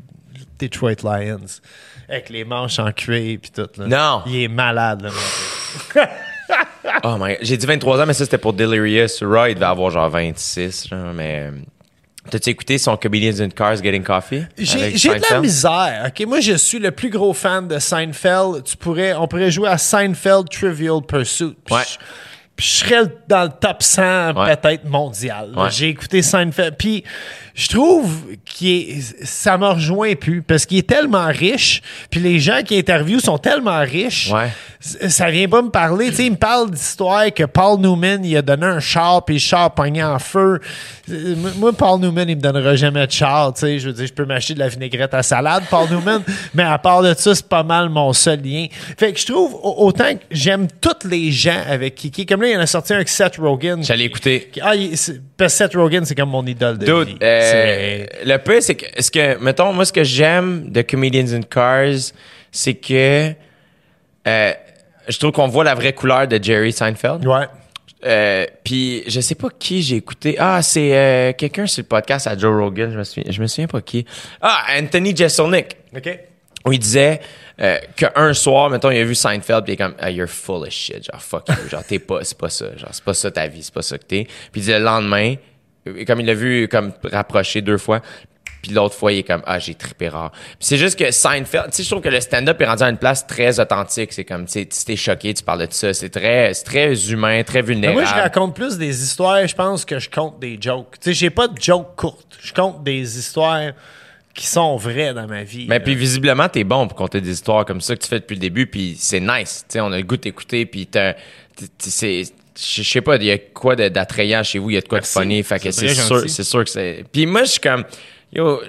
Detroit Lions. Avec les manches en cuir, puis tout. là. Non. Il est malade, le. Oh my. J'ai dit 23 ans, mais ça c'était pour Delirious. Roy, il devait avoir genre 26. genre, mais. T'as-tu écouté son Comedians in Cars Getting Coffee? J'ai de la misère. Ok, Moi, je suis le plus gros fan de Seinfeld. Tu pourrais, on pourrait jouer à Seinfeld Trivial Pursuit. Ouais. je- je serais dans le top 100 Ouais. peut-être mondial. Ouais. J'ai écouté Seinfeld. Puis je trouve que ça me rejoint plus parce qu'il est tellement riche. Puis les gens qui interviewent sont tellement riches. Ouais. Ça vient pas me parler. Tu sais, il me parle d'histoire que Paul Newman, il a donné un char, puis le char pogné en feu. Euh, Moi, Paul Newman, il me donnera jamais de char. Tu sais, je veux dire, je peux m'acheter de la vinaigrette à salade, Paul Newman. Mais à part de ça, c'est pas mal mon seul lien. Fait que je trouve, au- autant que j'aime tous les gens avec Kiki, comme là, il en a sorti un avec Seth Rogen. J'allais écouter. Ah, il- c'est- parce que Seth Rogen, c'est comme mon idole de vie. Dude, euh, le peu, c'est que, ce que, mettons, moi, ce que j'aime de Comedians in Cars, c'est que euh, je trouve qu'on voit la vraie couleur de Jerry Seinfeld. Ouais. Euh, puis je sais pas qui j'ai écouté. Ah, c'est euh, quelqu'un sur le podcast à Joe Rogan. Je me souviens, je me souviens pas qui. Ah, Anthony Jeselnik. OK. Où il disait euh, qu'un soir, mettons, il a vu Seinfeld, puis il est comme, ah, you're full of shit. Genre, fuck you. Genre, t'es pas, c'est pas ça. Genre, c'est pas ça ta vie, c'est pas ça que t'es. Puis le lendemain, euh, comme il l'a vu comme rapproché deux fois, puis l'autre fois, il est comme, ah, j'ai trippé rare. Puis c'est juste que Seinfeld, tu sais, je trouve que le stand-up est rendu à une place très authentique. C'est comme, tu sais, t'es choqué, tu parles de ça. C'est très, c'est très humain, très Mais vulnérable. moi, je raconte plus des histoires, je pense, que je compte des jokes. Tu sais, j'ai pas de jokes courtes. Je compte des histoires qui sont vraies dans ma vie. Mais là. puis visiblement, t'es bon pour compter des histoires comme ça que tu fais depuis le début, puis c'est nice. Tu sais, on a le goût de t'écouter, puis c'est, je sais pas, il y a quoi d'attrayant chez vous, il y a de quoi Merci. de funny, fait que C'est sûr, c'est sûr que c'est. Puis moi, je suis comme, yo,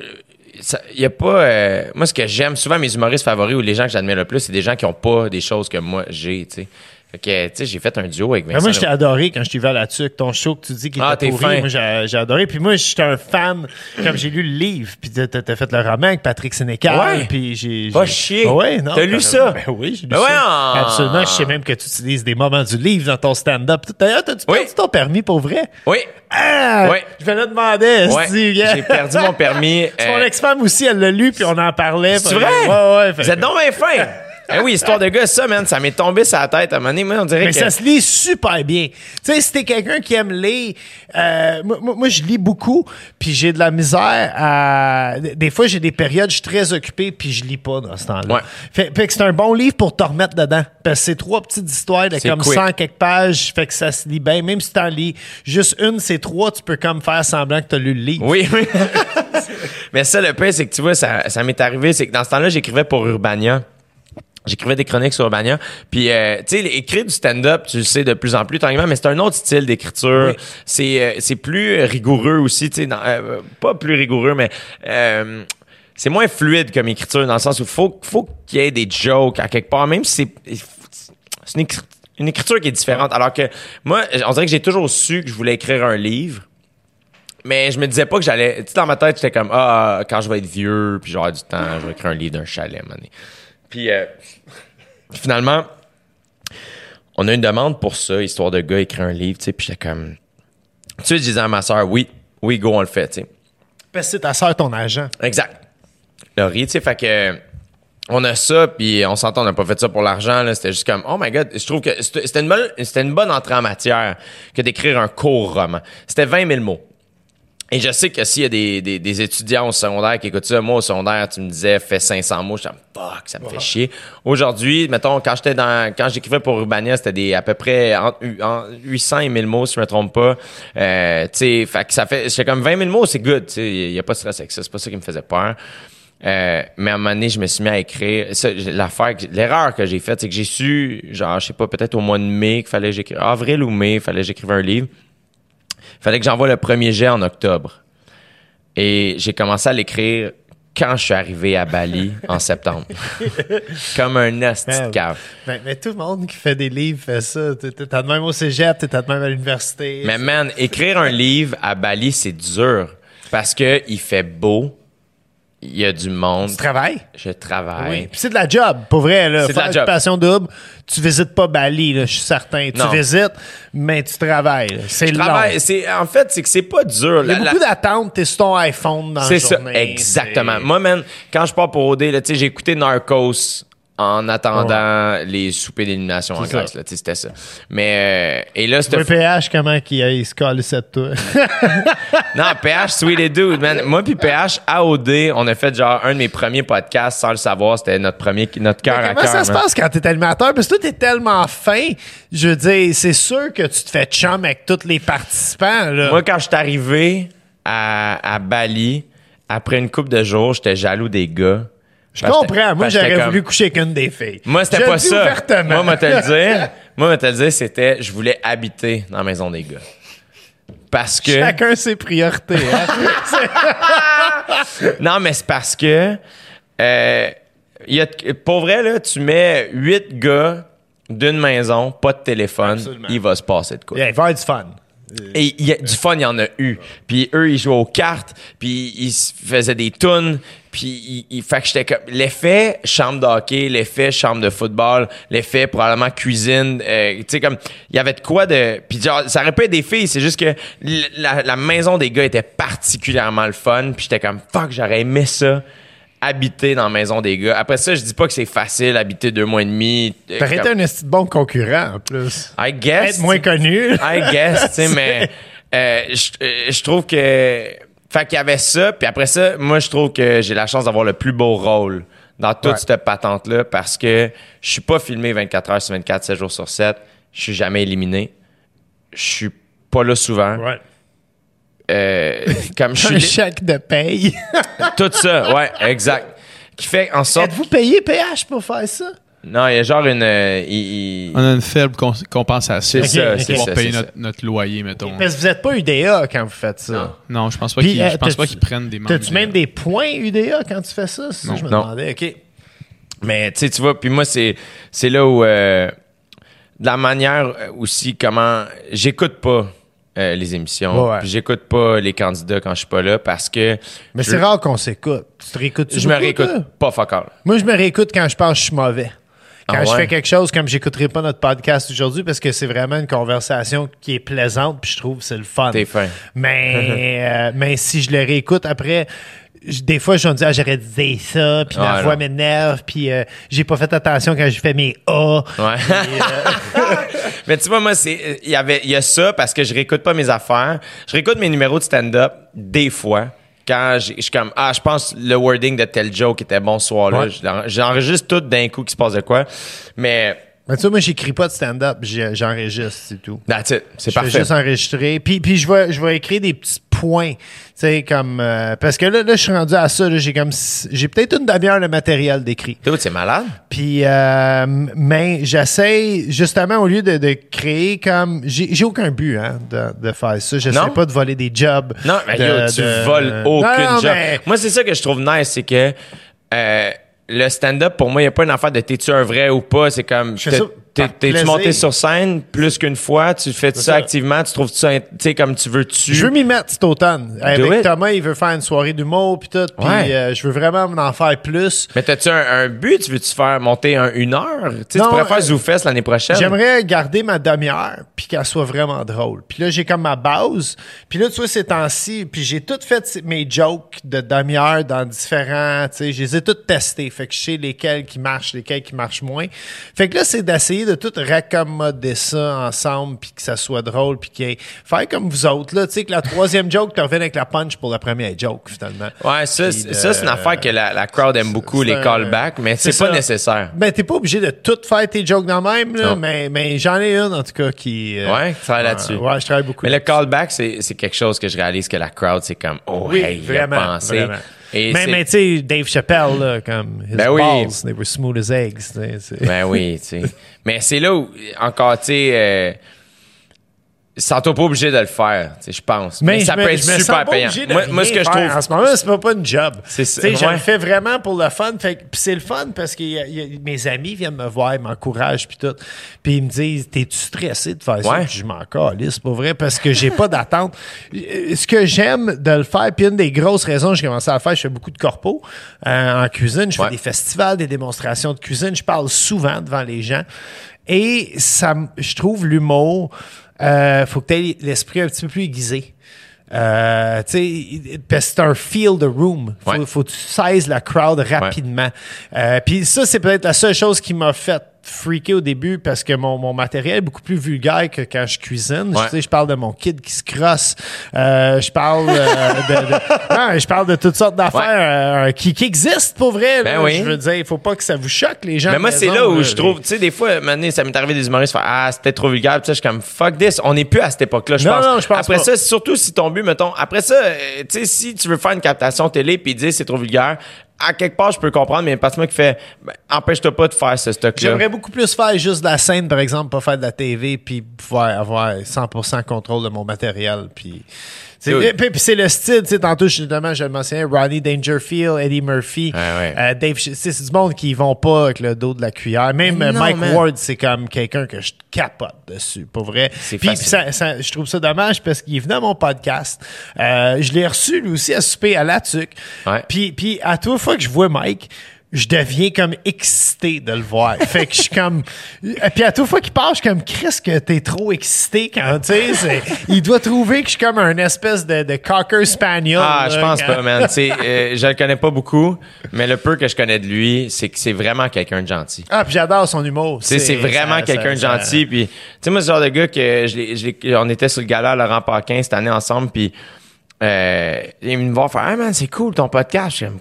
il y a pas, euh, moi ce que j'aime souvent mes humoristes favoris ou les gens que j'admire le plus, c'est des gens qui ont pas des choses que moi j'ai, tu sais. Fait que, tu sais, j'ai fait un duo avec Mais Vincent. moi, je t'ai adoré quand je t'ai vu à la tuque. Ton show que tu dis qu'il Ah, était pourri, moi, j'ai adoré. Puis moi, j'étais un fan, comme j'ai lu le livre, puis t'as fait le roman avec Patrick Sénécal, Ouais. puis j'ai... J'ai- chier. Ouais, non. T'as lu ça? Ben oui, j'ai lu Ben ça. ouais, ah. Absolument. Je sais même que tu utilises des moments du livre dans ton stand-up. D'ailleurs, t'as-tu Oui. perdu ton permis pour vrai? Oui, Ah! Oui. Je vais le demander. ouais, j'ai perdu mon permis. Mon euh, ex-femme aussi, elle l'a lu, puis on en parlait. C'est vrai? Ouais, ouais. Vous êtes donc bien fin. Eh oui, histoire de gars, ça, man, ça m'est tombé sur la tête à un moment donné. Moi, on dirait Mais que. ça se lit super bien. Tu sais, si t'es quelqu'un qui aime lire, euh, moi, moi- je lis beaucoup, puis j'ai de la misère à... Des fois, j'ai des périodes, je suis très occupé, puis je lis pas dans ce temps-là. Ouais. Fait, fait que c'est un bon livre pour te remettre dedans. Parce que c'est trois petites histoires de comme quick. 100 quelques pages, fait que ça se lit bien. Même si t'en lis juste une, c'est trois, tu peux comme faire semblant que t'as lu le livre. Oui, oui. Mais ça, le pire, c'est que tu vois, ça, ça m'est arrivé. C'est que dans ce temps-là, j'écrivais pour Urbania. J'écrivais des chroniques sur Urbania. Puis, euh, tu sais, écrire du stand-up, tu le sais de plus en plus, tranquillement, mais c'est un autre style d'écriture. Oui. C'est, euh, c'est plus rigoureux aussi, tu sais, euh, pas plus rigoureux, mais euh, c'est moins fluide comme écriture, dans le sens où faut, faut qu'il y ait des jokes à quelque part, même si c'est, c'est une écriture qui est différente. Alors que moi, on dirait que j'ai toujours su que je voulais écrire un livre. Mais je me disais pas que j'allais. Tu sais, dans ma tête, j'étais comme, ah, quand je vais être vieux, puis j'aurai du temps, je vais écrire un livre d'un chalet, mané. Puis euh, finalement, on a une demande pour ça, histoire de gars écrire un livre, tu sais, puis j'étais comme. Tu sais, je disais à ma soeur, oui, oui, go, on le fait, tu sais. Parce que c'est ta soeur, ton agent. Exact. Laurie, tu sais, fait que on a ça, puis on s'entend, on n'a pas fait ça pour l'argent, là. C'était juste comme, oh my god, je trouve que c'était une bonne, c'était une bonne entrée en matière que d'écrire un court roman. C'était 20 000 mots. Et je sais que s'il y a des, des, des étudiants au secondaire qui écoutent ça, moi au secondaire, tu me disais fais 500 mots, je suis comme fuck, ça me fait chier. Aujourd'hui, mettons, quand j'étais dans, quand j'écrivais pour Urbania, c'était des à peu près entre, entre 800 et 1000 mots, si je me trompe pas. Euh, tu sais, fait que ça fait, j'étais comme 20 000 mots, c'est good, tu sais, il y a pas de stress avec ça, c'est pas ça qui me faisait peur. Euh, mais à un moment donné, je me suis mis à écrire. Ça, L'affaire, l'erreur que j'ai faite, c'est que j'ai su, genre, je sais pas, peut-être au mois de mai qu'il fallait j'écrive, avril ou mai, il fallait j'écrive un livre. Il fallait que j'envoie le premier jet en octobre. Et j'ai commencé à l'écrire quand je suis arrivé à Bali en septembre. Comme un de Man. cave. Mais, mais tout le monde qui fait des livres fait ça. T'es t'es de même au cégep, t'es de même à l'université. Mais man, écrire un livre à Bali, c'est dur. Parce que il fait beau, il y a du monde. Tu travailles? Je travaille. Oui. Puis c'est de la job, pour vrai. Là. C'est de la job. Passion double, tu visites pas Bali, là, je suis certain. Tu Non. visites, mais tu travailles. C'est long. travaille. C'est, en fait, c'est que c'est pas dur. Il y a La- la- beaucoup d'attentes, t'es sur ton iPhone dans la C'est ça, journée. exactement. Moi, man, quand je pars pour OD, là, tu sais, j'ai écouté Narcos en attendant les soupers d'élimination en. Grèce, là, c'était ça. Mais, euh, et là, c'était Le PH, comment qu'il il se colle cette toi? Non, PH, sweet et dude, man. Moi puis PH, à OD, on a fait genre un de mes premiers podcasts sans le savoir. C'était notre premier, notre cœur à Comment cœur. ça se passe quand t'es animateur? Parce que toi, t'es tellement fin. Je veux dire, c'est sûr que tu te fais chum avec tous les participants. Là. Moi, quand je suis arrivé à, à Bali, après une couple de jours, j'étais jaloux des gars. Je comprends. Moi, j'aurais comme... voulu coucher avec une des filles. Moi, c'était pas ça. ouvertement. Moi, moi, te le dire. Moi, te le dire, c'était, je voulais habiter dans la maison des gars. Parce que. Chacun ses priorités. hein. Non, mais c'est parce que. Euh, y a, pour vrai, là, tu mets huit gars d'une maison, pas de téléphone, Absolument. il va se passer de quoi. Yeah, il va du fun. Et du fun, il y en a eu. Puis eux, ils jouaient aux cartes, puis ils faisaient des tunes, puis ils, ils- que j'étais comme l'effet chambre de hockey, l'effet chambre de football, l'effet probablement cuisine, euh, tu sais comme il y avait de quoi de puis genre ça aurait pu être des filles, c'est juste que la, la maison des gars était particulièrement le fun, puis j'étais comme fuck, j'aurais aimé ça habiter dans la maison des gars. Après ça, je dis pas que c'est facile habiter deux mois et demi. euh, T'aurais été un bon concurrent, en plus. I guess. Être moins connu. I guess, tu sais, mais euh, je euh, je trouve que. Fait qu'il y avait ça, puis après ça, moi, je trouve que j'ai la chance d'avoir le plus beau rôle dans toute Ouais. cette patente-là parce que je suis pas filmé 24 heures sur 24, 7 jours sur 7. Je suis jamais éliminé. Je suis pas là souvent. Ouais. Euh, comme je suis. Un chèque de paye. Tout ça, ouais, exact. Qui fait en sorte. Êtes-vous payé PH pour faire ça? Non, il y a genre une. euh, il- il- On a une faible compensation. C'est ça, ok. c'est pour ça. payer notre, loyer, mettons. Parce que vous n'êtes pas UDA quand vous faites ça. Non, je pense pas qu'ils euh, qu'ils prennent des membres. T'as-tu même des points UDA quand tu fais ça? C'est ça que je me Non. demandais. OK. Mais tu sais, tu vois, puis moi, c'est, c'est là où, euh, de la manière aussi, comment. J'écoute pas euh, les émissions, Ouais, ouais. puis j'écoute pas les candidats quand je suis pas là parce que. Mais je, c'est rare qu'on s'écoute. Tu te réécoutes Je me réécoute pas fuck all. Moi, je me réécoute quand je pense que je suis mauvais. Quand Ah je fais quelque chose comme j'écouterai pas notre podcast aujourd'hui parce que c'est vraiment une conversation qui est plaisante puis je trouve que c'est le fun. T'es fin. Mais, euh, mais si je le réécoute après, des fois, je me dire, ah, j'aurais dire ça, puis ma Ouais, voix m'énerve, puis euh, j'ai pas fait attention quand j'ai fait mes A. Ouais. Mais tu vois, moi, c'est. Il y avait. Il y a ça parce que je réécoute pas mes affaires. Je réécoute mes numéros de stand-up des fois. Quand je suis comme, ah, je pense le wording de tel joke était bon ce soir-là. Ouais. J'enregistre tout d'un coup qui se passe de quoi. Mais, Mais tu vois, moi, j'écris pas de stand-up, j'enregistre, c'est tout. that's it. C'est Je vais parfait. juste enregistrer. Puis, puis je, vais, je vais écrire des petits points. Tu sais, comme. euh, parce que là, là, je suis rendu à ça. là, J'ai comme. J'ai peut-être une demi-heure de matériel d'écrit. C'est malade? Puis, euh, mais j'essaie, justement, au lieu de, de créer comme. J'ai j'ai aucun but hein, de, de faire ça. J'essaie Non? pas de voler des jobs. Non, mais de- yo, tu de- voles aucune Non, non, job. mais- Moi, c'est ça que je trouve nice, c'est que euh, le stand-up, pour moi, il n'y a pas une affaire de t'es-tu un vrai ou pas. C'est comme, Je t'es- t'es-tu monté sur scène plus qu'une fois? Tu fais ça, ça. activement? Tu trouves ça, tu sais, comme tu veux tu Je veux m'y mettre cet automne. Avec it. Thomas, il veut faire une soirée d'humour puis tout. Puis Ouais. euh, je veux vraiment en faire plus. Mais t'as-tu un, un but? Tu veux-tu faire monter un, une heure? Tu sais, tu Non, pourrais faire euh, ZooFest l'année prochaine. J'aimerais garder ma demi-heure puis qu'elle soit vraiment drôle. Puis là, j'ai comme ma base. Puis là, tu vois, ces temps-ci, puis j'ai tout fait mes jokes de demi-heure dans différents... Tu sais, je les ai toutes testés. Fait que je sais lesquels qui marchent, lesquels qui marchent moins. Fait que là, c'est d'essayer de tout raccommoder ça ensemble puis que ça soit drôle puis qu'il Faire comme vous autres, là. Tu sais, que la troisième joke, tu reviens avec la punch pour la première joke, finalement. Ouais, ça, c'est- de- ça, c'est une affaire que la, la crowd aime beaucoup, les callbacks, mais c'est pas nécessaire. Ben, t'es pas obligé de tout faire tes jokes dans le même, là, mais, mais j'en ai une, en tout cas, qui... euh, Ouais, tu travailles là-dessus. Ouais, je travaille beaucoup. Mais le callback, c'est quelque chose que je réalise que la crowd, c'est comme, oh, Oui, hey, il a vraiment, pensé. vraiment. Et mais mais tu sais, Dave Chappelle, là, comme his Ben oui. balls, they were smooth as eggs. tu sais, c'est- Ben oui, tu sais. Mais c'est là où, encore, tu sais, euh, sans toi pas obligé de le faire, tu sais, je pense. Mais, ça me- peut être super payant. Moi, ce que je trouve. En ce moment, c'est pas, pas une job. C'est ça, Tu sais, Je le fais vraiment pour le fun. Fait, c'est le fun parce que y a- y a- mes amis viennent me voir, ils m'encouragent, puis tout. Puis ils me disent T'es-tu stressé de faire ça? Puis je m'en calisse, c'est pas vrai, parce que j'ai pas d'attente. Euh, Ce que j'aime de le faire, puis une des grosses raisons que j'ai commencé à le faire, je fais beaucoup de corpo euh, en cuisine. Je fais des festivals, des démonstrations de cuisine. Je parle souvent devant les gens. Et ça, je trouve l'humour, euh, faut que tu aies l'esprit un petit peu plus aiguisé. Euh, tu sais, parce que c'est un feel the room. Faut, Ouais. faut que tu saisisses la crowd rapidement. Euh, Puis ça, c'est peut-être la seule chose qui m'a fait freaker au début parce que mon, mon matériel est beaucoup plus vulgaire que quand je cuisine. Ouais. Tu sais, je parle de mon kid qui se crosse. Euh, je parle euh, de, de- non, je parle de toutes sortes d'affaires euh, qui, qui existent pour vrai. Ben là. oui. Je veux dire, il faut pas que ça vous choque les gens. Mais moi, c'est là où je trouve, tu sais, des fois, maintenant, ça m'est arrivé des humoristes faire Ah, c'était trop vulgaire. Puis ça, je suis comme fuck this. On n'est plus à cette époque-là, je pense. non, je pense Après pas. ça, surtout si ton but, mettons, après ça, euh, tu sais, si tu veux faire une captation télé puis dire c'est trop vulgaire, à quelque part, je peux comprendre, mais parce que moi qui fait, ben, empêche-toi pas de faire ce stock-là. J'aimerais beaucoup plus faire juste de la scène, par exemple, pas faire de la TV, puis pouvoir avoir 100% contrôle de mon matériel. Puis C'est- Dude. Puis, puis c'est le style, tu sais, tantôt, justement, je le mentionnais, Ronnie Dangerfield, Eddie Murphy, ouais. euh, Dave, Ch- tu sais, c'est du monde qui vont pas avec le dos de la cuillère. Même non, Mike man. Ward, c'est comme quelqu'un que je capote dessus, pour vrai. C'est Puis ça, ça- je trouve ça dommage parce qu'il est venu à mon podcast. Euh, je l'ai reçu, lui aussi, à souper à la tuque. Ouais. Puis, puis à toute fois que je vois Mike, je deviens comme excité de le voir. fait que je suis comme. Et puis à toute fois qu'il parle, je suis comme Chris que t'es trop excité quand tu sais. Il doit trouver que je suis comme un espèce de, de cocker spaniel. Ah, là, je pense quand- pas, man. Tu sais, euh, je le connais pas beaucoup, mais le peu que je connais de lui, c'est que c'est vraiment quelqu'un de gentil. Ah, puis j'adore son humour. Tu sais, c'est vraiment quelqu'un de gentil. Puis, tu sais, moi, ce genre de gars que je on était sur le gala à Laurent Paquin cette année ensemble, puis euh, il me voir faire, hey man, c'est cool ton podcast. Je suis comme,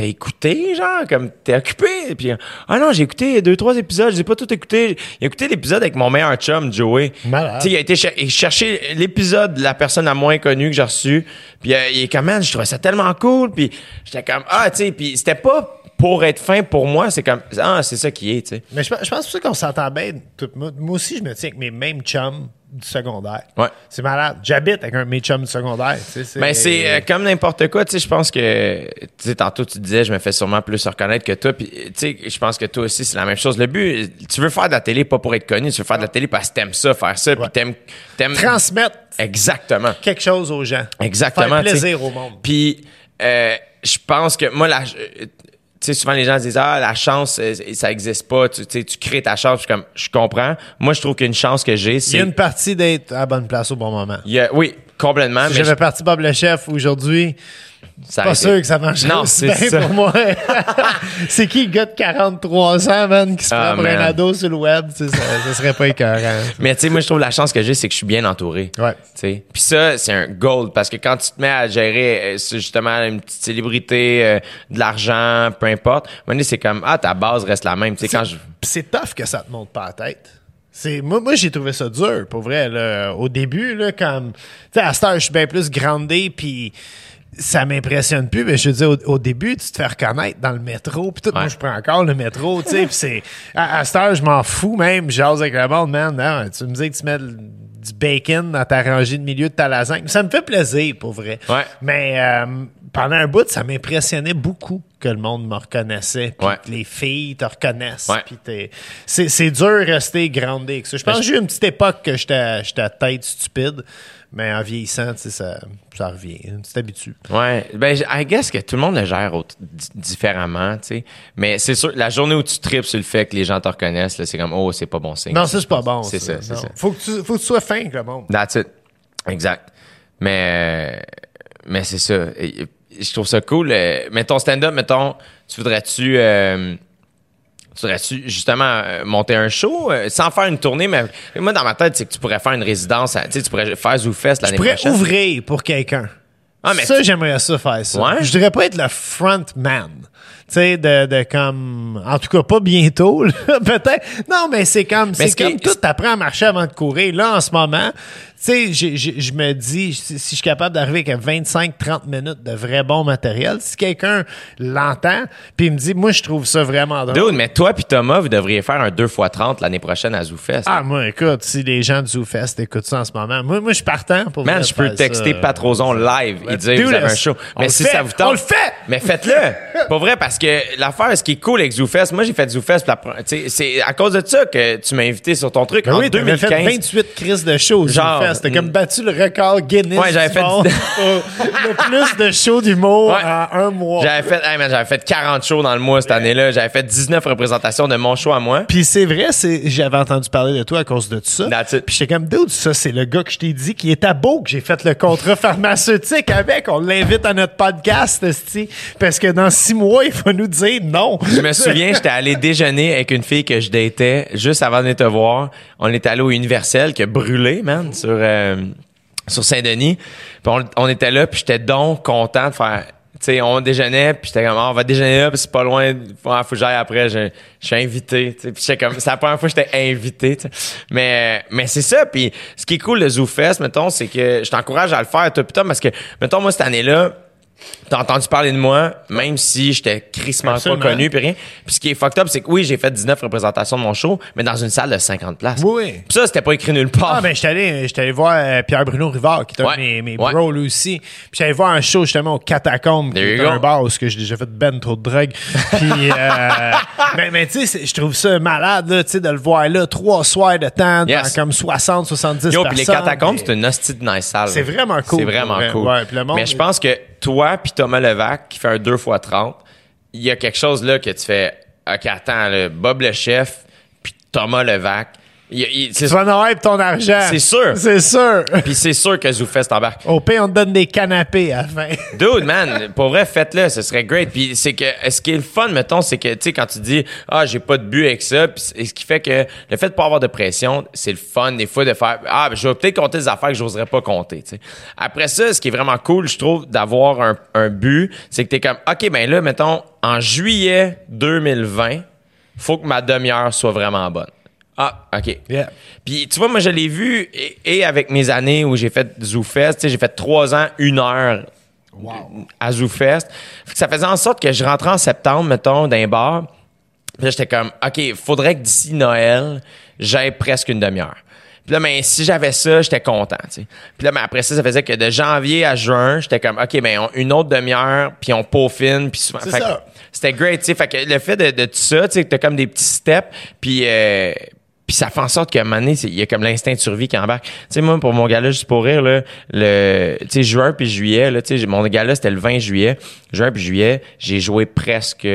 T'as écouté, genre, comme t'es occupé. Puis, ah non, j'ai écouté deux, trois épisodes, j'ai pas tout écouté. J'ai écouté l'épisode avec mon meilleur chum, Joey. Malade. Tu sais, il a été cher- il chercher l'épisode de la personne la moins connue que j'ai reçue. Puis, euh, il est comme, man, je trouvais ça tellement cool. Puis, j'étais comme, ah, tu sais, puis c'était pas pour être fin pour moi, c'est comme, ah, c'est ça qui est, tu sais. Mais je, pense- je pense pour ça qu'on s'entend bien. tout- moi aussi, je me tiens avec mes mêmes chums du secondaire. Ouais. C'est malade. J'habite avec un de mes chums du secondaire. tu sais, Ben, c'est euh, comme n'importe quoi, tu sais, je pense que, tu sais, tantôt tu disais, je me fais sûrement plus reconnaître que toi, puis tu sais, je pense que toi aussi, c'est la même chose. Le but, tu veux faire de la télé pas pour être connu, tu veux faire de la télé parce que t'aimes ça, faire ça, puis t'aimes, t'aimes... transmettre Exactement. quelque chose aux gens. Exactement. Faire plaisir au monde. Puis, euh, je pense que moi, la, euh, tu sais, souvent les gens disent ah la chance euh, ça existe pas, tu tu sais, tu crées ta chance. Je suis comme je comprends. Moi, je trouve qu'une chance que j'ai, Il y c'est a une partie d'être à la bonne place au bon moment. il y a- oui complètement. Si j'avais parti Bob le chef aujourd'hui, je- ça pas sûr que ça marcherait Non, aussi c'est bien ça. pour moi. c'est qui le gars de 43 ans, man, qui se Ah, prend pour un ado sur le web? Ça, ça serait pas écœurant. Mais tu sais, moi, je trouve la chance que j'ai, c'est que je suis bien entouré. Ouais. Tu sais. Puis ça, c'est un gold parce que quand tu te mets à gérer euh, c'est justement une petite célébrité, euh, de l'argent, peu importe, à un moment donné, c'est comme ah ta base reste la même. Tu sais quand je Pis c'est tough que ça te monte pas la tête. C'est, moi, moi j'ai trouvé ça dur, pour vrai. Là. Au début, là, comme. Tu sais, à cette heure, je suis bien plus grandé, puis ça m'impressionne plus. Mais je veux dire, au, au début, tu te fais reconnaître dans le métro, puis tout. Moi, Ouais. je prends encore le métro, tu sais, puis c'est. À, à cette heure, je m'en fous même. Je jase avec le monde, man. Non, tu me dis que tu mets du bacon dans ta rangée de milieu de ta lasagne. Ça me fait plaisir, pour vrai. Ouais. Mais euh, pendant un bout, ça m'impressionnait beaucoup que le monde me reconnaissait, puis Ouais. que les filles te reconnaissent. Ouais. c'est, c'est dur de rester groundé avec ça. Je pense que j'ai eu une petite époque que j'étais, j'étais à tête stupide, mais en vieillissant, tu sais, ça, ça revient. Tu t'habitues. Ouais, ben je- I guess que tout le monde le gère autre- di- différemment, tu sais. Mais c'est sûr, la journée où tu tripes sur le fait que les gens te reconnaissent, là, c'est comme oh c'est pas bon signe. Non, ça, c'est pas bon. C'est ça, c'est ça. Faut que, tu, faut que tu sois fin avec le monde. That's it. Exact. Mais, mais c'est ça. Et Je trouve ça cool. Euh, Mais ton stand-up, mettons, tu voudrais-tu, euh, tu voudrais-tu justement euh, monter un show euh, sans faire une tournée, mais moi dans ma tête, c'est que tu pourrais faire une résidence, à- tu tu pourrais faire ZooFest l'année pourrais prochaine. ouvrir pour quelqu'un. Ah, mais ça, tu- j'aimerais ça faire ça. Ouais? Je dirais pas être le front man. Tu sais, de, de comme. En tout cas, pas bientôt, peut-être. Non, mais c'est comme. C'est comme tout, t'apprends à marcher avant de courir. Là, en ce moment, tu sais, j'ai- j'ai- je me dis, si, si je suis capable d'arriver avec 25-30 minutes de vrai bon matériel, si quelqu'un l'entend, puis il me dit, moi, je trouve ça vraiment drôle. Dude, mais toi puis Thomas, vous devriez faire un 2x30 l'année prochaine à ZooFest. Ah, moi, écoute, si les gens du ZooFest écoutent ça en ce moment, moi, moi je suis partant pour Man, je peux texter ça. Patrozon live et dire vous avez un show. Mais si ça vous tente. On le fait! Mais faites-le! Pas vrai, parce que l'affaire, ce qui est cool avec ZooFest, moi j'ai fait ZooFest, pour tu sais, c'est à cause de ça que tu m'as invité sur ton truc Ben en oui, t'avais 2015. fait 28 crises de shows. Genre, Genre, T'as comme mm. battu le record Guinness. Ouais, j'avais fait- le plus de shows d'humour Ouais. en un mois. J'avais fait, hey, j'avais fait 40 shows dans le mois cette année-là. J'avais fait 19 représentations de mon show à moi. Puis c'est vrai, c'est j'avais entendu parler de toi à cause de tout ça. Puis j'étais comme, dude, ça, c'est le gars que je t'ai dit qui est à Beau, que j'ai fait le contrat pharmaceutique avec. On l'invite à notre podcast, esti, parce que dans six mois, il va nous dire non. Je me souviens, j'étais allé déjeuner avec une fille que je datais juste avant de te voir. On est allé au Universel qui a brûlé, man, sur, euh, sur Saint-Denis. On, était là, puis j'étais donc content de faire. Tu sais, on déjeunait, puis j'étais comme, Ah, on va déjeuner là, puis c'est pas loin, faut, faut que j'aille après, je, suis invité. Puis j'étais comme, c'est la première fois que j'étais invité. Mais, mais c'est ça, puis ce qui est cool de ZooFest, mettons, c'est que je t'encourage à le faire, parce que, mettons, moi, cette année-là, T'as entendu parler de moi, même si j'étais crissement pas connu, puis rien. Puis ce qui est fucked up, c'est que oui, j'ai fait 19 représentations de mon show, mais dans une salle de 50 places. Oui. Puis ça, c'était pas écrit nulle part. Ah, ben, j'étais allé, j'étais allé voir euh, Pierre-Bruno Rivard, qui est un Ouais. de mes, mes Ouais. bros, lui aussi. Puis j'allais voir un show, justement, au Catacombe, qui est you un bar où ce que j'ai déjà fait ben trop de drogue. Puis, euh, mais, mais tu sais, je trouve ça malade, là, tu sais, de le voir là, trois soirs de temps, Yes. dans comme 60, 70 Yo, personnes. puis les catacombes, c'est une hostie de nice salle. C'est vraiment cool, C'est vraiment cool. Ouais, monde- Mais je pense que toi puis Thomas Levac, qui fait un 2 x 30, il y a quelque chose là que tu fais. OK, attends, Bob le chef puis Thomas Levac. Tu vas en avoir ton argent. C'est sûr. C'est sûr. Puis c'est sûr que ZooFest embarque. Au pire, on te donne des canapés à la fin. Dude, man, pour vrai, faites-le, ce serait great. Puis c'est que, ce qui est le fun, mettons, c'est que, tu sais, quand tu dis, ah, j'ai pas de but avec ça, puis ce qui fait que le fait de pas avoir de pression, c'est le fun, des fois, de faire, ah, ben, je vais peut-être compter des affaires que j'oserais pas compter, tu sais. Après ça, ce qui est vraiment cool, je trouve, d'avoir un, un but, c'est que t'es comme, OK, ben là, mettons, en juillet 2020, faut que ma demi-heure soit vraiment bonne. Ah, OK. Yeah. Puis tu vois, moi, je l'ai vu et, et avec mes années où j'ai fait ZooFest, tu sais, j'ai fait trois ans, une heure à ZooFest. Ça faisait en sorte que je rentrais en septembre, mettons, d'un bar. Puis là, j'étais comme, OK, faudrait que d'ici Noël, j'aille presque une demi-heure. Puis là, ben, si j'avais ça, j'étais content, tu sais. Puis là, ben, après ça, ça faisait que de janvier à juin, j'étais comme, OK, ben, on- une autre demi-heure, puis on peaufine, puis souvent... C'était great, tu sais. Fait que le fait de, de tout ça, tu sais, que t'as comme des petits steps, puis... euh, puis ça fait en sorte qu'à un moment donné, il y a comme l'instinct de survie qui embarque. Tu sais, moi, pour mon gala, juste pour rire, là, le, tu sais, juin puis juillet, là, tu sais, mon gala, c'était le 20 juillet. Juin puis juillet, j'ai joué presque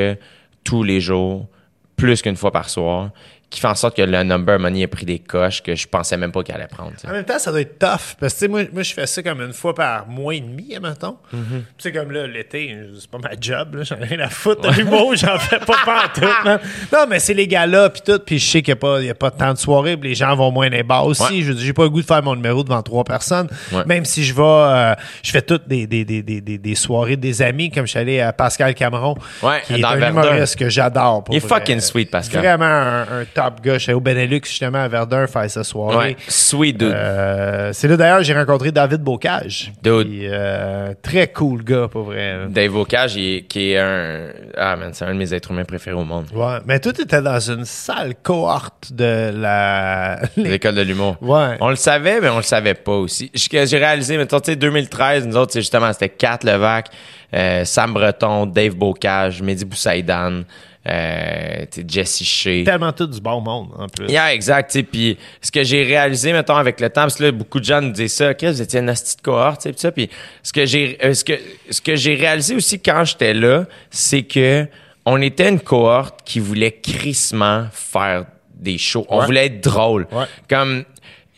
tous les jours, plus qu'une fois par soir, qui fait en sorte que le number money a pris des coches que je pensais même pas qu'il allait prendre. En même temps, ça doit être tough. Parce que, moi, moi, je fais ça comme une fois par mois et demi, mettons. Mm-hmm. Tu sais, comme là, l'été, c'est pas ma job, là. J'en ai rien à foutre de l'humour, j'en fais pas pantoute, man. Non, mais c'est les gars-là, puis tout. Puis je sais qu'il n'y a, pas- il y a pas tant de soirées, les gens vont moins les bars aussi. Ouais. Je veux dire, j'ai pas le goût de faire mon numéro devant trois personnes. Ouais. Même si je vais, euh, je fais toutes des, des, des, des, des, des soirées des amis, comme je suis allé à Pascal Cameron, Ouais, qui est un humoriste que j'adore. Il est fucking sweet, Pascal. Vraiment un, un top gars. Allé au Benelux, justement, à Verdun, faire sa soirée. Ouais, sweet dude. Euh, c'est là d'ailleurs j'ai rencontré David Bocage. Dude. Euh, très cool gars, pour vrai. Dave Bocage, il qui est un, ah man, c'est un de mes êtres humains préférés au monde. Ouais. Mais toi, t'étais dans une sale cohorte de la. L'école de l'humour. Ouais. On le savait, mais on le savait pas aussi. Ce j'ai réalisé, mettons, tu sais, 2013, nous autres, c'est justement, c'était Kat Levac, euh, Sam Breton, Dave Bocage, Mehdi Boussaïdan, euh, Jesse Shea. Tellement tout du bon monde, en plus. Yeah, exact. Puis ce que j'ai réalisé, mettons, avec le temps, parce que là, beaucoup de gens nous disaient ça, Chris, vous étiez une hostie de cohorte, ça. Puis ce que j'ai euh, ce que, ce que j'ai réalisé aussi quand j'étais là, c'est que on était une cohorte qui voulait crissement faire des shows. On Ouais. voulait être drôle. Ouais. Comme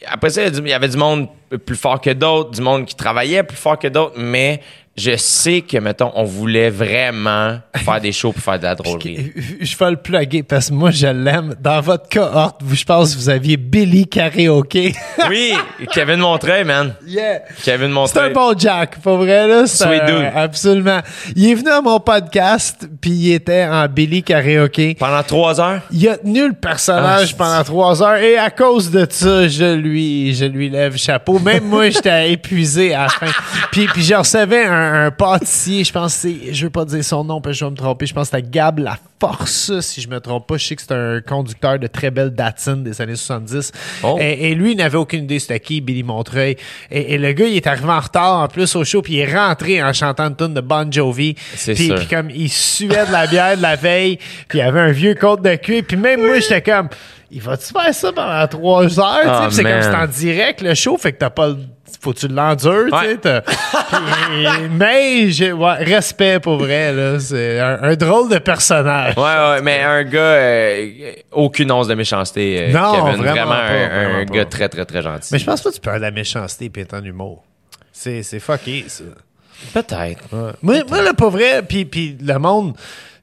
après ça, il y avait du monde plus fort que d'autres, du monde qui travaillait plus fort que d'autres, mais je sais que, mettons, on voulait vraiment faire des shows pour faire de la drôlerie. Je vais le plugger parce que moi, je l'aime. Dans votre cohorte, vous, je pense que vous aviez Billy Karaoke. Oui, Kevin Montreuil, man. yeah. Kevin C'est un Montreuil. bon Jack, pas vrai, là? Sweet un- dude. Absolument. Il est venu à mon podcast, puis il était en Billy Karaoke. Pendant trois heures? Il a tenu le personnage Ah, pendant trois heures et à cause de ça, je lui, je lui lève chapeau. Même moi, j'étais épuisé à la fin. Puis, puis je recevais un, un pâtissier, je pense c'est, je veux pas dire son nom, parce que je vais me tromper, je pense que c'était Gab La Force, si je me trompe pas. Je sais que c'est un conducteur de très belle Datsun des années 70. Oh. Et, et lui, il n'avait aucune idée c'était qui, Billy Montreuil. Et, et le gars, il est arrivé en retard en plus au show, puis il est rentré en chantant une tune de Bon Jovi. C'est Puis- comme il suait de la bière de la veille, puis il avait un vieux côte de cuir, puis même moi, j'étais comme, il va-tu faire ça pendant trois heures? Oh, c'est comme c'est en direct le show, fait que t'as pas le. Faut que tu l'endures, tu sais. Ouais. t'as- Puis- mais j'ai ouais, respect pour vrai, là. C'est un, un drôle de personnage. Ouais, ouais, mais un gars, euh, aucune once de méchanceté. euh, Non, Kevin. vraiment pas, un, vraiment un pas. gars très, très, très gentil. Mais je pense pas que tu peux avoir de la méchanceté puis être en humour. C'est fucké, ça. Peut-être. Moi, moi là, pas vrai, puis, puis le monde,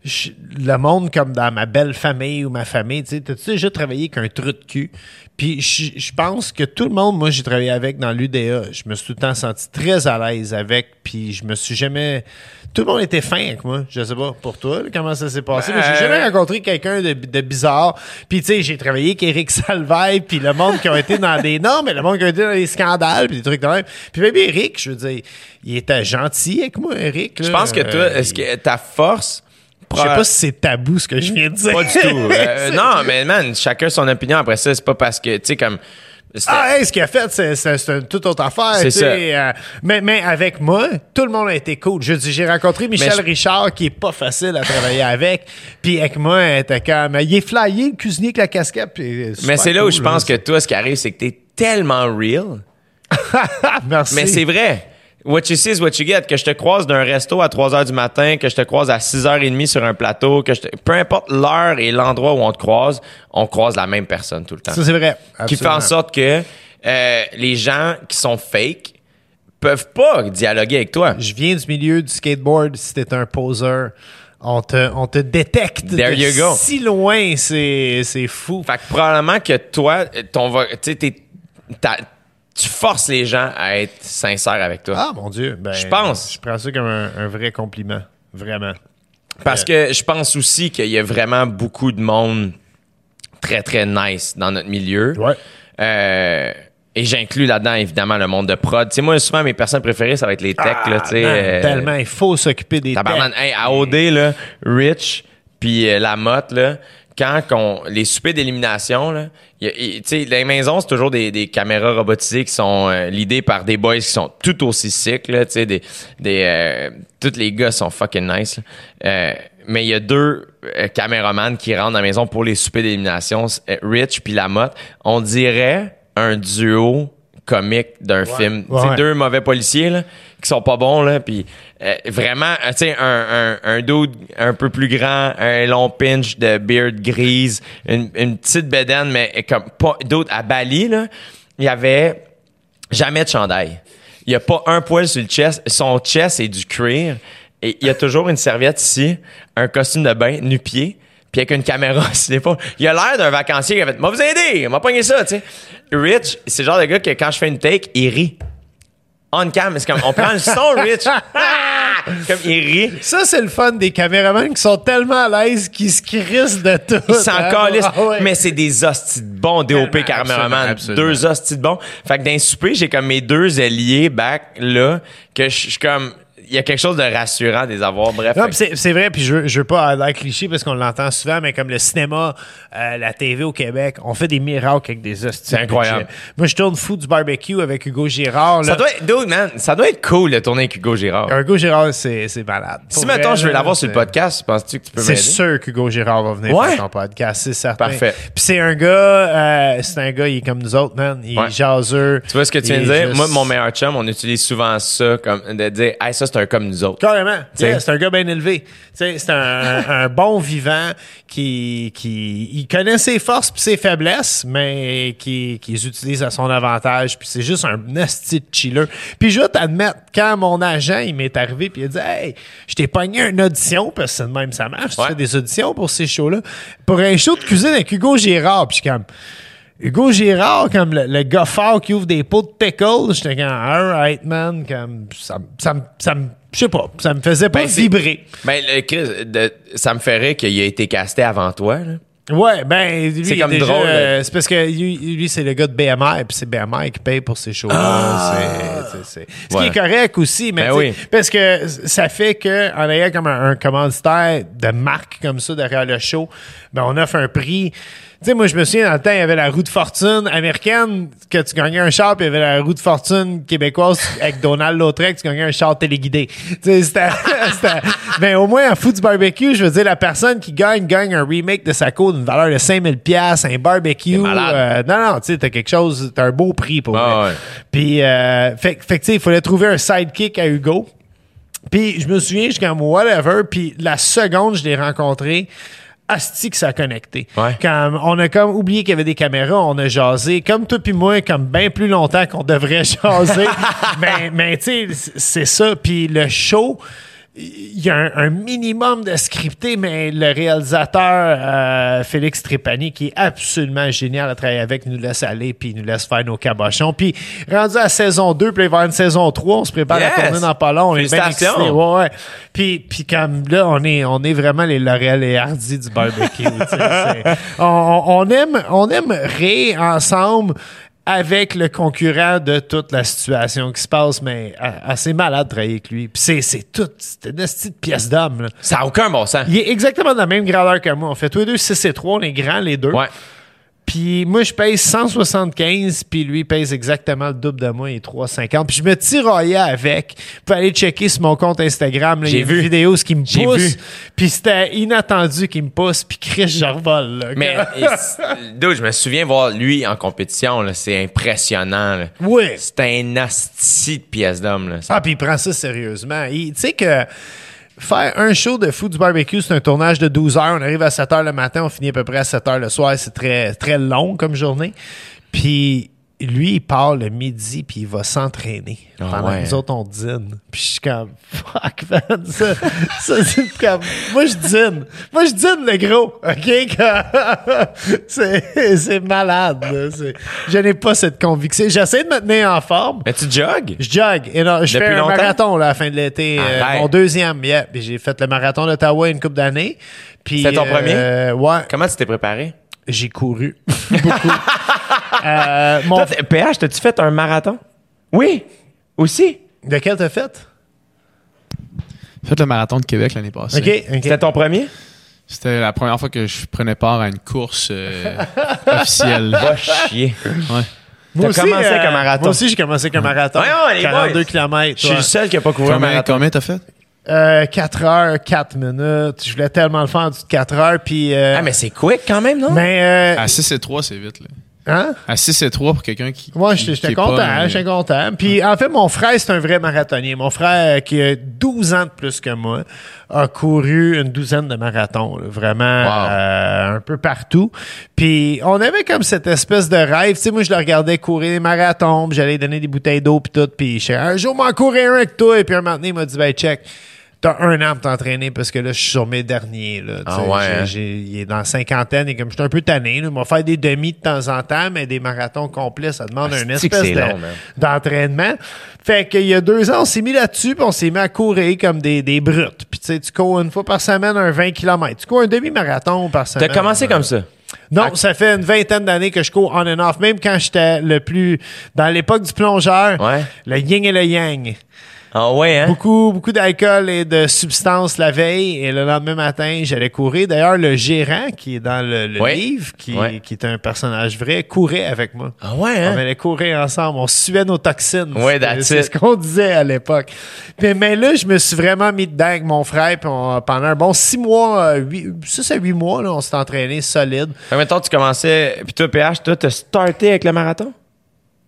je- le monde comme dans ma belle famille ou ma famille, tu sais, t'as-tu déjà travaillé avec un trou de cul? Puis je je pense que tout le monde, moi, j'ai travaillé avec dans l'UDA. Je me suis tout le temps senti très à l'aise avec, puis je me suis jamais... Tout le monde était fin avec moi. Je sais pas pour toi comment ça s'est passé, mais j'ai Euh, jamais rencontré quelqu'un de, de bizarre. Puis tu sais, j'ai travaillé avec Eric Salvaille, puis le monde qui a été dans des... Non, mais le monde qui a été dans des scandales, puis des trucs de même. Puis même Eric, je veux dire, il était gentil avec moi, Eric. Je pense que toi, est-ce que ta force. Je sais pas si c'est tabou ce que je viens de dire. Pas du tout. Euh, non, mais man, chacun son opinion. Après ça, c'est pas parce que, tu sais, comme. Ah, hey, ce qu'il a fait, c'est, une toute autre affaire. C'est sais, euh, mais, mais avec moi, tout le monde a été cool. Je dis, j'ai rencontré Michel je- Richard, qui est pas facile à travailler avec. Puis avec moi, elle était comme, il est flyé, le cuisinier avec la casquette. puis mais c'est là où je pense que toi, ce qui arrive, c'est que t'es tellement real. Merci. Mais c'est vrai. What you see is what you get. Que je te croise d'un resto à 3 h du matin, que je te croise à 6 h 30 sur un plateau, que je te- peu importe l'heure et l'endroit où on te croise, on croise la même personne tout le temps. Ça, c'est vrai. qui fait en Absolument. sorte que euh, les gens qui sont fake peuvent pas dialoguer avec toi. Je viens du milieu du skateboard. Si t'es un poseur, on te, on te détecte. There de you go. Si loin, c'est, c'est fou. Fait que probablement que toi, ton va- tu sais, t'es- tu forces les gens à être sincères avec toi. Ah, mon Dieu. Ben, Je pense. Je prends ça comme un, un vrai compliment. Vraiment. Parce que je pense aussi qu'il y a vraiment beaucoup de monde très, très nice dans notre milieu. Ouais. Euh, et j'inclus là-dedans, évidemment, le monde de prod. Tu sais, moi, souvent, mes personnes préférées, ça va être les techs, là, tu sais. Euh, Ah, tellement, il faut s'occuper des techs. Hey, à OD, là, Rich, puis euh, la motte, là, quand qu'on, les soupers d'élimination, là, y a- y- tu sais, les maisons, c'est toujours des, des caméras robotisées qui sont euh, l'idée par des boys qui sont tout aussi sick, là, tu sais, des, des, euh, tous les gars sont fucking nice, là. Euh, mais il y a deux euh, caméramans qui rentrent dans la maison pour les soupers d'élimination, euh, Rich puis la motte. On dirait un duo comique d'un film. Ouais. deux mauvais policiers là, qui sont pas bons là, puis euh, vraiment, euh, tu sais, un, un, un dude un peu plus grand, un long pinch de beard grise, une, petite bedaine, mais comme pas d'autres à Bali là, il y avait jamais de chandail. Il y a pas un poil sur le chest. Son chest est du cuir. Et il y a toujours une serviette ici, un costume de bain, nu-pied, puis avec une caméra sur l'épaule. Il a l'air d'un vacancier qui a fait « M'a vous aider, m'a pogné ça », tu sais. Rich, c'est le genre de gars que quand je fais une take, il rit. On cam, c'est comme, on prend le son, Rich. Comme il rit. Ça, c'est le fun des caméramans qui sont tellement à l'aise qu'ils se crissent de tout. Il s'en hein? Ah ouais. Mais c'est des hosties de bons DOP absolument. Deux hosties de bons. Fait que dans les soupers, j'ai comme mes deux alliés back là, que je suis comme, y a quelque chose de rassurant de les avoir. Bref. C'est, c'est vrai, puis je, veux- je veux pas aller cliché parce qu'on l'entend souvent, mais comme le cinéma, euh, la TV au Québec, on fait des miracles avec des hosties. C'est incroyable. Moi, je tourne fou du barbecue avec Hugo Girard. Là. ça doit être, dude, man, ça doit être cool de tourner avec Hugo Girard. Hugo Girard, c'est, c'est malade. si mettons, vrai, je veux l'avoir sur le podcast, penses-tu que tu peux C'est sûr qu'Hugo Girard va venir Ouais? faire ton podcast, c'est certain. Parfait. Puis c'est un gars, euh, c'est un gars, il est comme nous autres, man. Il Ouais. est jaseux. Tu vois ce que tu viens de dire? juste- Moi, mon meilleur chum, on utilise souvent ça, comme de dire, hey, ça, c'est un comme nous autres. Carrément. Yeah, c'est un gars bien élevé. C'est un, un bon vivant qui, qui il connaît ses forces puis ses faiblesses, mais qui, qui les utilise à son avantage. Puis c'est juste un nasty chiller. Puis je vais t'admettre, quand mon agent il m'est arrivé puis il a dit Hey, je t'ai pogné une audition, parce que c'est de même ça marche. Ouais. Tu fais des auditions pour ces shows-là. Pour un show de cuisine avec Hugo Girard. Puis je suis comme Hugo Girard, comme le, le gars fort qui ouvre des pots de pickles, j'étais comme, alright, man, comme, ça, me- ça, me- ça, me- je sais pas, ça me faisait pas Ben, vibrer. Ben, le Chris, de- ça me ferait qu'il a été casté avant toi, là. Ouais, ben, lui, C'est comme déjà, drôle, euh, c'est parce que lui, lui, c'est le gars de BMR, puis c'est BMR qui paye pour ces shows-là. C'est- c'est- c'est- Ce Ah! Ouais. qui est correct aussi, mais Ben oui. parce que ça fait que en ayant comme un, un commanditaire de marque comme ça derrière le show, ben on offre un prix. Tu sais, moi, je me souviens, dans le temps, il y avait la roue de fortune américaine, que tu gagnais un char, puis il y avait la roue de fortune québécoise avec Donald Lautrec, tu gagnais un char téléguidé. Tu sais, c'était... Mais au moins, en foot du barbecue, je veux dire, la personne qui gagne, gagne un remake de sa cour d'une valeur de 5000 pièces un barbecue. euh, non, non, tu sais, t'as quelque chose, t'as un beau prix pour Ah ouais. Puis, euh, fait, fait que, tu sais, il fallait trouver un sidekick à Hugo. Puis, je me souviens, je suis comme, whatever. Puis, la seconde, je l'ai rencontré, Asti que ça a connecté. Ouais. Comme, on a comme oublié qu'il y avait des caméras, on a jasé, comme toi puis moi, comme bien plus longtemps qu'on devrait jaser. mais, mais tu sais, c'est ça. Puis le show, il y a un, un minimum de scripté, mais le réalisateur euh, Félix Trépanier, qui est absolument génial à travailler avec, nous laisse aller, puis il nous laisse faire nos cabochons. Puis rendu à saison 2, puis il va y avoir une saison 3, on se prépare Yes! à tourner dans pas long. On est bien excités. Ouais, ouais. Puis, puis comme là, on est, on est vraiment les Laurel et Hardy du barbecue. on- on aime, on aime rire ensemble avec le concurrent de toute la situation qui se passe, mais euh, assez malade de travailler avec lui. Puis c'est, c'est tout, c'est une petite pièce d'homme. Ça n'a aucun bon sens. Il est exactement de la même grandeur que moi. On fait tous les deux 6 et 3, on est grands les deux. Ouais. Puis moi, je pèse 175, puis lui il pèse exactement le double de moi, il est 350. Puis je me tiraillais avec. Vous pouvez aller checker sur mon compte Instagram. là, Il y J'ai a une vu. vidéo ce qui me pousse. vu. Puis c'était inattendu qu'il me pousse, puis Chris, je revole. là. Mais dude, je me souviens voir lui en compétition, c'est impressionnant. là. Oui. C'est un asti de pièce d'homme. Ah, puis il prend ça sérieusement. Tu sais que faire un show de food du barbecue, c'est un tournage de 12 heures. On arrive à 7 heures le matin, on finit à peu près à 7 heures le soir. C'est très, très long comme journée. Puis lui, il part le midi, puis il va s'entraîner. Ah pendant ouais. que nous autres, on dîne. Puis je suis comme, fuck, man. Ça, ça, c'est comme, moi, je dîne. Moi, je dîne, le gros. OK? C'est, c'est malade. là. Je n'ai pas cette conviction. J'essaie de me tenir en forme. Mais tu jogues? Je jogue. Et non, je Depuis fais un longtemps? marathon là, à la fin de l'été. euh, mon deuxième, yeah. J'ai fait le marathon d'Ottawa une couple d'années. C'était ton euh, Ouais. Comment tu t'es préparé? J'ai couru. Beaucoup. Euh, mon... Toi, t'es- PH, t'as-tu fait un marathon? Oui. Aussi? De quel t'as fait? J'ai fait le marathon de Québec l'année passée. OK. ok. C'était ton premier? C'était la première fois que je prenais part à une course euh, officielle. Va chier. Ouais. Moi T'as commencé avec un marathon. Moi aussi, j'ai commencé avec un marathon. Ouais, ouais, les 42 boys. km. Je suis le seul qui a pas couru un Combien, marathon. combien t'as fait? Euh, 4 heures, 4 minutes. Je voulais tellement le faire en dessous de 4 heures. Puis, euh, Ah, mais c'est quick quand même, non? mais, euh, À 6 et 3, c'est vite. Là. Hein? À 6 et 3 pour quelqu'un qui. Moi, j'étais pas, content, euh, j'étais content. Puis en fait, mon frère, c'est un vrai marathonnier. Mon frère, qui a 12 ans de plus que moi, a couru une douzaine de marathons, là, vraiment Wow. euh, un peu partout. Puis on avait comme cette espèce de rêve. Tu sais, moi, je le regardais courir des marathons, j'allais donner des bouteilles d'eau, puis tout. Puis un jour, m'en courir un avec toi. Et puis un donné, il m'a dit, ben, check. T'as un an pour t'entraîner parce que là, je suis sur mes derniers. Là, Ah ouais, J'ai- hein? j'ai- il est dans la cinquantaine et comme je suis un peu tanné, là, il m'a fait des demi de temps en temps, mais des marathons complets, ça demande Ah, que espèce de- d'entraînement. Fait qu'il y a deux ans, on s'est mis là-dessus, puis on s'est mis à courir comme des, des brutes. Puis tu sais, tu cours une fois par semaine un 20 km. Tu cours un demi-marathon par T'as semaine. commencé comme ça? Non, ça fait une vingtaine d'années que je cours on and off. Même quand j'étais le plus... Dans l'époque du plongeur, Ouais. le yin et le yang. Ah ouais, hein? Beaucoup, beaucoup d'alcool et de substances la veille. Et le lendemain matin, j'allais courir. D'ailleurs, le gérant, qui est dans le, le Ouais. livre, qui, Ouais. qui est un personnage vrai, courait avec moi. Ah ouais, On hein? allait courir ensemble. On suivait nos toxines. Ouais, C'est- ce qu'on disait à l'époque. Puis, mais là, je me suis vraiment mis dedans avec mon frère. Puis on- pendant un bon six mois, euh, huit, six à huit mois, là, on s'est entraîné solide. Que, mettons, tu commençais. Puis toi, PH, toi, t'as starté avec le marathon?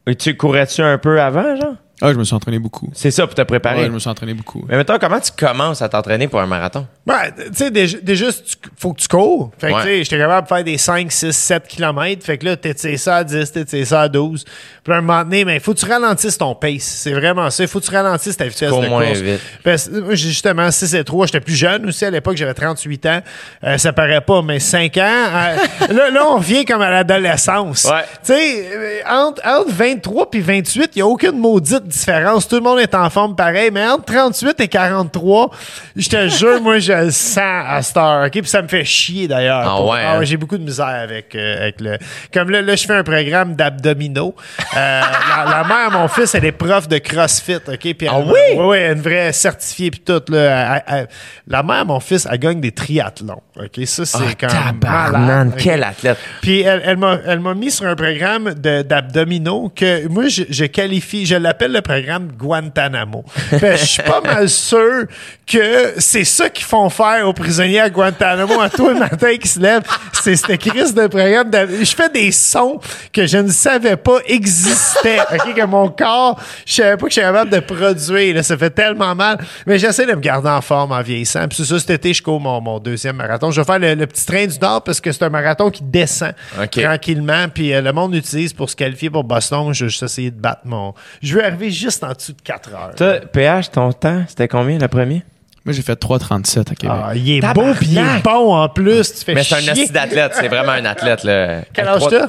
Et tu courais-tu un peu avant, genre? Ah, je me suis entraîné beaucoup. C'est ça pour te préparer. Ouais, je me suis entraîné beaucoup. Mais mettons, comment tu commences à t'entraîner pour un marathon? Ouais, tu sais, déjà, tu- faut que tu cours. Fait que, Ouais. tu sais, j'étais capable de faire des 5, 6, 7 km. Fait que là, t'étires ça à 10, t'étires ça à 12. Puis à un moment donné, il faut que tu ralentisses ton pace. C'est vraiment ça. Il faut que tu ralentisses ta vitesse Cours de moins course. vite. Parce justement 6 et 3. J'étais plus jeune aussi. À l'époque, j'avais 38 ans. Euh, ça paraît pas, mais 5 ans. euh, là, là, on revient comme à l'adolescence. Ouais. Tu sais, euh, entre, entre 23 puis 28, il n'y a aucune maudite différence. Tout le monde est en forme pareil, mais entre 38 et 43, je te jure, moi, je le sens à cette heure. OK? Puis ça me fait chier d'ailleurs. Ah Pour- ouais, hein? J'ai beaucoup de misère avec, euh, avec le. Comme là, là, je fais un programme d'abdominaux. Euh, la, la mère, mon fils, elle est prof de CrossFit. OK? Puis elle- Ah oui? Oui, oui, une vraie certifiée puis tout. Là, Elle- elle- la mère, mon fils, elle gagne des triathlons. OK? Ça, c'est Ah, quand même tabarnak, malade. OK? quel athlète. Puis elle, elle m'a, elle mis sur un programme d'abdominaux que moi, je, je qualifie, je l'appelle le programme Guantanamo. Que je suis pas mal sûr que c'est ça qu'ils font faire aux prisonniers à Guantanamo à tous les matins qui se lèvent. C'est cette crise de programme. d'ab- Je fais des sons que je ne savais pas existaient. OK? Que mon corps, je savais pas que j'étais capable de produire. Là. Ça fait tellement mal. Mais j'essaie de me garder en forme en vieillissant. Puis c'est ça, cet été, je cours mon, mon deuxième marathon. Je vais faire le, le petit train du Nord parce que c'est un marathon qui descend OK. tranquillement. Puis euh, le monde l'utilise pour se qualifier pour Boston. Je vais juste essayer de battre mon. Je veux arriver juste en dessous de 4 heures. Toi, PH, ton temps, c'était combien le premier? Moi, j'ai fait 3,37 à Québec. Ah, il est Tabarnak. beau puis il est bon en plus. Tu fais Mais c'est un asti d'athlète, c'est vraiment un athlète. Là. Quel âge trois- t'as?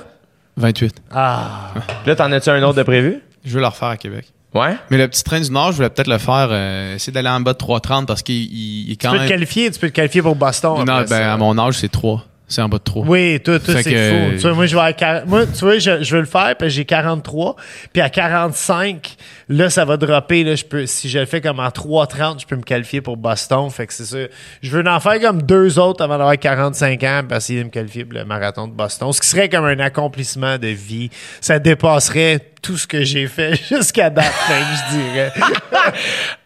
28. Ah. Là, t'en as-tu un autre de prévu? Je veux le refaire à Québec. Ouais? Mais le petit train du Nord, je voulais peut-être le faire, euh, essayer d'aller en bas de 3,30 parce qu'il il- il est Tu quand peux te qualifier, tu peux te qualifier pour Boston. Non, après ben, ça. à mon âge, c'est 3. C'est en bas de 3. Oui, toi, toi c'est que- fou. Tu vois, moi, je vais à quar- moi, tu vois, je, je veux le faire, puis j'ai 43. Puis à 45, là, ça va dropper. Là, je peux, si je le fais comme en 3,30, je peux me qualifier pour Boston. Fait que c'est ça. Je veux en faire comme deux autres avant d'avoir 45 ans, pour essayer de me qualifier pour le marathon de Boston. Ce qui serait comme un accomplissement de vie. Ça dépasserait tout ce que j'ai fait jusqu'à date, même, je dirais.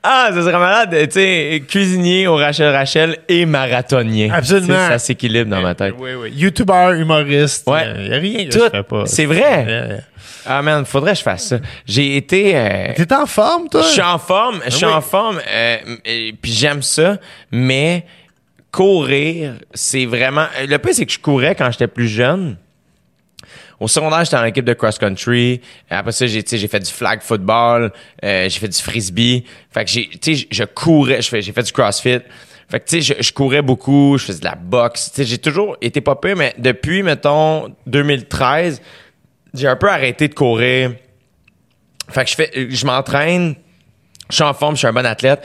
Ah, ça serait malade, tu sais, cuisinier au Rachel Rachel et marathonien. Absolument. Ça s'équilibre dans ma tête. oui, oui. YouTuber, humoriste. Ouais. Il n'y a rien que Tout. je fais pas. C'est vrai? Ah, man, faudrait que je fasse ça. J'ai été. euh, T'es en forme, toi? Je suis en forme, je suis oui. en forme, euh, et puis j'aime ça, mais courir, c'est vraiment. Le pire, c'est que je courais quand j'étais plus jeune. Au secondaire, j'étais en équipe de cross-country. Après ça, j'ai, tu sais, j'ai fait du flag football, euh, j'ai fait du frisbee. Fait que j'ai, tu sais, je courais, j'ai fait du crossfit. Fait que, tu sais, je, je courais beaucoup, je faisais de la boxe. Tu sais, j'ai toujours été pas pire, mais depuis, mettons, 2013, j'ai un peu arrêté de courir. Fait que je fais, je m'entraîne, je suis en forme, je suis un bon athlète.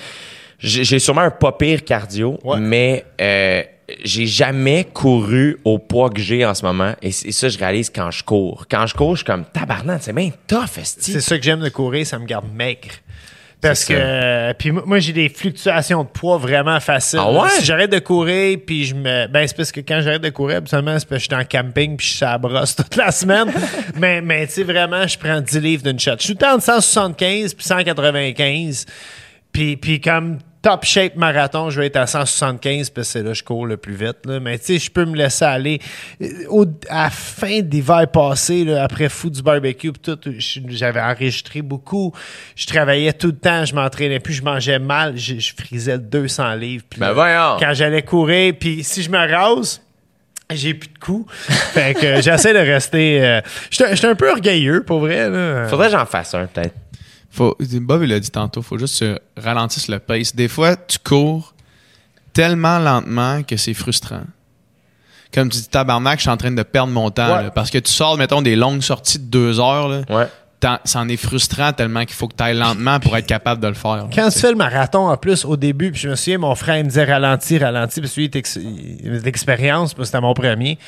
J'ai sûrement un pas pire cardio, Ouais. mais euh, j'ai jamais couru au poids que j'ai en ce moment. Et, ça, je réalise quand je cours. Quand je cours, je suis comme tabarnak, c'est bien tough. C'est ça que j'aime de courir, ça me garde maigre. Parce que, euh, puis moi, j'ai des fluctuations de poids vraiment faciles. Ah ouais? Si j'arrête de courir, puis je me. Ben, c'est parce que quand j'arrête de courir, habituellement, c'est parce que je suis en camping, puis je suis à la brosse toute la semaine. mais, mais tu sais, vraiment, je prends 10 livres d'une shot. Je suis tout le temps entre 175 puis 195. Puis, puis comme top shape marathon, je vais être à 175 parce que c'est là que je cours le plus vite. là. Mais tu sais, je peux me laisser aller. Euh, Au, à la fin d'hiver passé, là, après fou du barbecue, tout, j'avais enregistré beaucoup. Je travaillais tout le temps, je m'entraînais plus, je mangeais mal, je, je frisais le 200 livres. Puis Ben là. Quand j'allais courir, puis si je me rase, j'ai plus de coups. fait que j'essaie de rester... euh, J'étais j'étais un peu orgueilleux, pour vrai. Là. Faudrait que j'en fasse un, peut-être. Faut, Bob, il l'a dit tantôt, faut juste se ralentir le pace. Des fois, tu cours tellement lentement que c'est frustrant. Comme tu dis, tabarnak, je suis en train de perdre mon temps. Ouais. là. parce que tu sors, mettons, des longues sorties de deux heures. Là, Ouais. c'en est frustrant tellement qu'il faut que tu ailles lentement pour être capable de le faire. là. Quand tu fais le marathon, en plus, au début, puis je me souviens, mon frère, il me disait ralenti, ralenti, parce que lui, il avait de l'expérience, puis c'était mon premier.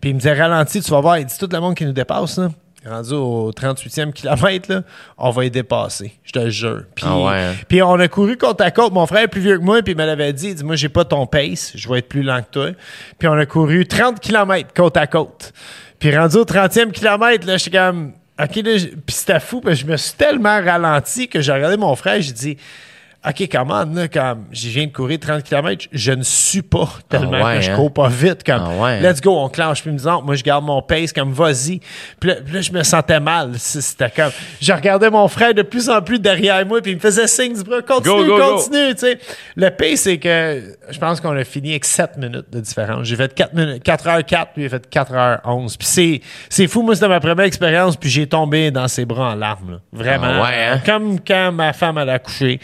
Puis il me disait ralenti, tu vas voir, il dit tout le monde qui nous dépasse, là. Rendu au 38e kilomètre, là, on va y dépasser. Je te jure. Puis, Ah ouais, hein? puis on a couru côte à côte. Mon frère est plus vieux que moi, puis il me l'avait dit. Il dit, moi, j'ai pas ton pace. Je vais être plus lent que toi. Puis on a couru 30 km côte à côte. Puis rendu au 30e kilomètre, là, j'étais comme, OK, là, puis c'était fou, parce que je me suis tellement ralenti que j'ai regardé mon frère, j'ai dit, OK, comment, là, comme, je viens de courir 30 km, je ne suis pas tellement Ah ouais, que je hein? cours pas vite, comme, Ah ouais, let's go, on clenche. Puis me disait, Non, moi, je garde mon pace, comme, vas-y. Puis là, là, je me sentais mal. C'était comme, je regardais mon frère de plus en plus derrière moi, puis il me faisait signe du bras, continue, Go, go, continue, tu sais. Le pace, c'est que, je pense qu'on a fini avec 7 minutes de différence. J'ai fait 4 minutes, 4h04, puis il a fait 4h11. Puis c'est, c'est fou, moi, c'était ma première expérience, puis j'ai tombé dans ses bras en larmes, là. Vraiment. Ah ouais, hein? Comme quand ma femme elle a accouché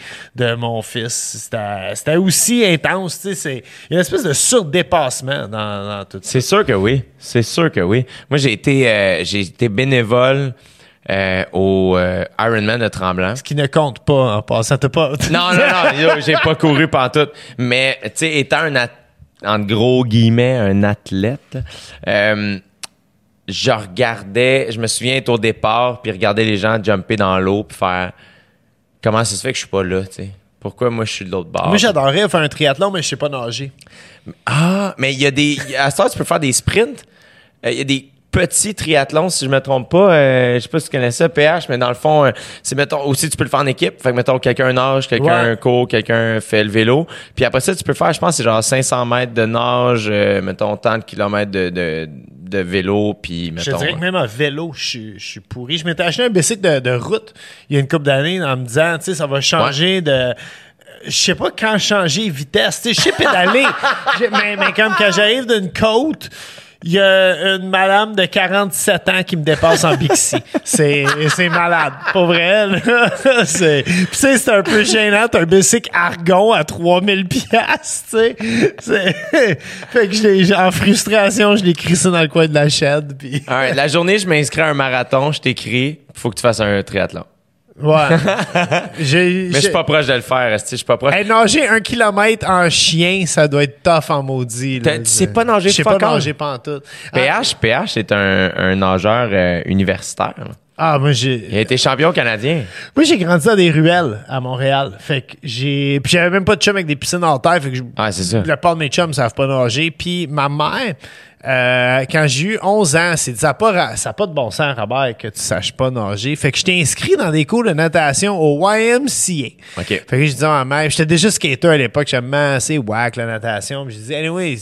de mon fils. C'était, aussi intense, tu sais. C'est, il y a une espèce de surdépassement dans, dans tout ça. C'est sûr que oui. C'est sûr que oui. Moi, j'ai été, euh, j'ai été bénévole euh, au euh, Ironman de Tremblant. Ce qui ne compte pas en passant. T'as pas. Non, non, non, j'ai pas couru pantoute. Mais, tu sais, étant un, en gros guillemets, un athlète, euh, je regardais, je me souviens être au départ, puis regarder les gens jumper dans l'eau, puis faire comment ça se fait que je suis pas là, tu sais? Pourquoi moi je suis de l'autre bord? Moi, j'adorerais faire un triathlon, mais je sais pas nager. Ah, mais il y a des. À ce temps, tu peux faire des sprints. Euh, Il y a des petits triathlons, si je me trompe pas. Euh, je sais pas si tu connais ça, PH, mais dans le fond, euh, c'est mettons aussi tu peux le faire en équipe. Fait que mettons quelqu'un nage, quelqu'un Ouais. court, quelqu'un fait le vélo. Puis après ça, tu peux faire, je pense, c'est genre 500 mètres de nage, euh, mettons tant de kilomètres de, de, de vélo, puis Je mettons. dirais que même en vélo, je suis, je suis pourri. Je m'étais acheté un bicycle de, de route il y a une couple d'années en me disant, tu sais, ça va changer de. euh, Je sais pas quand changer vitesse. Tu sais, je sais pédaler. Mais, mais comme quand j'arrive d'une côte, Il y a une madame de 47 ans qui me dépasse en Bixi. C'est, c'est malade. Pas vrai, là. c'est, puis tu sais, c'est un peu gênant. T'as un bicycle Argon à 3000 piastres, tu sais. C'est, fait que je l'ai, en frustration, je l'ai crissé dans le coin de la chaîne. Puis, Alright, la journée, je m'inscris à un marathon, je t'écris, faut que tu fasses un triathlon. Ouais. J'ai, Mais je suis pas proche de le faire, je suis pas proche? Hey, nager un kilomètre en chien, ça doit être tough en maudit. là. Tu sais pas nager Je sais pas nager pas en tout. Ah, PH, PH, c'est un, un nageur euh, universitaire. Ah, moi j'ai. Il a été champion canadien. Moi, j'ai grandi dans des ruelles à Montréal. Fait que j'ai. Puis j'avais même pas de chum avec des piscines en terre. Fait que je- Ah, c'est ça. la part de mes chums savent pas nager. Puis ma mère, euh, quand j'ai eu 11 ans, c'est dit, ça n'a pas, ça a pas de bon sens, Robert, que tu saches pas nager. Fait que j'étais inscrit dans des cours de natation au YMCA. OK. Fait que je disais à ma mère, j'étais déjà skater à l'époque, j'aimais assez whack la natation. Puis je disais, anyway,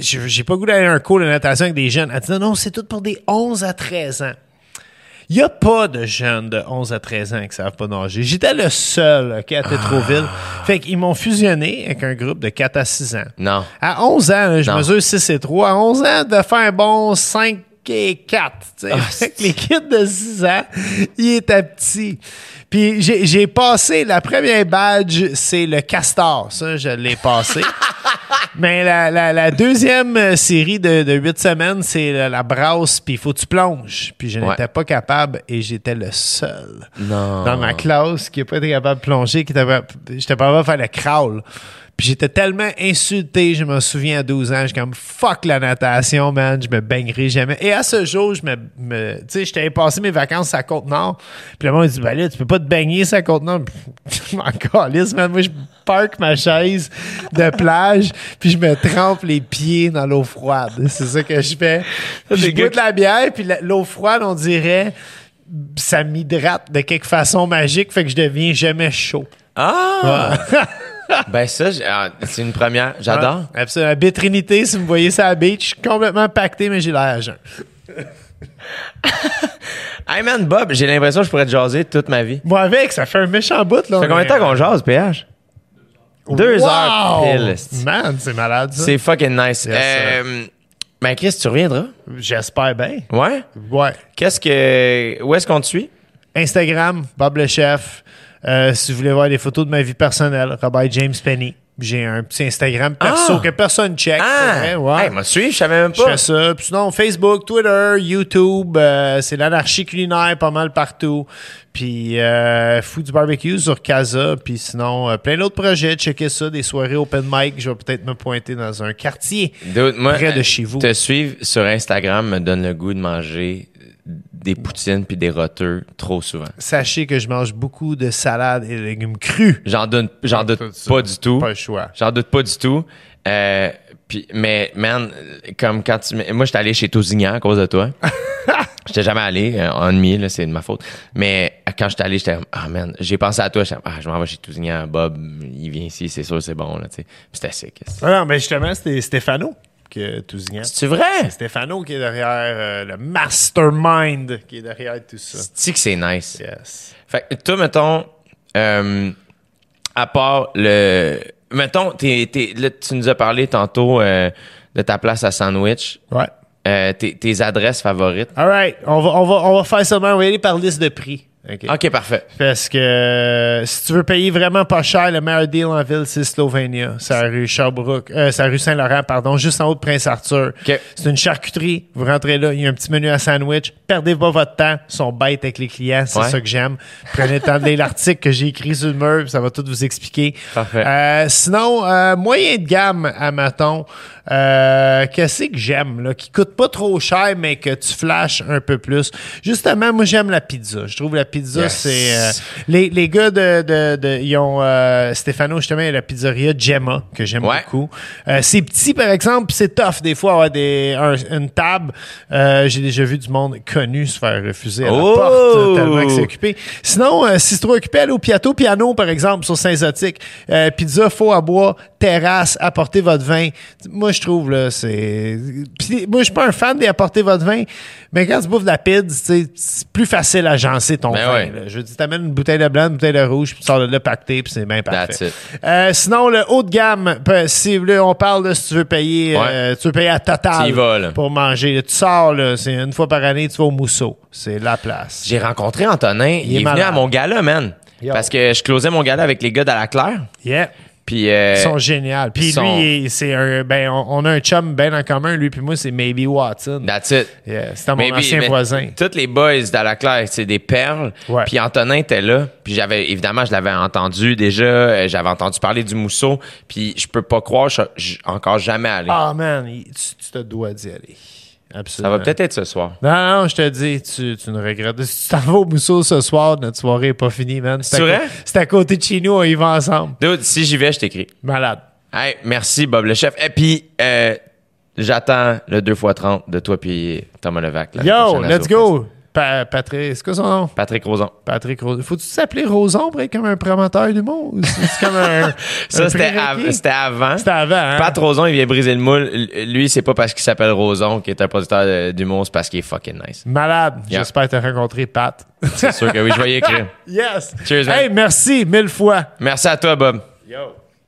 j'ai pas goût d'aller à un cours de natation avec des jeunes. Elle dit, non, non, c'est tout pour des 11 à 13 ans. Il n'y a pas de jeunes de 11 à 13 ans qui savent pas nager. J'étais le seul OK, à Tétroville. Fait qu'ils m'ont fusionné avec un groupe de 4 à 6 ans. Non. À 11 ans, je mesure 6 et 3. À 11 ans, de faire un bon 5 et 4. tu sais. Ah, les kids de 6 ans, ils étaient petits. Puis j'ai passé, la première badge, c'est le castor. Ça, je l'ai passé. Mais la, la- la deuxième série de, de 8 semaines, c'est la, la brasse, puis il faut que tu plonges. Puis je Ouais. n'étais pas capable et j'étais le seul Non. dans ma classe qui n'a pas été capable de plonger, qui était j'étais pas capable de faire le crawl. Puis j'étais tellement insulté, je me souviens à 12 ans, j'étais comme fuck la natation, man, je me baignerai jamais. Et à ce jour, je me, me- tu sais, j'étais passé mes vacances à Côte-Nord. Puis le monde dit ben là, tu peux pas te baigner ça à Côte-Nord. je m'en calisse, man. Moi je parque ma chaise de plage, puis je me trempe les pieds dans l'eau froide. C'est ça que je fais. Puis je de la bière, puis l'eau froide, on dirait ça m'hydrate de quelque façon magique, fait que je deviens jamais chaud. Ah! ben ça, ah, c'est une première. J'adore. Ouais, absolument. La baie Trinité, si vous me voyez ça à la beach, je suis complètement pacté, mais j'ai l'air à jeun. Hey man, Bob, j'ai l'impression que je pourrais te jaser toute ma vie. Moi, avec, ça fait un méchant bout, là. Ça fait combien de temps qu'on jase, PH? Deux heures pile. Man, c'est malade. C'est fucking nice. Yes, Euh, ben Chris, tu reviendras? J'espère bien. Ouais? Ouais. Qu'est-ce que. Où est-ce qu'on te suit? Instagram, Bob le Chef. Euh, si vous voulez voir des photos de ma vie personnelle, Robert James Penny. J'ai un petit Instagram perso Ah! que personne check. Ah! ouais. Hey, m'a suivi, je savais même Je pas. fais ça. Puis sinon, Facebook, Twitter, YouTube, euh, c'est l'anarchie culinaire pas mal partout. Puis euh, Food du barbecue sur Casa. Puis sinon, euh, plein d'autres projets. Checkez ça, des soirées open mic. Je vais peut-être me pointer dans un quartier. Dude, moi, Près de euh, chez vous. Te suivre sur Instagram me donne le goût de manger des poutines puis des roteux trop souvent. Sachez que je mange beaucoup de salades et de légumes crus. J'en doute, j'en doute ça. pas du tout. Pas le choix. J'en doute pas du tout. Euh, puis, mais, man, comme quand tu. Moi, j'étais allé chez Tousignan à cause de toi. j'étais jamais allé, euh, en demi, là, c'est de ma faute. Mais quand j'étais allé, j'étais ah, man, j'ai pensé à toi. J'étais ah, je m'en vais chez Tousignan. Bob, il vient ici, c'est sûr, c'est bon, là, tu sais. Puis C'était sick. c'est- Ah non, mais justement, c'était Stéphano que Tousignan. C'est-tu vrai? Stéphano qui est derrière euh, le mastermind qui est derrière tout ça. C'est que c'est nice? Yes. Fait que toi, mettons, euh, à part le. Mettons, t'es- t'es- là, tu nous as parlé tantôt euh, de ta place à Sandwich. Ouais. Euh, tes, tes adresses favorites. All right. On va, on va, on va faire seulement, on va y aller par liste de prix. OK. Parfait. Parce que euh, si tu veux payer vraiment pas cher, le meilleur deal en ville, c'est Slovenia. C'est la rue Sherbrooke. Euh, c'est la rue Saint-Laurent, pardon, juste en haut de Prince-Arthur. OK. C'est une charcuterie. Vous rentrez là, il y a un petit menu à sandwich. Perdez pas votre temps. Ils sont bêtes avec les clients. C'est Ouais. ça que j'aime. Prenez le temps de lire l'article que j'ai écrit sur le mur. Ça va tout vous expliquer. Parfait. Euh, sinon, euh, moyen de gamme, à maton. Euh, Qu'est-ce que j'aime, là, qui coûte pas trop cher, mais que tu flashes un peu plus. Justement, moi, j'aime la pizza. Je trouve la pizza, Yes. c'est. euh, les, les gars de. de, de- ils ont. euh, Stéphano, justement, a la pizzeria Gemma, que j'aime Ouais. beaucoup. Euh, c'est petit, par exemple, c'est tough, des fois, avoir des, un- une table. Euh, J'ai déjà vu du monde connu se faire refuser à la Oh! porte, euh, tellement que c'est occupé. Sinon, euh, si c'est trop occupé, allez au Piato Piano, par exemple, sur Saint-Zotique. Euh, pizza, faux à bois, terrasse, apportez votre vin. Moi, je trouve, là, c'est... Moi, je suis pas un fan d'apporter votre vin, mais quand tu bouffes de la pizza, c'est plus facile à jancer ton Ben vin. ouais. là. Je veux dire, t'amènes une bouteille de blanc, une bouteille de rouge, puis tu sors de là pacté, puis c'est bien That's parfait. it. Euh, sinon, le haut de gamme, si là, on parle de si tu veux payer, Ouais. euh, tu veux payer à total vas, là. pour manger. là. Tu sors, là, c'est une fois par année, tu vas au Mousseau. C'est la place. J'ai rencontré Antonin. Il, est est, venu à mon gala, man. Yo. Parce que je closais mon gala avec les gars d'Alaclaire. Yeah. Puis. euh, Ils sont géniaux. Puis sont- lui, c'est un, ben, on, on a un chum bien en commun. Lui puis moi, c'est Maybe Watson. That's it. Yeah, C'était mon Maybe, ancien voisin. Tous les boys d'Alaclaire, c'est des perles. Ouais. Puis Antonin était là. Puis j'avais, évidemment, je l'avais entendu déjà. euh, J'avais entendu parler du mousseau. Puis je peux pas croire, je je- encore jamais allé. Ah, man, il- tu, tu te dois d'y aller. Ça va peut-être être ce soir. Non, non, je te dis, tu, tu ne regrettes. Si tu t'en vas au Mousseau ce soir, notre soirée n'est pas finie, man. C'est vrai? C'est à côté de chez nous, on y va ensemble. Dude, si j'y vais, je t'écris. Malade. Hey, merci, Bob le chef. Et puis, euh, j'attends le 2x30 de toi puis Thomas Levac. Yo, let's go. Pa- Patrick, c'est quoi son nom? Patrick Roson. Patrick Roson. Faut-tu s'appeler Roson pour être comme un promoteur du mot? C'est comme un. Ça, c'était av- avant. C'était avant, hein? Pat Roson, il vient briser le moule. Lui, c'est pas parce qu'il s'appelle Roson qui est un producteur d'humour, c'est parce qu'il est fucking nice. Malade. Yeah. J'espère te rencontrer, Pat. C'est sûr que oui, je vais y écrire. yes. Cheers, man. Hey, merci mille fois. Merci à toi, Bob. Yo.